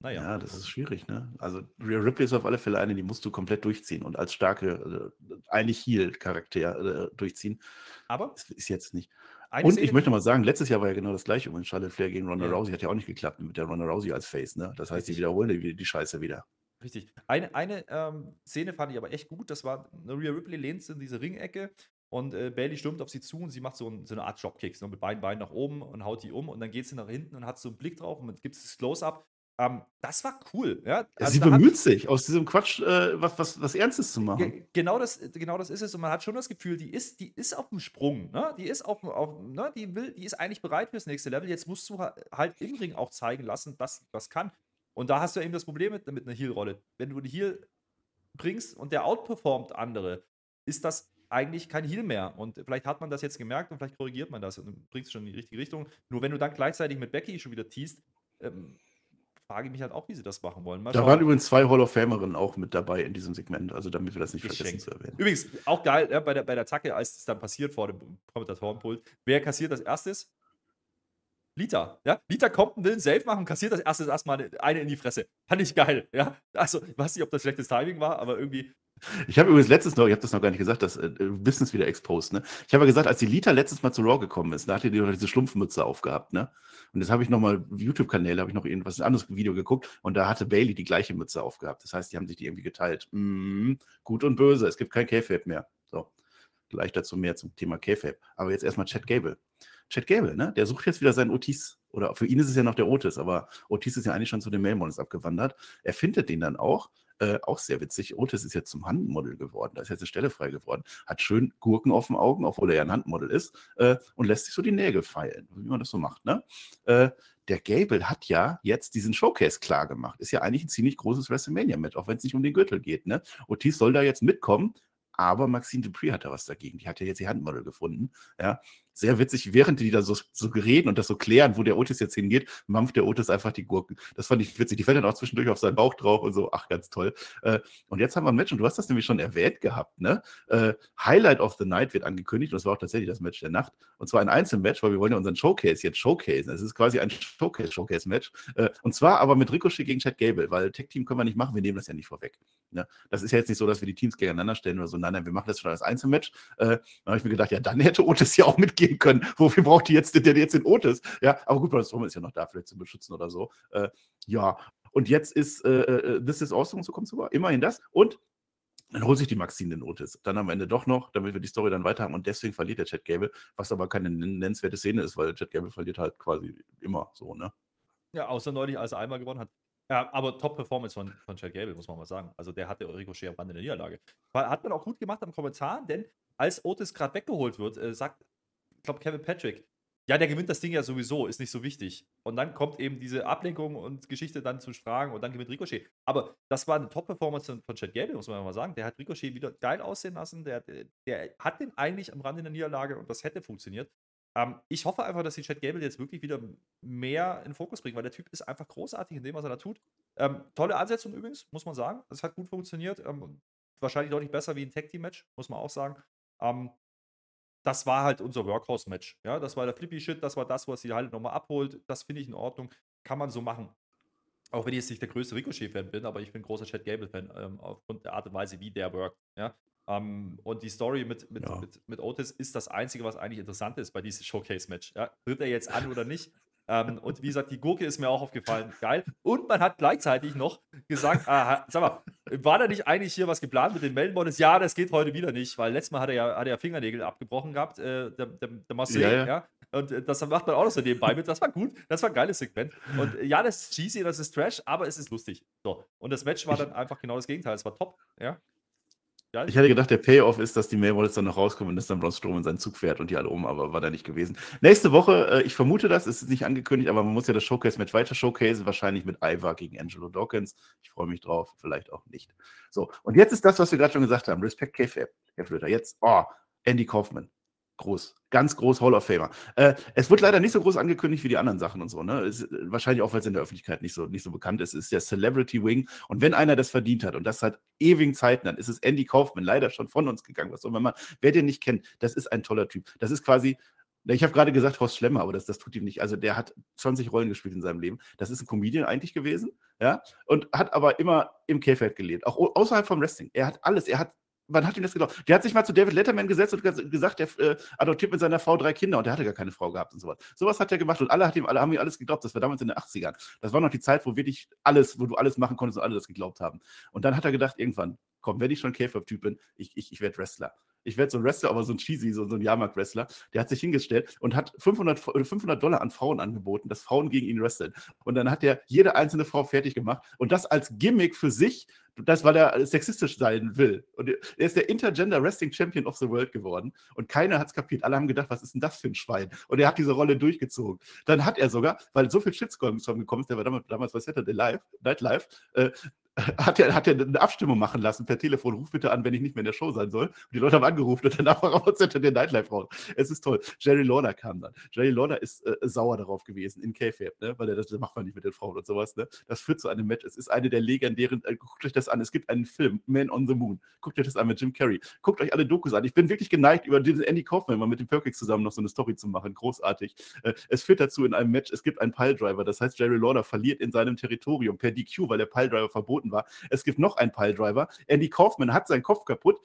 Naja. Ja, das ist schwierig, ne? Also Rhea Ripley ist auf alle Fälle eine, die musst du komplett durchziehen und als starke, äh, eigentlich Heal-Charakter äh, durchziehen. Aber? Das ist jetzt nicht. und ich möchte mal sagen, letztes Jahr war ja genau das gleiche. Und Charlotte Flair gegen Ronda ja. Rousey hat ja auch nicht geklappt mit der Ronda Rousey als Face, ne? Das heißt, die wiederholen die, die Scheiße wieder. Richtig. Eine, eine ähm, Szene fand ich aber echt gut. Das war, Rhea Ripley lehnt in diese Ringecke und äh, Bailey stürmt auf sie zu und sie macht so, ein, so eine Art Dropkick, so mit beiden Beinen nach oben und haut die um und dann geht sie nach hinten und hat so einen Blick drauf und gibt es das Close-Up. Ähm, das war cool. Ja? Also sie bemüht hat, sich, aus diesem Quatsch äh, was, was, was Ernstes zu machen. Ge genau, das, genau das ist es. Und man hat schon das Gefühl, die ist, die ist auf dem Sprung. Ne? Die ist auf, auf ne? die will, die ist eigentlich bereit fürs nächste Level. Jetzt musst du halt im Ring auch zeigen lassen, dass sie was kann. Und da hast du eben das Problem mit, mit einer Heal-Rolle. Wenn du eine Heal bringst und der outperformt andere, ist das eigentlich kein Heal mehr. Und vielleicht hat man das jetzt gemerkt und vielleicht korrigiert man das und bringt es schon in die richtige Richtung. Nur wenn du dann gleichzeitig mit Becky schon wieder teast, ähm, frage ich mich halt auch, wie sie das machen wollen. Mal da schauen. waren übrigens zwei Hall of Famerinnen auch mit dabei in diesem Segment, also damit wir das nicht vergessen zu erwähnen. Übrigens, auch geil, ja, bei, der, bei der Zacke, als es dann passiert vor dem Kommentatorenpult, wer kassiert als erstes? Lita, ja. Lita kommt und will einen Safe machen, kassiert das erste erstmal eine in die Fresse. Fand ich geil, ja. Also, ich weiß nicht, ob das schlechtes Timing war, aber irgendwie. Ich habe übrigens letztens noch, ich habe das noch gar nicht gesagt, das äh, Business wieder exposed, ne? Ich habe ja gesagt, als die Lita letztes Mal zu Raw gekommen ist, da hatte die noch diese Schlumpfmütze aufgehabt, ne? Und jetzt habe ich nochmal YouTube-Kanäle, habe ich noch irgendwas, ein anderes Video geguckt und da hatte Bailey die gleiche Mütze aufgehabt. Das heißt, die haben sich die irgendwie geteilt. Mm, gut und böse, es gibt kein K-Fape mehr. So, gleich dazu mehr zum Thema K-Fape. Aber jetzt erstmal Chad Gable. Chad Gable, ne? Der sucht jetzt wieder seinen Otis. Oder für ihn ist es ja noch der Otis, aber Otis ist ja eigentlich schon zu den Mailmons abgewandert. Er findet den dann auch. Äh, auch sehr witzig. Otis ist jetzt zum Handmodel geworden. Da ist jetzt eine Stelle frei geworden. Hat schön Gurken auf den Augen, obwohl er ja ein Handmodel ist. Äh, und lässt sich so die Nägel feilen, wie man das so macht. Ne? Äh, der Gable hat ja jetzt diesen Showcase klar gemacht. Ist ja eigentlich ein ziemlich großes WrestleMania-Match, auch wenn es nicht um den Gürtel geht. Ne? Otis soll da jetzt mitkommen, aber Maxine Dupree hat da was dagegen. Die hat ja jetzt ihr Handmodel gefunden. Ja, sehr witzig, während die da so, so reden und das so klären, wo der Otis jetzt hingeht, mampft der Otis einfach die Gurken. Das fand ich witzig. Die fällt dann auch zwischendurch auf seinen Bauch drauf und so. Ach, ganz toll. Äh, und jetzt haben wir ein Match und du hast das nämlich schon erwähnt gehabt. Ne? Äh, Highlight of the Night wird angekündigt und das war auch tatsächlich das Match der Nacht. Und zwar ein Einzelmatch, weil wir wollen ja unseren Showcase jetzt showcasen. Es ist quasi ein Showcase-Showcase-Match. Äh, und zwar aber mit Ricochet gegen Chad Gable, weil Tech-Team können wir nicht machen, wir nehmen das ja nicht vorweg. Ne? Das ist ja jetzt nicht so, dass wir die Teams gegeneinander stellen oder so. Nein, nein, wir machen das schon als Einzelmatch. Äh, dann habe ich mir gedacht, ja, dann hätte Otis ja auch mitgehen können. Wofür braucht die jetzt, der jetzt den Otis? Ja, aber gut, Braun ist ja noch da, vielleicht zu beschützen oder so. Äh, ja, und jetzt ist äh, äh, This is Awesome, so kommt sogar. Immerhin das. Und dann holt sich die Maxine den Otis. Dann am Ende doch noch, damit wir die Story dann weiter haben. Und deswegen verliert der Chad Gable, was aber keine nennenswerte Szene ist, weil Chad Gable verliert halt quasi immer so, ne? Ja, außer neulich, als er einmal gewonnen hat. Ja, aber Top-Performance von, von Chad Gable, muss man mal sagen. Also der hatte Ricochet am Rande der Niederlage. Hat man auch gut gemacht am Kommentar, denn als Otis gerade weggeholt wird, äh, sagt, ich glaube, Kevin Patrick, ja, der gewinnt das Ding ja sowieso, ist nicht so wichtig. Und dann kommt eben diese Ablenkung und Geschichte dann zu Fragen und dann gewinnt Ricochet. Aber das war eine Top-Performance von Chad Gable, muss man mal sagen. Der hat Ricochet wieder geil aussehen lassen. Der, der hat den eigentlich am Rande der Niederlage und das hätte funktioniert. Ähm, ich hoffe einfach, dass die Chad Gable jetzt wirklich wieder mehr in den Fokus bringt, weil der Typ ist einfach großartig in dem, was er da tut. Ähm, tolle Ansetzung übrigens, muss man sagen. Es hat gut funktioniert. Ähm, wahrscheinlich deutlich besser wie ein Tag-Team-Match, muss man auch sagen. Ähm, das war halt unser Workhouse-Match. Ja, das war der Flippy-Shit, das war das, was sie halt nochmal abholt. Das finde ich in Ordnung. Kann man so machen. Auch wenn ich jetzt nicht der größte Ricochet-Fan bin, aber ich bin großer Chad Gable-Fan, ähm, aufgrund der Art und Weise, wie der workt. Ja? Ähm, und die Story mit, mit, ja. mit, mit, Otis ist das Einzige, was eigentlich interessant ist bei diesem Showcase-Match. Ja? Tritt er jetzt an oder nicht? Ähm, und wie gesagt, die Gurke ist mir auch aufgefallen. Geil. Und man hat gleichzeitig noch gesagt, ah, sag mal, war da nicht eigentlich hier was geplant mit den Meldenbonus? Ja, das geht heute wieder nicht, weil letztes Mal hat er ja, hat er ja Fingernägel abgebrochen gehabt, äh, der, der, der Marseille, ja, ja. ja. Und äh, das macht man auch noch so nebenbei mit. Das war gut. Das war ein geiles Segment. Und äh, ja, das ist cheesy, das ist Trash, aber es ist lustig. So. Und das Match war dann einfach genau das Gegenteil. Es war top. Ja. Ja, ich hatte gedacht, der Payoff ist, dass die Mailwallets dann noch rauskommen und dass dann Braun Strowman seinen Zug fährt und die alle um, aber war da nicht gewesen. Nächste Woche, äh, ich vermute das, ist nicht angekündigt, aber man muss ja das Showcase-Match weiter showcasen, wahrscheinlich mit Ivar gegen Angelo Dawkins. Ich freue mich drauf, vielleicht auch nicht. So, und jetzt ist das, was wir gerade schon gesagt haben. Respekt KFAB, Herr Flöter. Jetzt, oh, Andy Kaufman groß, ganz groß Hall of Famer. Äh, es wird leider nicht so groß angekündigt wie die anderen Sachen und so. Ne? Ist, äh, wahrscheinlich auch, weil es in der Öffentlichkeit nicht so, nicht so bekannt ist, ist der Celebrity Wing. Und wenn einer das verdient hat und das seit ewigen Zeiten, dann ist es Andy Kaufman, leider schon von uns gegangen. Was soll man mal, wer den nicht kennt, das ist ein toller Typ. Das ist quasi ich habe gerade gesagt Horst Schlemmer, aber das, das tut ihm nicht. Also der hat 20 Rollen gespielt in seinem Leben. Das ist ein Comedian eigentlich gewesen, ja, und hat aber immer im Käfig gelebt, auch außerhalb vom Wrestling. Er hat alles, er hat Wann hat ihm das geglaubt? Der hat sich mal zu David Letterman gesetzt und gesagt, der äh, adoptiert mit seiner Frau drei Kinder und der hatte gar keine Frau gehabt und sowas. Sowas hat er gemacht und alle, hat ihm, alle haben ihm alles geglaubt. Das war damals in den 80ern. Das war noch die Zeit, wo wirklich alles, wo du alles machen konntest und alle das geglaubt haben. Und dann hat er gedacht, irgendwann, komm, wenn ich schon K-Typ bin, ich, ich, ich werde Wrestler ich werde so ein Wrestler, aber so ein Cheesy, so, so ein Jahrmarkt-Wrestler, der hat sich hingestellt und hat 500, 500 Dollar an Frauen angeboten, dass Frauen gegen ihn wresteln. Und dann hat er jede einzelne Frau fertig gemacht und das als Gimmick für sich, das, weil er sexistisch sein will. Und er ist der Intergender Wrestling Champion of the World geworden und keiner hat es kapiert. Alle haben gedacht, was ist denn das für ein Schwein? Und er hat diese Rolle durchgezogen. Dann hat er sogar, weil so viel Shitstorm gekommen ist, der war damals, damals bei Saturday Live, Night Live, äh, hat er, hat er eine Abstimmung machen lassen per Telefon, ruf bitte an, wenn ich nicht mehr in der Show sein soll. Und die Leute haben angerufen und danach war raus der Nightlife raus. Es ist toll. Jerry Lawler kam dann. Jerry Lawler ist äh, sauer darauf gewesen in K-Fab, ne? weil er das, das, macht man nicht mit den Frauen und sowas. Ne? Das führt zu einem Match. Es ist eine der legendären, äh, guckt euch das an. Es gibt einen Film, Man on the Moon. Guckt euch das an mit Jim Carrey. Guckt euch alle Dokus an. Ich bin wirklich geneigt, über diesen Andy Kaufman mal mit dem Perkins zusammen noch so eine Story zu machen. Großartig. Äh, es führt dazu in einem Match, es gibt einen Piledriver. Das heißt, Jerry Lawler verliert in seinem Territorium per DQ, weil der Piledriver verboten war. Es gibt noch noch ein Piledriver. Andy Kaufman hat seinen Kopf kaputt.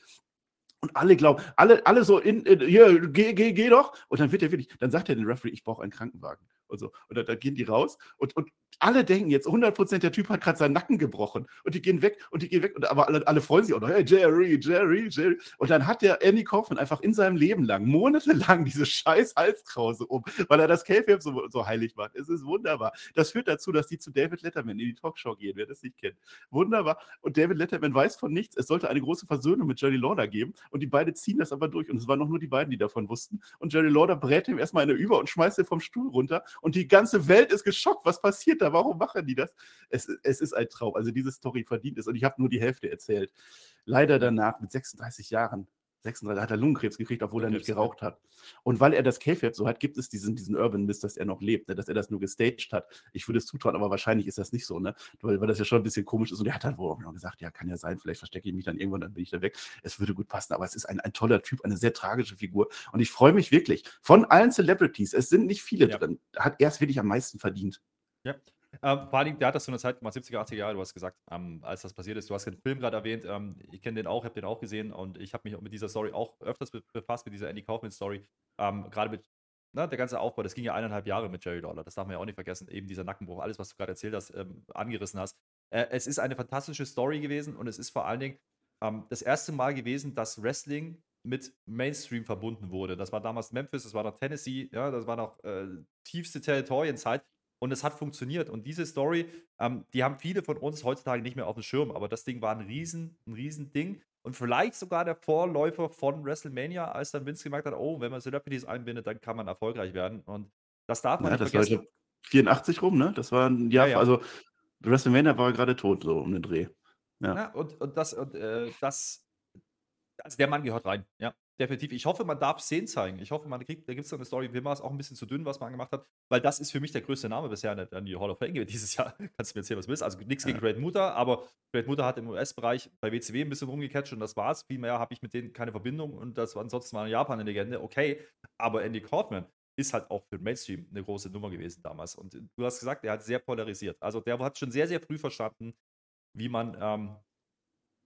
Und alle glauben, alle, alle so in, in hier, geh, geh, geh doch. Und dann wird er wirklich, dann sagt er den Referee, ich brauche einen Krankenwagen. Und so. Und dann, gehen die raus und, und alle denken jetzt, 100% der Typ hat gerade seinen Nacken gebrochen. Und die gehen weg und die gehen weg. Und, aber alle, alle freuen sich auch noch, hey, Jerry, Jerry, Jerry. Und dann hat der Andy Kaufman einfach in seinem Leben lang, monatelang, diese scheiß Halskrause um, weil er das K-Fab so, so heilig macht. Es ist wunderbar. Das führt dazu, dass die zu David Letterman in die Talkshow gehen, wer das nicht kennt. Wunderbar. Und David Letterman weiß von nichts. Es sollte eine große Versöhnung mit Jerry Lawler geben. Und die beiden ziehen das aber durch. Und es waren noch nur die beiden, die davon wussten. Und Jerry Lawler brät ihm erstmal eine über und schmeißt ihn vom Stuhl runter. Und die ganze Welt ist geschockt. Was passiert da? Warum machen die das? Es, es ist ein Traum. Also diese Story verdient es. Und ich habe nur die Hälfte erzählt. Leider danach mit 36 Jahren 36 hat er Lungenkrebs gekriegt, obwohl er nicht geraucht hat. Und weil er das K-Fab so hat, gibt es diesen, diesen Urban Mist, dass er noch lebt, ne? dass er das nur gestaged hat. Ich würde es zutrauen, aber wahrscheinlich ist das nicht so, ne? Weil, weil das ja schon ein bisschen komisch ist. Und er hat dann wohl auch noch gesagt, ja, kann ja sein, vielleicht verstecke ich mich dann irgendwann, dann bin ich da weg. Es würde gut passen, aber es ist ein, ein toller Typ, eine sehr tragische Figur. Und ich freue mich wirklich. Von allen Celebrities, es sind nicht viele Ja. drin, hat er es wirklich am meisten verdient. Ja. Ähm, vor allem, der hat das zu einer Zeit gemacht, 70er, 80er Jahre, du hast gesagt, ähm, als das passiert ist. Du hast den Film gerade erwähnt, ähm, ich kenne den auch, habe den auch gesehen und ich habe mich mit dieser Story auch öfters be- befasst, mit dieser Andy Kaufman-Story. Ähm, gerade mit na, der ganze Aufbau, das ging ja eineinhalb Jahre mit Jerry Lawler, das darf man ja auch nicht vergessen. Eben dieser Nackenbruch, alles, was du gerade erzählt hast, ähm, angerissen hast. Äh, es ist eine fantastische Story gewesen und es ist vor allen Dingen ähm, das erste Mal gewesen, dass Wrestling mit Mainstream verbunden wurde. Das war damals Memphis, das war noch Tennessee, ja, das war noch äh, tiefste Territorienzeit und es hat funktioniert. Und diese Story, ähm, die haben viele von uns heutzutage nicht mehr auf dem Schirm, aber das Ding war ein riesen, ein riesen Ding und vielleicht sogar der Vorläufer von WrestleMania, als dann Vince gemerkt hat, oh, wenn man Celebrities einbindet, dann kann man erfolgreich werden und das darf man Ja, nicht das war vergessen. glaub, 84 rum, ne? Das war ein Jahr, Ja, ja. also WrestleMania war gerade tot, so um den Dreh. Ja. Ja, und, und das, und, äh, das, also der Mann gehört rein, ja, definitiv. Ich hoffe, man darf Szenen zeigen. Ich hoffe, man kriegt, da gibt es eine Story, mir war es auch ein bisschen zu dünn, was man gemacht hat, weil das ist für mich der größte Name bisher an an die Hall of Fame dieses Jahr. Kannst du mir erzählen, was du willst. Also nichts gegen Ja. Great Mutter, aber Great Mutter hat im US-Bereich bei WCW ein bisschen rumgecatcht und das war's. Viel mehr habe ich mit denen keine Verbindung und das war ansonsten war in Japan eine Legende, okay, aber Andy Kaufman ist halt auch für den Mainstream eine große Nummer gewesen damals. Und du hast gesagt, er hat sehr polarisiert. Also der hat schon sehr, sehr früh verstanden, wie man ähm,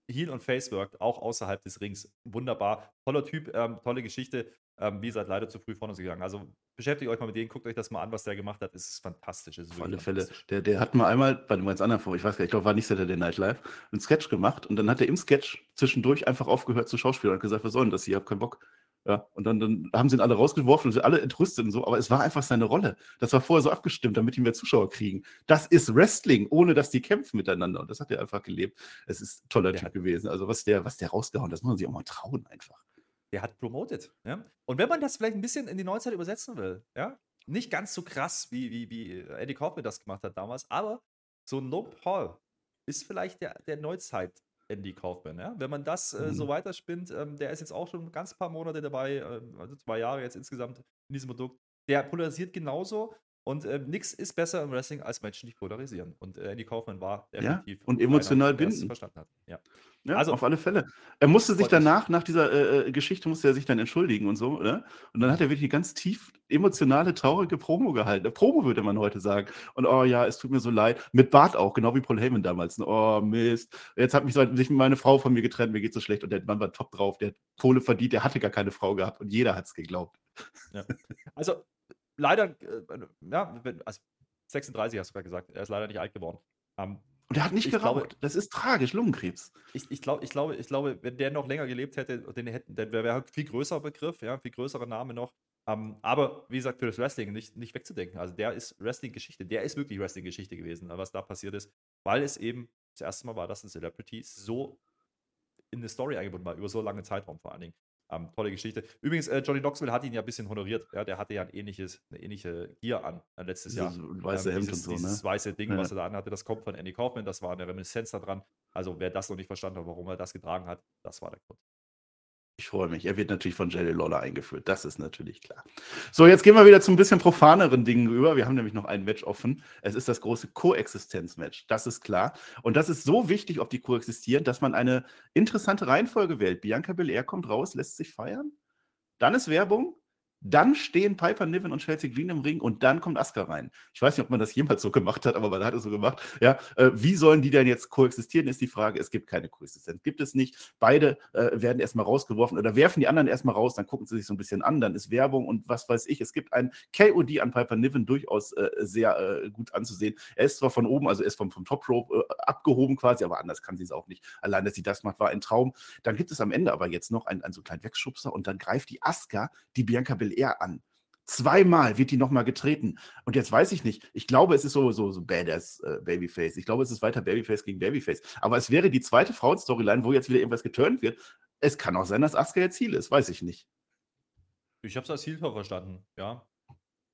Heel und Face worked, auch außerhalb des Rings. Wunderbar. Toller Typ, ähm, tolle Geschichte. Ähm, wie gesagt, leider zu früh vorne gegangen. Also beschäftigt euch mal mit denen, guckt euch das mal an, was der gemacht hat. Es ist fantastisch. Es ist Auf alle Fälle. Der, der hat mal einmal bei einem ganz anderen Form, ich weiß gar nicht, ich glaube, war nicht Saturday Night Live, einen Sketch gemacht und dann hat er im Sketch zwischendurch einfach aufgehört zu schauspielen und gesagt, was soll denn das hier, ich habe keinen Bock. Ja, und dann, dann haben sie ihn alle rausgeworfen und sind alle entrüstet und so, aber es war einfach seine Rolle. Das war vorher so abgestimmt, damit die mehr Zuschauer kriegen. Das ist Wrestling, ohne dass die kämpfen miteinander. Und das hat er einfach gelebt. Es ist ein toller Der Typ hat- gewesen. Also was der, was der rausgehauen, das muss man sich auch mal trauen einfach. Der hat promoted. Ja? Und wenn man das vielleicht ein bisschen in die Neuzeit übersetzen will, ja, nicht ganz so krass, wie, wie, wie Eddie Kaufman das gemacht hat damals, aber so ein Low Paul ist vielleicht der, der Neuzeit Andy Kaufman. Ja? Wenn man das äh, so Mhm. weiterspinnt, ähm, der ist jetzt auch schon ein ganz paar Monate dabei, ähm, also zwei Jahre jetzt insgesamt in diesem Produkt. Der polarisiert genauso und ähm, nichts ist besser im Wrestling als Menschen, die polarisieren. Und äh, Andy Kaufman war definitiv und einer, emotional es binden. verstanden hat. Ja. Ja, Also- auf alle Fälle. Er musste sich danach, nach dieser äh, äh, Geschichte, musste er sich dann entschuldigen und so, ne? Und dann hat er wirklich eine ganz tief emotionale, traurige Promo gehalten. Promo würde man heute sagen. Und oh ja, es tut mir so leid. Mit Bart auch, genau wie Paul Heyman damals. Ne? Oh Mist. Jetzt hat mich so- sich meine Frau von mir getrennt, mir geht so schlecht. Und der Mann war top drauf, der hat Kohle verdient, der hatte gar keine Frau gehabt und jeder hat es geglaubt. Also, leider, äh, ja, also 36 hast du gerade gesagt, er ist leider nicht alt geworden. Ähm, Und er hat nicht Ich geraucht. glaube- das ist tragisch, Lungenkrebs. ich, ich, glaub, ich, glaube, ich glaube, wenn der noch länger gelebt hätte, den hätten, der wäre ein viel größerer Begriff, ja, viel größerer Name noch. Ähm, aber wie gesagt, für das Wrestling nicht, nicht wegzudenken. Also der ist Wrestling-Geschichte, der ist wirklich Wrestling-Geschichte gewesen, was da passiert ist, weil es eben das erste Mal war, dass ein Celebrity so in eine Story eingebunden war, über so lange Zeitraum vor allen Dingen. Ähm, tolle Geschichte. Übrigens, äh, Johnny Knoxville hat ihn ja ein bisschen honoriert. Ja, der hatte ja ein ähnliches, eine ähnliche Gear an äh, letztes Jahr. Dieses weiße Ähm, Hemd dieses, und so, dieses ne? weiße Ding, Ja. was er da anhatte, das kommt von Andy Kaufman. Das war eine Reminiszenz daran. Also, wer das noch nicht verstanden hat, warum er das getragen hat, das war der Grund. Ich freue mich. Er wird natürlich von Jerry Lawler eingeführt. Das ist natürlich klar. So, jetzt gehen wir wieder zu ein bisschen profaneren Dingen über. Wir haben nämlich noch ein Match offen. Es ist das große Koexistenz-Match. Das ist klar. Und das ist so wichtig, ob die koexistieren, dass man eine interessante Reihenfolge wählt. Bianca Belair kommt raus, lässt sich feiern. Dann ist Werbung. Dann stehen Piper Niven und Chelsea Green im Ring und dann kommt Asuka rein. Ich weiß nicht, ob man das jemals so gemacht hat, aber man hat es so gemacht. Ja, äh, wie sollen die denn jetzt koexistieren, ist die Frage. Es gibt keine Koexistenz. Gibt es nicht. Beide äh, werden erstmal rausgeworfen oder werfen die anderen erstmal raus, dann gucken sie sich so ein bisschen an, dann ist Werbung und was weiß ich. Es gibt ein KOD an Piper Niven durchaus äh, sehr äh, gut anzusehen. Er ist zwar von oben, also er ist vom, vom Top Rope äh, abgehoben quasi, aber anders kann sie es auch nicht. Allein, dass sie das macht, war ein Traum. Dann gibt es am Ende aber jetzt noch einen, einen so kleinen Wegschubser und dann greift die Asuka die Bianca Belair an. Zweimal wird die nochmal getreten. Und jetzt weiß ich nicht. Ich glaube, es ist so, so, so Badass äh, Babyface. Ich glaube, es ist weiter Babyface gegen Babyface. Aber es wäre die zweite Frauenstoryline, wo jetzt wieder irgendwas geturnt wird. Es kann auch sein, dass Asuka jetzt Ziel ist. Weiß ich nicht. Ich habe es als Ziel verstanden, ja.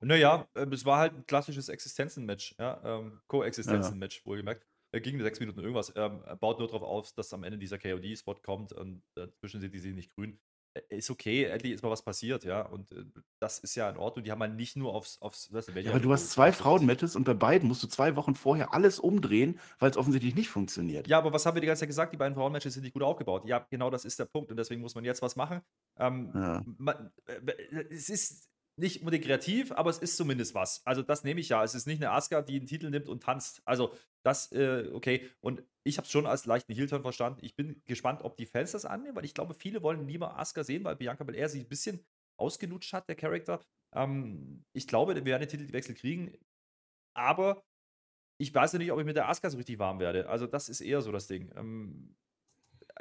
Naja, äh, es war halt ein klassisches Existenzen-Match, ja. Ähm, Co-Existenzen-Match, wohlgemerkt. Äh, ging sechs Minuten irgendwas. Ähm, baut nur darauf auf, dass am Ende dieser KOD-Spot kommt und dazwischen sind die sie nicht grün. Äh, ist okay, endlich ist mal was passiert, ja. Und äh, das ist ja in Ordnung. Die haben halt nicht nur aufs, aufs weißt du, ja, aber du hast zwei Frauen-Matches und bei beiden musst du zwei Wochen vorher alles umdrehen, weil es offensichtlich nicht funktioniert. Ja, aber was haben wir die ganze Zeit gesagt? Die beiden Frauen-Matches sind nicht gut aufgebaut. Ja, genau das ist der Punkt. Und deswegen muss man jetzt was machen. Ähm, ja. man, äh, es ist nicht unbedingt kreativ, aber es ist zumindest was. Also das nehme ich ja. Es ist nicht eine Asuka, die einen Titel nimmt und tanzt. Also das, äh, okay. Und ich habe es schon als leichten Heel-Turn verstanden. Ich bin gespannt, ob die Fans das annehmen, weil ich glaube, viele wollen lieber Asuka sehen, weil Bianca Belair sich ein bisschen ausgelutscht hat, der Charakter. Ähm, ich glaube, wir werden den Titelwechsel kriegen, aber ich weiß nicht, ob ich mit der Asuka so richtig warm werde. Also das ist eher so das Ding. Ähm,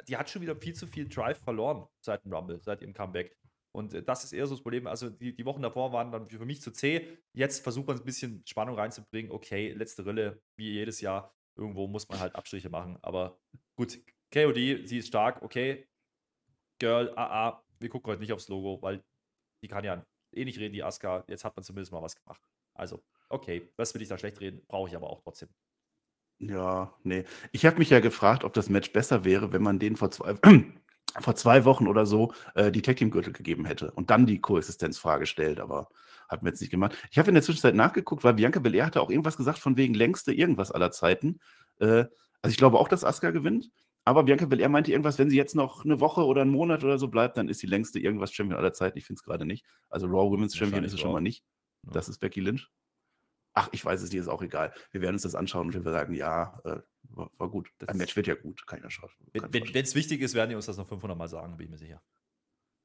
die hat schon wieder viel zu viel Drive verloren seit dem Rumble, seit ihrem Comeback. Und äh, das ist eher so das Problem. Also die, die Wochen davor waren dann für mich zu zäh. Jetzt versucht man ein bisschen Spannung reinzubringen. Okay, letzte Rille, wie jedes Jahr. Irgendwo muss man halt Abstriche machen. Aber gut, KOD, sie ist stark. Okay, Girl, AA, ah, wir gucken heute nicht aufs Logo, weil die kann ja eh nicht reden, die Aska. Jetzt hat man zumindest mal was gemacht. Also, okay, was will ich da schlecht reden? Brauche ich aber auch trotzdem. Ja, nee. Ich habe mich ja gefragt, ob das Match besser wäre, wenn man den vor zwei, vor zwei Wochen oder so äh, die Tag Team Gürtel gegeben hätte und dann die Koexistenzfrage stellt, aber hat mir jetzt nicht gemacht. Ich habe in der Zwischenzeit nachgeguckt, weil Bianca Belair hatte auch irgendwas gesagt von wegen längste irgendwas aller Zeiten. Äh, also ich glaube auch, dass Asuka gewinnt, aber Bianca Belair meinte irgendwas, wenn sie jetzt noch eine Woche oder einen Monat oder so bleibt, dann ist sie längste irgendwas Champion aller Zeiten. Ich finde es gerade nicht. Also Raw Women's Champion ist es schon mal nicht. Das ist Becky Lynch. Ach, ich weiß es dir, ist auch egal. Wir werden uns das anschauen und wir sagen, ja, äh, war, war, gut. Das Match wird ja gut, kann ich ja schauen. Wenn es wichtig ist, werden die uns das noch 500 Mal sagen, bin ich mir sicher.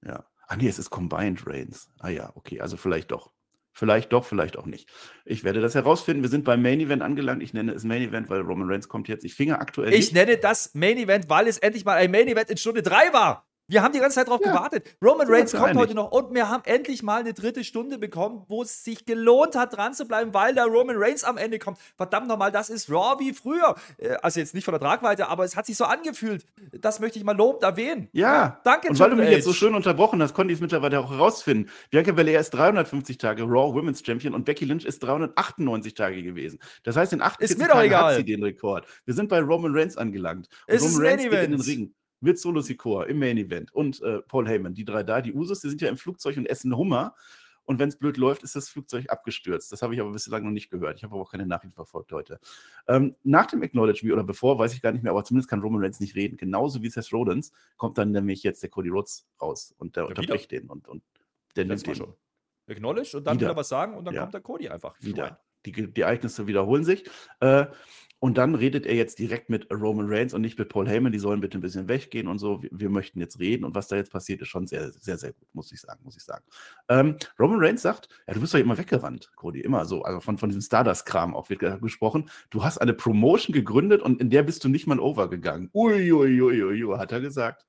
Ja. Ah, nee, es ist Combined Reigns. Ah ja, okay, also vielleicht doch. Vielleicht doch, vielleicht auch nicht. Ich werde das herausfinden. Wir sind beim Main Event angelangt. Ich nenne es Main Event, weil Roman Reigns kommt jetzt. Ich finge aktuell. Ich nenne das Main Event, weil es endlich mal ein Main Event in Stunde 3 war. Wir haben die ganze Zeit drauf ja. gewartet. Roman Reigns kommt heute noch und wir haben endlich mal eine dritte Stunde bekommen, wo es sich gelohnt hat, dran zu bleiben, weil der Roman Reigns am Ende kommt. Verdammt nochmal, das ist Raw wie früher. Äh, also jetzt nicht von der Tragweite, aber es hat sich so angefühlt. Das möchte ich mal lobend erwähnen. Ja, danke. Und weil du mich jetzt so schön unterbrochen hast, konnte ich es mittlerweile auch herausfinden. Bianca Belair ist 350 Tage Raw Women's Champion und Becky Lynch ist 398 Tage gewesen. Das heißt, in 48 Tagen hat sie den Rekord. Wir sind bei Roman Reigns angelangt. Und es Roman Reigns geht in den Ring mit Solo Sikoa im Main Event und äh, Paul Heyman, die drei da. Die Usos, die sind ja im Flugzeug und essen Hummer. Und wenn es blöd läuft, ist das Flugzeug abgestürzt. Das habe ich aber bislang noch nicht gehört. Ich habe aber auch keine Nachrichten verfolgt heute. Ähm, nach dem Acknowledge oder bevor, weiß ich gar nicht mehr, aber zumindest kann Roman Reigns nicht reden. Genauso wie Seth Rollins kommt dann nämlich jetzt der Cody Rhodes raus und der ja, unterbricht den und, und der nimmt den. schon. Acknowledge und dann wieder. wieder was sagen und dann ja. kommt der Cody einfach. Wieder. Die, die, Ereignisse wiederholen sich. Äh, und dann redet er jetzt direkt mit Roman Reigns und nicht mit Paul Heyman. Die sollen bitte ein bisschen weggehen und so. Wir, wir möchten jetzt reden. Und was da jetzt passiert, ist schon sehr, sehr, sehr gut, muss ich sagen, muss ich sagen. Ähm, Roman Reigns sagt, ja, du bist doch immer weggerannt, Cody, immer so. Also von, von diesem Stardust-Kram auch wird gesprochen. Du hast eine Promotion gegründet und in der bist du nicht mal over gegangen. Uiuiuiui, ui, ui, ui, hat er gesagt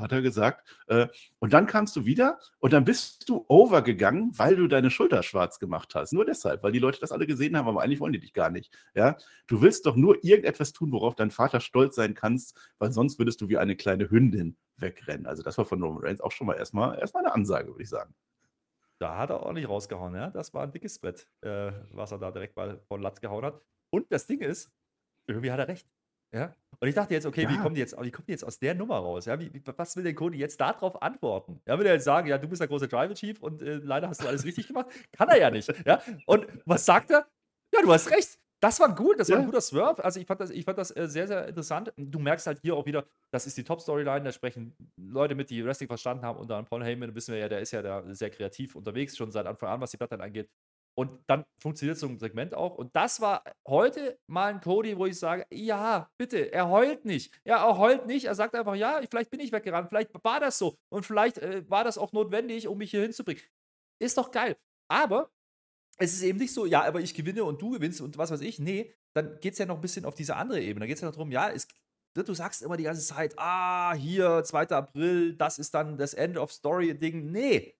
hat er gesagt. Äh, und dann kamst du wieder und dann bist du overgegangen, weil du deine Schulter schwarz gemacht hast. Nur deshalb, weil die Leute das alle gesehen haben, aber eigentlich wollen die dich gar nicht. Ja? Du willst doch nur irgendetwas tun, worauf dein Vater stolz sein kannst, weil sonst würdest du wie eine kleine Hündin wegrennen. Also das war von Roman Reigns auch schon mal erstmal, erstmal eine Ansage, würde ich sagen. Da hat er nicht rausgehauen, ja. Das war ein dickes Brett, äh, was er da direkt mal von Latz gehauen hat. Und das Ding ist, irgendwie hat er recht. Ja? Und ich dachte jetzt, okay, wie kommen die jetzt, wie kommen die jetzt aus der Nummer raus? Ja, wie, was will denn Cody jetzt darauf antworten? Ja, will er jetzt sagen, ja, du bist der große Tribal Chief und äh, leider hast du alles richtig gemacht? Kann er ja nicht. Ja? Und was sagt er? Ja, du hast recht. Das war gut, das war ein Ja. guter Swerve. Also ich fand das, ich fand das äh, sehr, sehr interessant. Du merkst halt hier auch wieder, das ist die Top-Storyline, da sprechen Leute mit, die Wrestling verstanden haben. Und dann Paul Heyman, wissen wir ja, der ist ja da sehr kreativ unterwegs, schon seit Anfang an, was die Platte angeht. Und dann funktioniert so ein Segment auch. Und das war heute mal ein Cody, wo ich sage, ja, bitte, er heult nicht. Ja, er heult nicht. Er sagt einfach, ja, vielleicht bin ich weggerannt, vielleicht war das so. Und vielleicht äh, war das auch notwendig, um mich hier hinzubringen. Ist doch geil. Aber es ist eben nicht so, ja, aber ich gewinne und du gewinnst und was weiß ich. Nee, dann geht es ja noch ein bisschen auf diese andere Ebene. Da geht es ja darum, ja, es, ne, du sagst immer die ganze Zeit, ah, hier, 2. April, das ist dann das End of Story-Ding. Nee.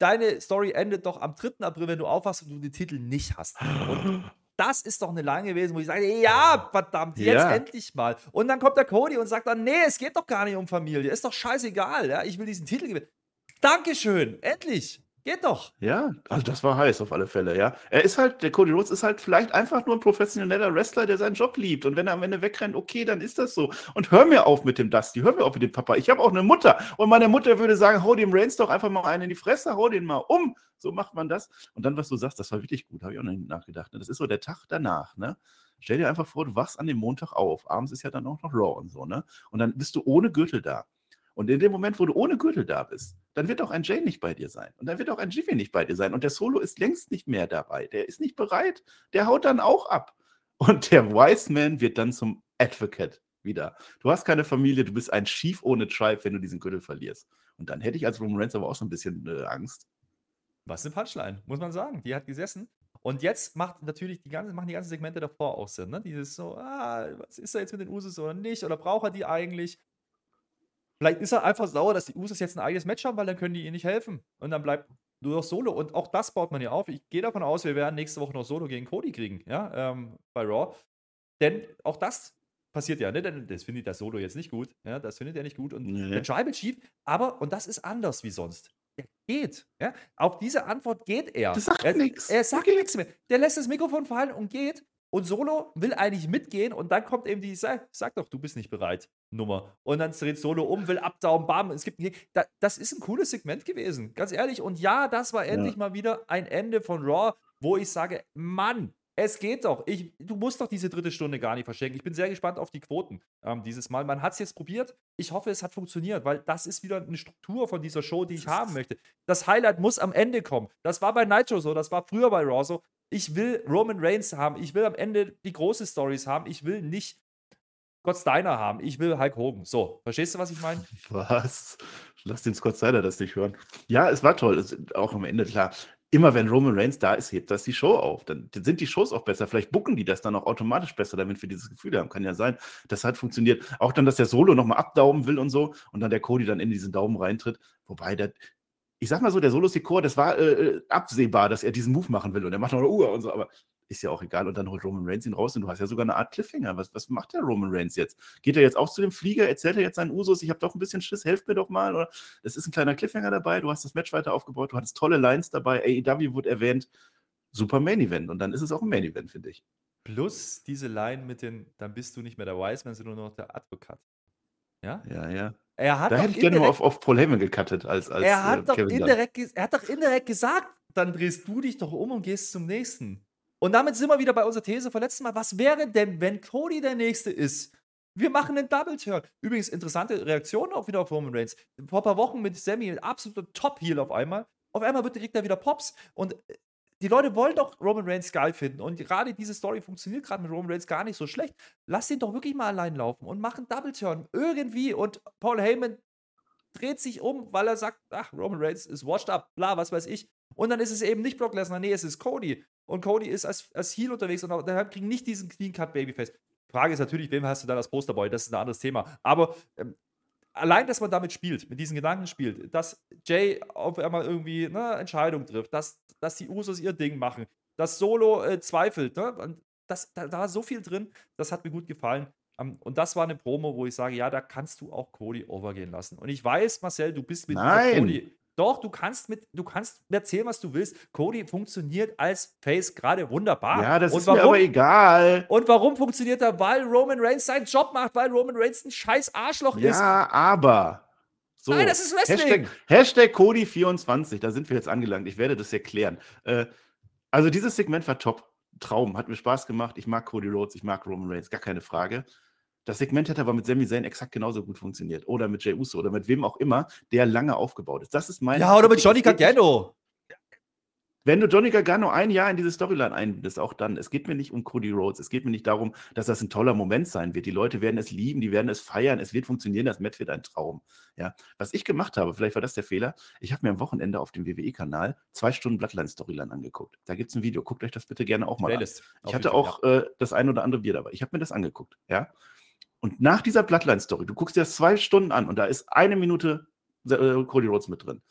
Deine Story endet doch am 3. April, wenn du aufwachst und du den Titel nicht hast. Und das ist doch eine lange gewesen, wo ich sage, ja, verdammt, jetzt Ja. endlich mal. Und dann kommt der Cody und sagt dann, nee, es geht doch gar nicht um Familie. Ist doch scheißegal, ja, ich will diesen Titel gewinnen. Dankeschön, endlich. Geht doch. Ja, also das war heiß auf alle Fälle, ja. Er ist halt, der Cody Rhodes ist halt vielleicht einfach nur ein professioneller Wrestler, der seinen Job liebt. Und wenn er am Ende wegrennt, okay, dann ist das so. Und hör mir auf mit dem Dusty, hör mir auf mit dem Papa. Ich habe auch eine Mutter. Und meine Mutter würde sagen, hau dem Reigns doch einfach mal einen in die Fresse, hau den mal um. So macht man das. Und dann, was du sagst, das war wirklich gut, habe ich auch noch nachgedacht. Ne? Das ist so der Tag danach, ne? Stell dir einfach vor, du wachst an dem Montag auf. Abends ist ja dann auch noch Raw und so, ne? Und dann bist du ohne Gürtel da. Und in dem Moment, wo du ohne Gürtel da bist, dann wird auch ein Jay nicht bei dir sein. Und dann wird auch ein Jimmy nicht bei dir sein. Und der Solo ist längst nicht mehr dabei. Der ist nicht bereit. Der haut dann auch ab. Und der Wise Man wird dann zum Advocate wieder. Du hast keine Familie, du bist ein Chief ohne Tribe, wenn du diesen Gürtel verlierst. Und dann hätte ich als Roman Reigns aber auch so ein bisschen äh, Angst. Was eine Punchline, muss man sagen. Die hat gesessen. Und jetzt macht natürlich die ganze, machen die ganzen Segmente davor auch Sinn. Ne? Dieses so, ah, was ist da jetzt mit den Usos oder nicht? Oder braucht er die eigentlich? Vielleicht ist er einfach sauer, dass die Usos jetzt ein eigenes Match haben, weil dann können die ihm nicht helfen. Und dann bleibt nur noch Solo. Und auch das baut man ja auf. Ich gehe davon aus, wir werden nächste Woche noch Solo gegen Cody kriegen, ja, ähm, bei Raw. Denn auch das passiert ja, ne? Denn das findet der Solo jetzt nicht gut. Ja, das findet er nicht gut. Und Nee. der Tribal Chief, aber, und das ist anders wie sonst. Der geht. Ja? Auf diese Antwort geht er. Der sagt er, nix. Er sagt nichts mehr. Der lässt das Mikrofon fallen und geht. Und Solo will eigentlich mitgehen und dann kommt eben die, sag, sag doch, du bist nicht bereit, Nummer. Und dann dreht Solo um, will abdauen, bam. Es gibt, da, das ist ein cooles Segment gewesen, ganz ehrlich. Und ja, das war endlich mal wieder ein Ende von Raw, wo ich sage, Mann, es geht doch. Ich, du musst doch diese dritte Stunde gar nicht verschenken. Ich bin sehr gespannt auf die Quoten ähm, dieses Mal. Man hat es jetzt probiert. Ich hoffe, es hat funktioniert, weil das ist wieder eine Struktur von dieser Show, die ich haben möchte. Das Highlight muss am Ende kommen. Das war bei Nitro so, das war früher bei Raw so. Ich will Roman Reigns haben. Ich will am Ende die große Stories haben. Ich will nicht Gott Steiner haben. Ich will Hulk Hogan. So, verstehst du, was ich meine? Was? Lass den Scott Snyder das nicht hören. Ja, es war toll. Es, auch am Ende klar. Immer wenn Roman Reigns da ist, hebt das die Show auf. Dann sind die Shows auch besser. Vielleicht bucken die das dann auch automatisch besser, damit wir dieses Gefühl haben. Kann ja sein. Das hat funktioniert. Auch dann, dass der Solo nochmal abdaumen will und so und dann der Cody dann in diesen Daumen reintritt. Wobei, der, ich sag mal so, der Solo-Sekor, das war äh, äh, absehbar, dass er diesen Move machen will und er macht noch eine Uhr und so, aber ist ja auch egal. Und dann holt Roman Reigns ihn raus und du hast ja sogar eine Art Cliffhanger. Was, was macht der Roman Reigns jetzt? Geht er jetzt auch zu dem Flieger? Erzählt er jetzt seinen Usos? Ich habe doch ein bisschen Schiss, helft mir doch mal. Oder es ist ein kleiner Cliffhanger dabei. Du hast das Match weiter aufgebaut. Du hattest tolle Lines dabei. AEW wurde erwähnt. Super Main Event. Und dann ist es auch ein Main Event, finde ich. Plus diese Line mit den, dann bist du nicht mehr der Wiseman, sondern nur noch der Advokat. Ja? Ja, ja. Er hat Da doch hätte ich gerne mal auf, auf Paul Heyman gecuttet als, als er hat, äh, doch indirekt, er hat doch indirekt gesagt, dann drehst du dich doch um und gehst zum nächsten. Und damit sind wir wieder bei unserer These vom letzten Mal. Was wäre denn, wenn Cody der Nächste ist? Wir machen einen Double Turn. Übrigens, interessante Reaktion auch wieder auf Roman Reigns. Vor ein paar Wochen mit Sammy, absoluter Top-Heel auf einmal. Auf einmal wird direkt da wieder Pops. Und äh, die Leute wollen doch Roman Reigns geil finden. Und gerade diese Story funktioniert gerade mit Roman Reigns gar nicht so schlecht. Lass ihn doch wirklich mal allein laufen und mach einen Double Turn. Irgendwie. Und Paul Heyman dreht sich um, weil er sagt, ach, Roman Reigns ist washed up, bla, was weiß ich. Und dann ist es eben nicht Brock Lesnar, nee, es ist Cody. Und Cody ist als, als Heel unterwegs und daher kriegen nicht diesen Clean Cut Babyface. Frage ist natürlich, wem hast du dann als Posterboy? Das ist ein anderes Thema. Aber ähm, allein, dass man damit spielt, mit diesen Gedanken spielt, dass Jay auf einmal irgendwie eine Entscheidung trifft, dass, dass die Usos ihr Ding machen, dass Solo äh, zweifelt, ne? Und das, da, da war so viel drin, das hat mir gut gefallen. Ähm, und das war eine Promo, wo ich sage, ja, da kannst du auch Cody overgehen lassen. Und ich weiß, Marcel, du bist mit Nein. Cody. Doch, du kannst mit, du kannst mir erzählen, was du willst. Cody funktioniert als Face gerade wunderbar. Ja, das und ist warum, mir aber egal. Und warum funktioniert er? Weil Roman Reigns seinen Job macht, weil Roman Reigns ein scheiß Arschloch ist. Ja, aber. So, Nein, das ist Wrestling. Hashtag, Hashtag Cody24, da sind wir jetzt angelangt. Ich werde das erklären. Äh, also, dieses Segment war top. Traum, hat mir Spaß gemacht. Ich mag Cody Rhodes, ich mag Roman Reigns, gar keine Frage. Das Segment hätte aber mit Sami Zayn exakt genauso gut funktioniert. Oder mit Jey Uso oder mit wem auch immer, der lange aufgebaut ist. Das ist mein. Ja, oder mit Johnny Gargano. Wenn du Johnny Gargano ein Jahr in diese Storyline einbindest, auch dann. Es geht mir nicht um Cody Rhodes. Es geht mir nicht darum, dass das ein toller Moment sein wird. Die Leute werden es lieben, die werden es feiern. Es wird funktionieren. Das Match wird ein Traum. Ja. Was ich gemacht habe, vielleicht war das der Fehler. Ich habe mir am Wochenende auf dem WWE-Kanal zwei Stunden Bloodline-Storyline angeguckt. Da gibt es ein Video. Guckt euch das bitte gerne auch mal Playlist. an. Ich hatte auch äh, das ein oder andere Bier dabei. Ich habe mir das angeguckt. Ja. Und nach dieser Bloodline-Story, du guckst dir das zwei Stunden an und da ist eine Minute äh, Cody Rhodes mit drin.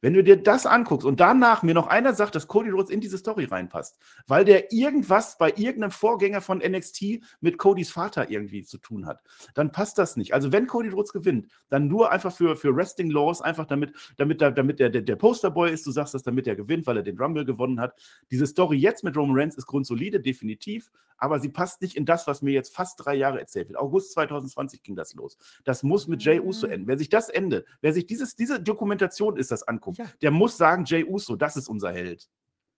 Wenn du dir das anguckst und danach mir noch einer sagt, dass Cody Rhodes in diese Story reinpasst, weil der irgendwas bei irgendeinem Vorgänger von NXT mit Codys Vater irgendwie zu tun hat, dann passt das nicht. Also wenn Cody Rhodes gewinnt, dann nur einfach für, für Wrestling Laws, einfach damit, damit, damit der, der, der Posterboy ist, du sagst das, damit er gewinnt, weil er den Rumble gewonnen hat. Diese Story jetzt mit Roman Reigns ist grundsolide, definitiv, aber sie passt nicht in das, was mir jetzt fast drei Jahre erzählt wird. August 2020 ging das los. Das muss mit Jay Uso enden. Wer sich das endet, wer sich dieses, diese Dokumentation ist das anguckt, anguckt, ja. der muss sagen, Jay Uso, das ist unser Held.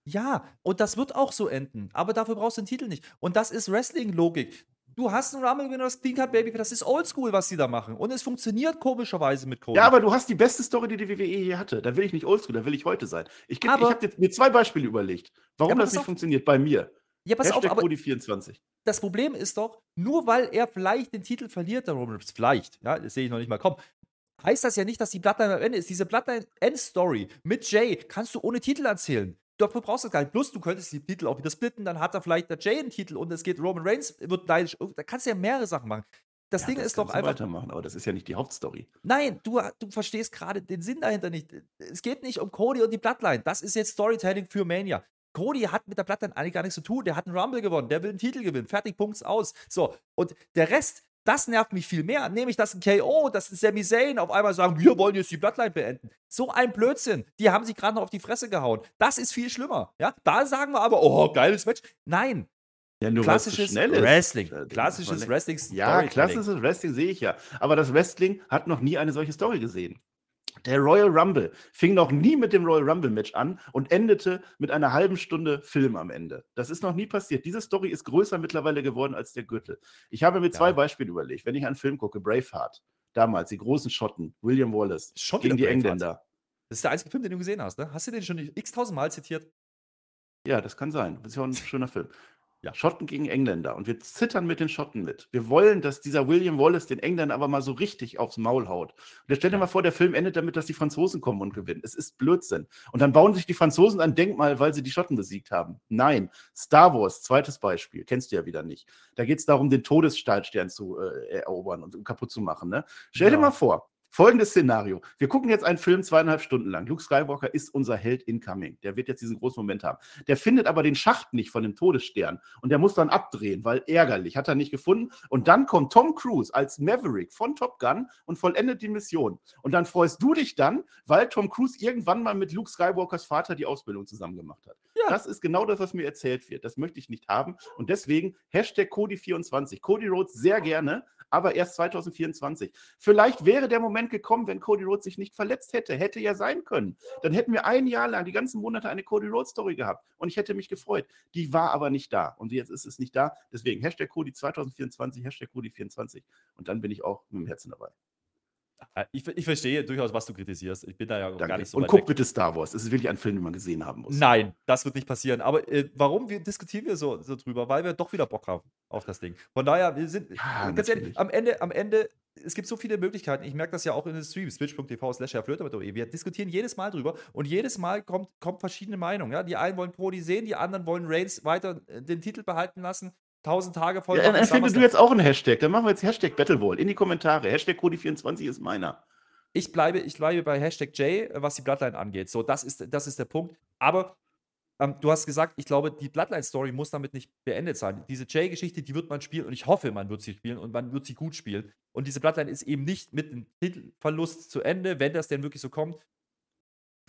Ja, und das wird auch so enden. Aber dafür brauchst du den Titel nicht. Und das ist Wrestling-Logik. Du hast einen Rumble Winner, das Clean Cut Baby, das ist oldschool, was sie da machen. Und es funktioniert komischerweise mit Cody. Ja, aber du hast die beste Story, die die WWE je hatte. Da will ich nicht oldschool, da will ich heute sein. Ich, ich habe mir zwei Beispiele überlegt, warum ja, das nicht auf. funktioniert bei mir. Ja, pass Hashtag auf, aber 24. das Problem ist doch, nur weil er vielleicht den Titel verliert, der Roman Reigns, vielleicht, ja, das sehe ich noch nicht mal kommen, heißt das ja nicht, dass die Bloodline am Ende ist. Diese Bloodline-End-Story mit Jay kannst du ohne Titel erzählen. Dafür brauchst du es gar nicht. Plus, du könntest die Titel auch wieder splitten, dann hat er vielleicht der Jay einen Titel und es geht Roman Reigns, wird neidisch. Da kannst du ja mehrere Sachen machen. Das ja, Ding das ist doch einfach. weitermachen, aber das ist ja nicht die Hauptstory. Nein, du, du verstehst gerade den Sinn dahinter nicht. Es geht nicht um Cody und die Bloodline. Das ist jetzt Storytelling für Mania. Cody hat mit der Bloodline eigentlich gar nichts zu tun. Der hat einen Rumble gewonnen. Der will einen Titel gewinnen. Fertig, Punkt aus. So. Und der Rest, das nervt mich viel mehr. Nämlich, dass ein KO, dass ein Sami Zayn auf einmal sagen, wir wollen jetzt die Bloodline beenden. So ein Blödsinn. Die haben sich gerade noch auf die Fresse gehauen. Das ist viel schlimmer. Ja, da sagen wir aber, oh, geiles Match. Nein. Ja, nur klassisches Wrestling. Klassisches Wrestling. Ja, klassisches Wrestling sehe ich ja. Aber das Wrestling hat noch nie eine solche Story gesehen. Der Royal Rumble fing noch nie mit dem Royal Rumble Match an und endete mit einer halben Stunde Film am Ende. Das ist noch nie passiert. Diese Story ist größer mittlerweile geworden als der Gürtel. Ich habe mir ja. zwei Beispiele überlegt. Wenn ich einen Film gucke, Braveheart, damals, die großen Schotten, William Wallace Schon gegen die Braveheart. Engländer. Das ist der einzige Film, den du gesehen hast, ne? Hast du den schon x-tausend Mal zitiert? Ja, das kann sein. Das ist ja auch ein schöner Film. Ja. Schotten gegen Engländer. Und wir zittern mit den Schotten mit. Wir wollen, dass dieser William Wallace den Engländern aber mal so richtig aufs Maul haut. Und stell dir mal vor, der Film endet damit, dass die Franzosen kommen und gewinnen. Es ist Blödsinn. Und dann bauen sich die Franzosen ein Denkmal, weil sie die Schotten besiegt haben. Nein. Star Wars, zweites Beispiel. Kennst du ja wieder nicht. Da geht es darum, den Todesstahlstern zu äh, erobern und kaputt zu machen. Ne? Stell ja. dir mal vor, Folgendes Szenario. Wir gucken jetzt einen Film zweieinhalb Stunden lang. Luke Skywalker ist unser Held incoming. Der wird jetzt diesen großen Moment haben. Der findet aber den Schacht nicht von dem Todesstern. Und der muss dann abdrehen, weil ärgerlich. Hat er nicht gefunden. Und dann kommt Tom Cruise als Maverick von Top Gun und vollendet die Mission. Und dann freust du dich dann, weil Tom Cruise irgendwann mal mit Luke Skywalkers Vater die Ausbildung zusammen gemacht hat. Ja. Das ist genau das, was mir erzählt wird. Das möchte ich nicht haben. Und deswegen Hashtag Cody24. Cody Rhodes sehr gerne, aber erst 2024. Vielleicht wäre der Moment gekommen, wenn Cody Rhodes sich nicht verletzt hätte. Hätte ja sein können. Dann hätten wir ein Jahr lang, die ganzen Monate, eine Cody Rhodes Story gehabt. Und ich hätte mich gefreut. Die war aber nicht da. Und jetzt ist es nicht da. Deswegen Hashtag Cody 2024, Hashtag Cody24. Und dann bin ich auch mit dem Herzen dabei. Äh, ich, ich, verstehe durchaus, was du kritisierst. Ich bin da ja Danke. gar nicht so Und guck weg. bitte Star Wars. Es ist wirklich ein Film, den man gesehen haben muss. Nein, das wird nicht passieren. Aber äh, warum wir, diskutieren wir so, so drüber? Weil wir doch wieder Bock haben auf das Ding. Von daher, wir sind ja, ganz ehrlich, am Ende, am Ende, es gibt so viele Möglichkeiten. Ich merke das ja auch in den Streams, twitch.tv slash Wir diskutieren jedes Mal drüber und jedes Mal kommt, kommt verschiedene Meinungen. Ja? Die einen wollen Prodi sehen, die anderen wollen Reigns weiter äh, den Titel behalten lassen. 1000 Tage voll. Ja, dann findest du jetzt auch einen Hashtag. Dann machen wir jetzt Hashtag Battlewall in die Kommentare. Hashtag Cody24 ist meiner. Ich bleibe, ich bleibe bei Hashtag J, was die Bloodline angeht. So, das ist, das ist der Punkt. Aber ähm, du hast gesagt, ich glaube, die Bloodline-Story muss damit nicht beendet sein. Diese J-Geschichte, die wird man spielen und ich hoffe, man wird sie spielen und man wird sie gut spielen. Und diese Bloodline ist eben nicht mit dem Titelverlust zu Ende, wenn das denn wirklich so kommt.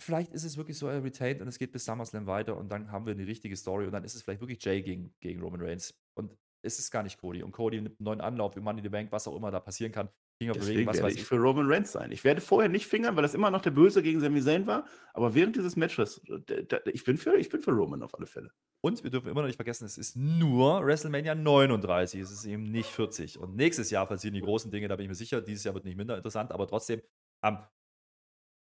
Vielleicht ist es wirklich so er retained und es geht bis SummerSlam weiter und dann haben wir eine richtige Story und dann ist es vielleicht wirklich Jay gegen, gegen Roman Reigns. Und es ist gar nicht Cody. Und Cody nimmt einen neuen Anlauf im Money in the Bank, was auch immer da passieren kann. King of the Ring, Deswegen was werde weiß ich ich. für Roman Reigns sein. Ich werde vorher nicht fingern, weil das immer noch der Böse gegen Sami Zayn war. Aber während dieses Matches, ich bin für, ich bin für Roman auf alle Fälle. Und wir dürfen immer noch nicht vergessen, es ist nur WrestleMania 39, es ist eben nicht 40. Und nächstes Jahr passieren die großen Dinge, da bin ich mir sicher. Dieses Jahr wird nicht minder interessant, aber trotzdem, ähm,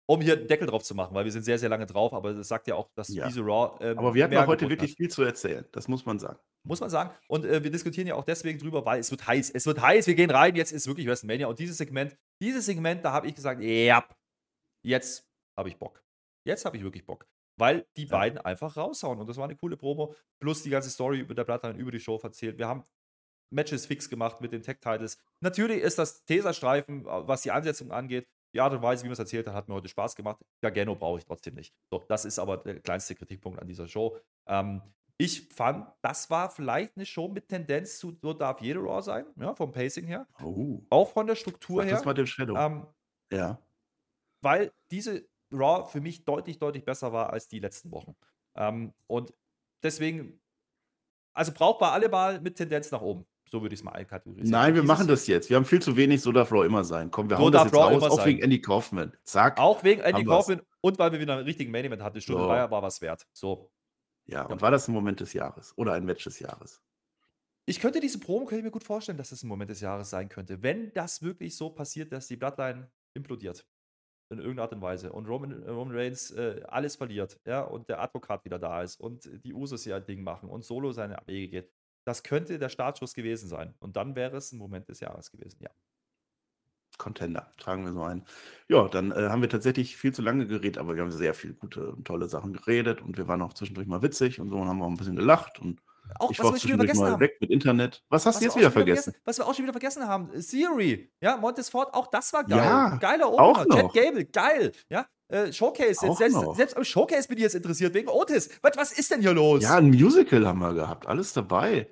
um hier einen Deckel drauf zu machen, weil wir sind sehr, sehr lange drauf, aber das sagt ja auch, dass Ja. diese Raw. ähm, Aber wir hatten auch heute wirklich hat. viel zu erzählen. Das muss man sagen. Muss man sagen. Und äh, wir diskutieren ja auch deswegen drüber, weil es wird heiß. Es wird heiß, wir gehen rein, jetzt ist wirklich WrestleMania. Und dieses Segment, dieses Segment, da habe ich gesagt, ja, jetzt habe ich Bock. Jetzt habe ich wirklich Bock. Weil die Ja. beiden einfach raushauen. Und das war eine coole Promo. Plus die ganze Story über der Bloodline, über die Show erzählt. Wir haben Matches fix gemacht mit den Tech-Titles. Natürlich ist das Teserstreifen, äh, was die Ansetzung angeht, die Art und Weise, wie man es erzählt hat, hat mir heute Spaß gemacht. Gargano brauche ich trotzdem nicht. So, das ist aber der kleinste Kritikpunkt an dieser Show. Ähm, ich fand, das war vielleicht eine Show mit Tendenz zu, so darf jede Raw sein, ja, vom Pacing her. Oh, Auch von der Struktur sag her. das mal dem Shadow. Ähm, ja. weil diese Raw für mich deutlich, deutlich besser war als die letzten Wochen. Ähm, und deswegen, also brauchbar alle mal mit Tendenz nach oben. So würde ich es mal einkategorisieren. Nein, wir machen das jetzt. Wir haben viel zu wenig, so darf Raw immer sein. Komm, wir So hauen das jetzt Raw raus, auch sein. wegen Andy Kaufman. Zack. Auch wegen Andy Haben. Kaufman und weil wir wieder einen richtigen Main Event hatten. Stunde So. War was wert. So. Ja, und war das ein Moment des Jahres oder ein Match des Jahres? Ich könnte diese Promo, könnte mir gut vorstellen, dass das ein Moment des Jahres sein könnte. Wenn das wirklich so passiert, dass die Bloodline implodiert. In irgendeiner Art und Weise. Und Roman, Roman Reigns äh, alles verliert. Ja, und der Advokat wieder da ist. Und die Usos ihr Ding machen. Und Solo seine Wege geht. Das könnte der Startschuss gewesen sein. Und dann wäre es ein Moment des Jahres gewesen. Ja. Contender, tragen wir so ein. Ja, dann äh, haben wir tatsächlich viel zu lange geredet, aber wir haben sehr viel gute und tolle Sachen geredet und wir waren auch zwischendurch mal witzig und so und haben auch ein bisschen gelacht und Auch ich was war wir wieder zwischendurch vergessen mal haben. weg mit Internet. Was hast Was du jetzt auch wieder schon vergessen? Was wir auch schon wieder vergessen haben. Siri. Ja, Montesfort, auch das war geil. Ja, Geiler auch Opener. Chad noch. Gable, geil. Ja, äh, Showcase. Auch Jetzt, selbst, noch. selbst am Showcase bin ich jetzt interessiert, wegen Otis. Was, was ist denn hier los? Ja, ein Musical haben wir gehabt, alles dabei.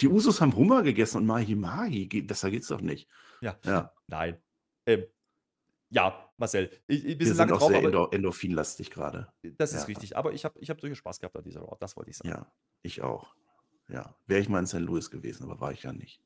Die Usos haben Hummer gegessen und Mahi Mahi. Besser geht's doch nicht. Ja. Ja, Nein. Ähm, ja, Marcel, ich, ich wir bin sind lange auch drauf, sehr aber Endo Endorphinlastig gerade. das ist ja. richtig. Aber ich habe ich hab durchaus Spaß gehabt an dieser Raw, das wollte ich sagen. Ja, ich auch. Ja, wäre ich mal in St. Louis gewesen, aber war ich ja nicht.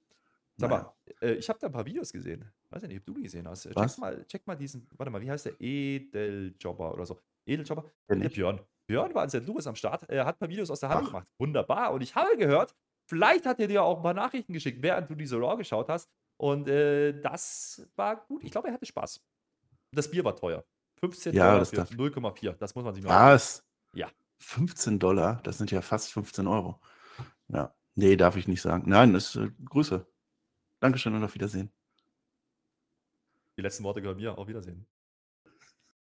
Sag Naja. mal, äh, ich habe da ein paar Videos gesehen. Weiß ja nicht, ob du die gesehen hast. Äh, Was? Check mal, check mal diesen, warte mal, wie heißt der? Edeljobber oder so. Edeljobber? Der. Björn. Björn war in St. Louis am Start. Er hat ein paar Videos aus der Hand Ach. gemacht. Wunderbar. Und ich habe gehört, vielleicht hat er dir auch ein paar Nachrichten geschickt, während du diese Raw geschaut hast. Und äh, das war gut. Ich glaube, er hatte Spaß. Das Bier war teuer. 15 Ja, Dollar das für darf- 0,4. Das muss man sich mal Was? Ja. 15 Dollar? Das sind ja fast 15 Euro. Ja. Nee, darf ich nicht sagen. Nein, ist äh, Grüße. Dankeschön und auf Wiedersehen. Die letzten Worte gehören mir. Auf Wiedersehen.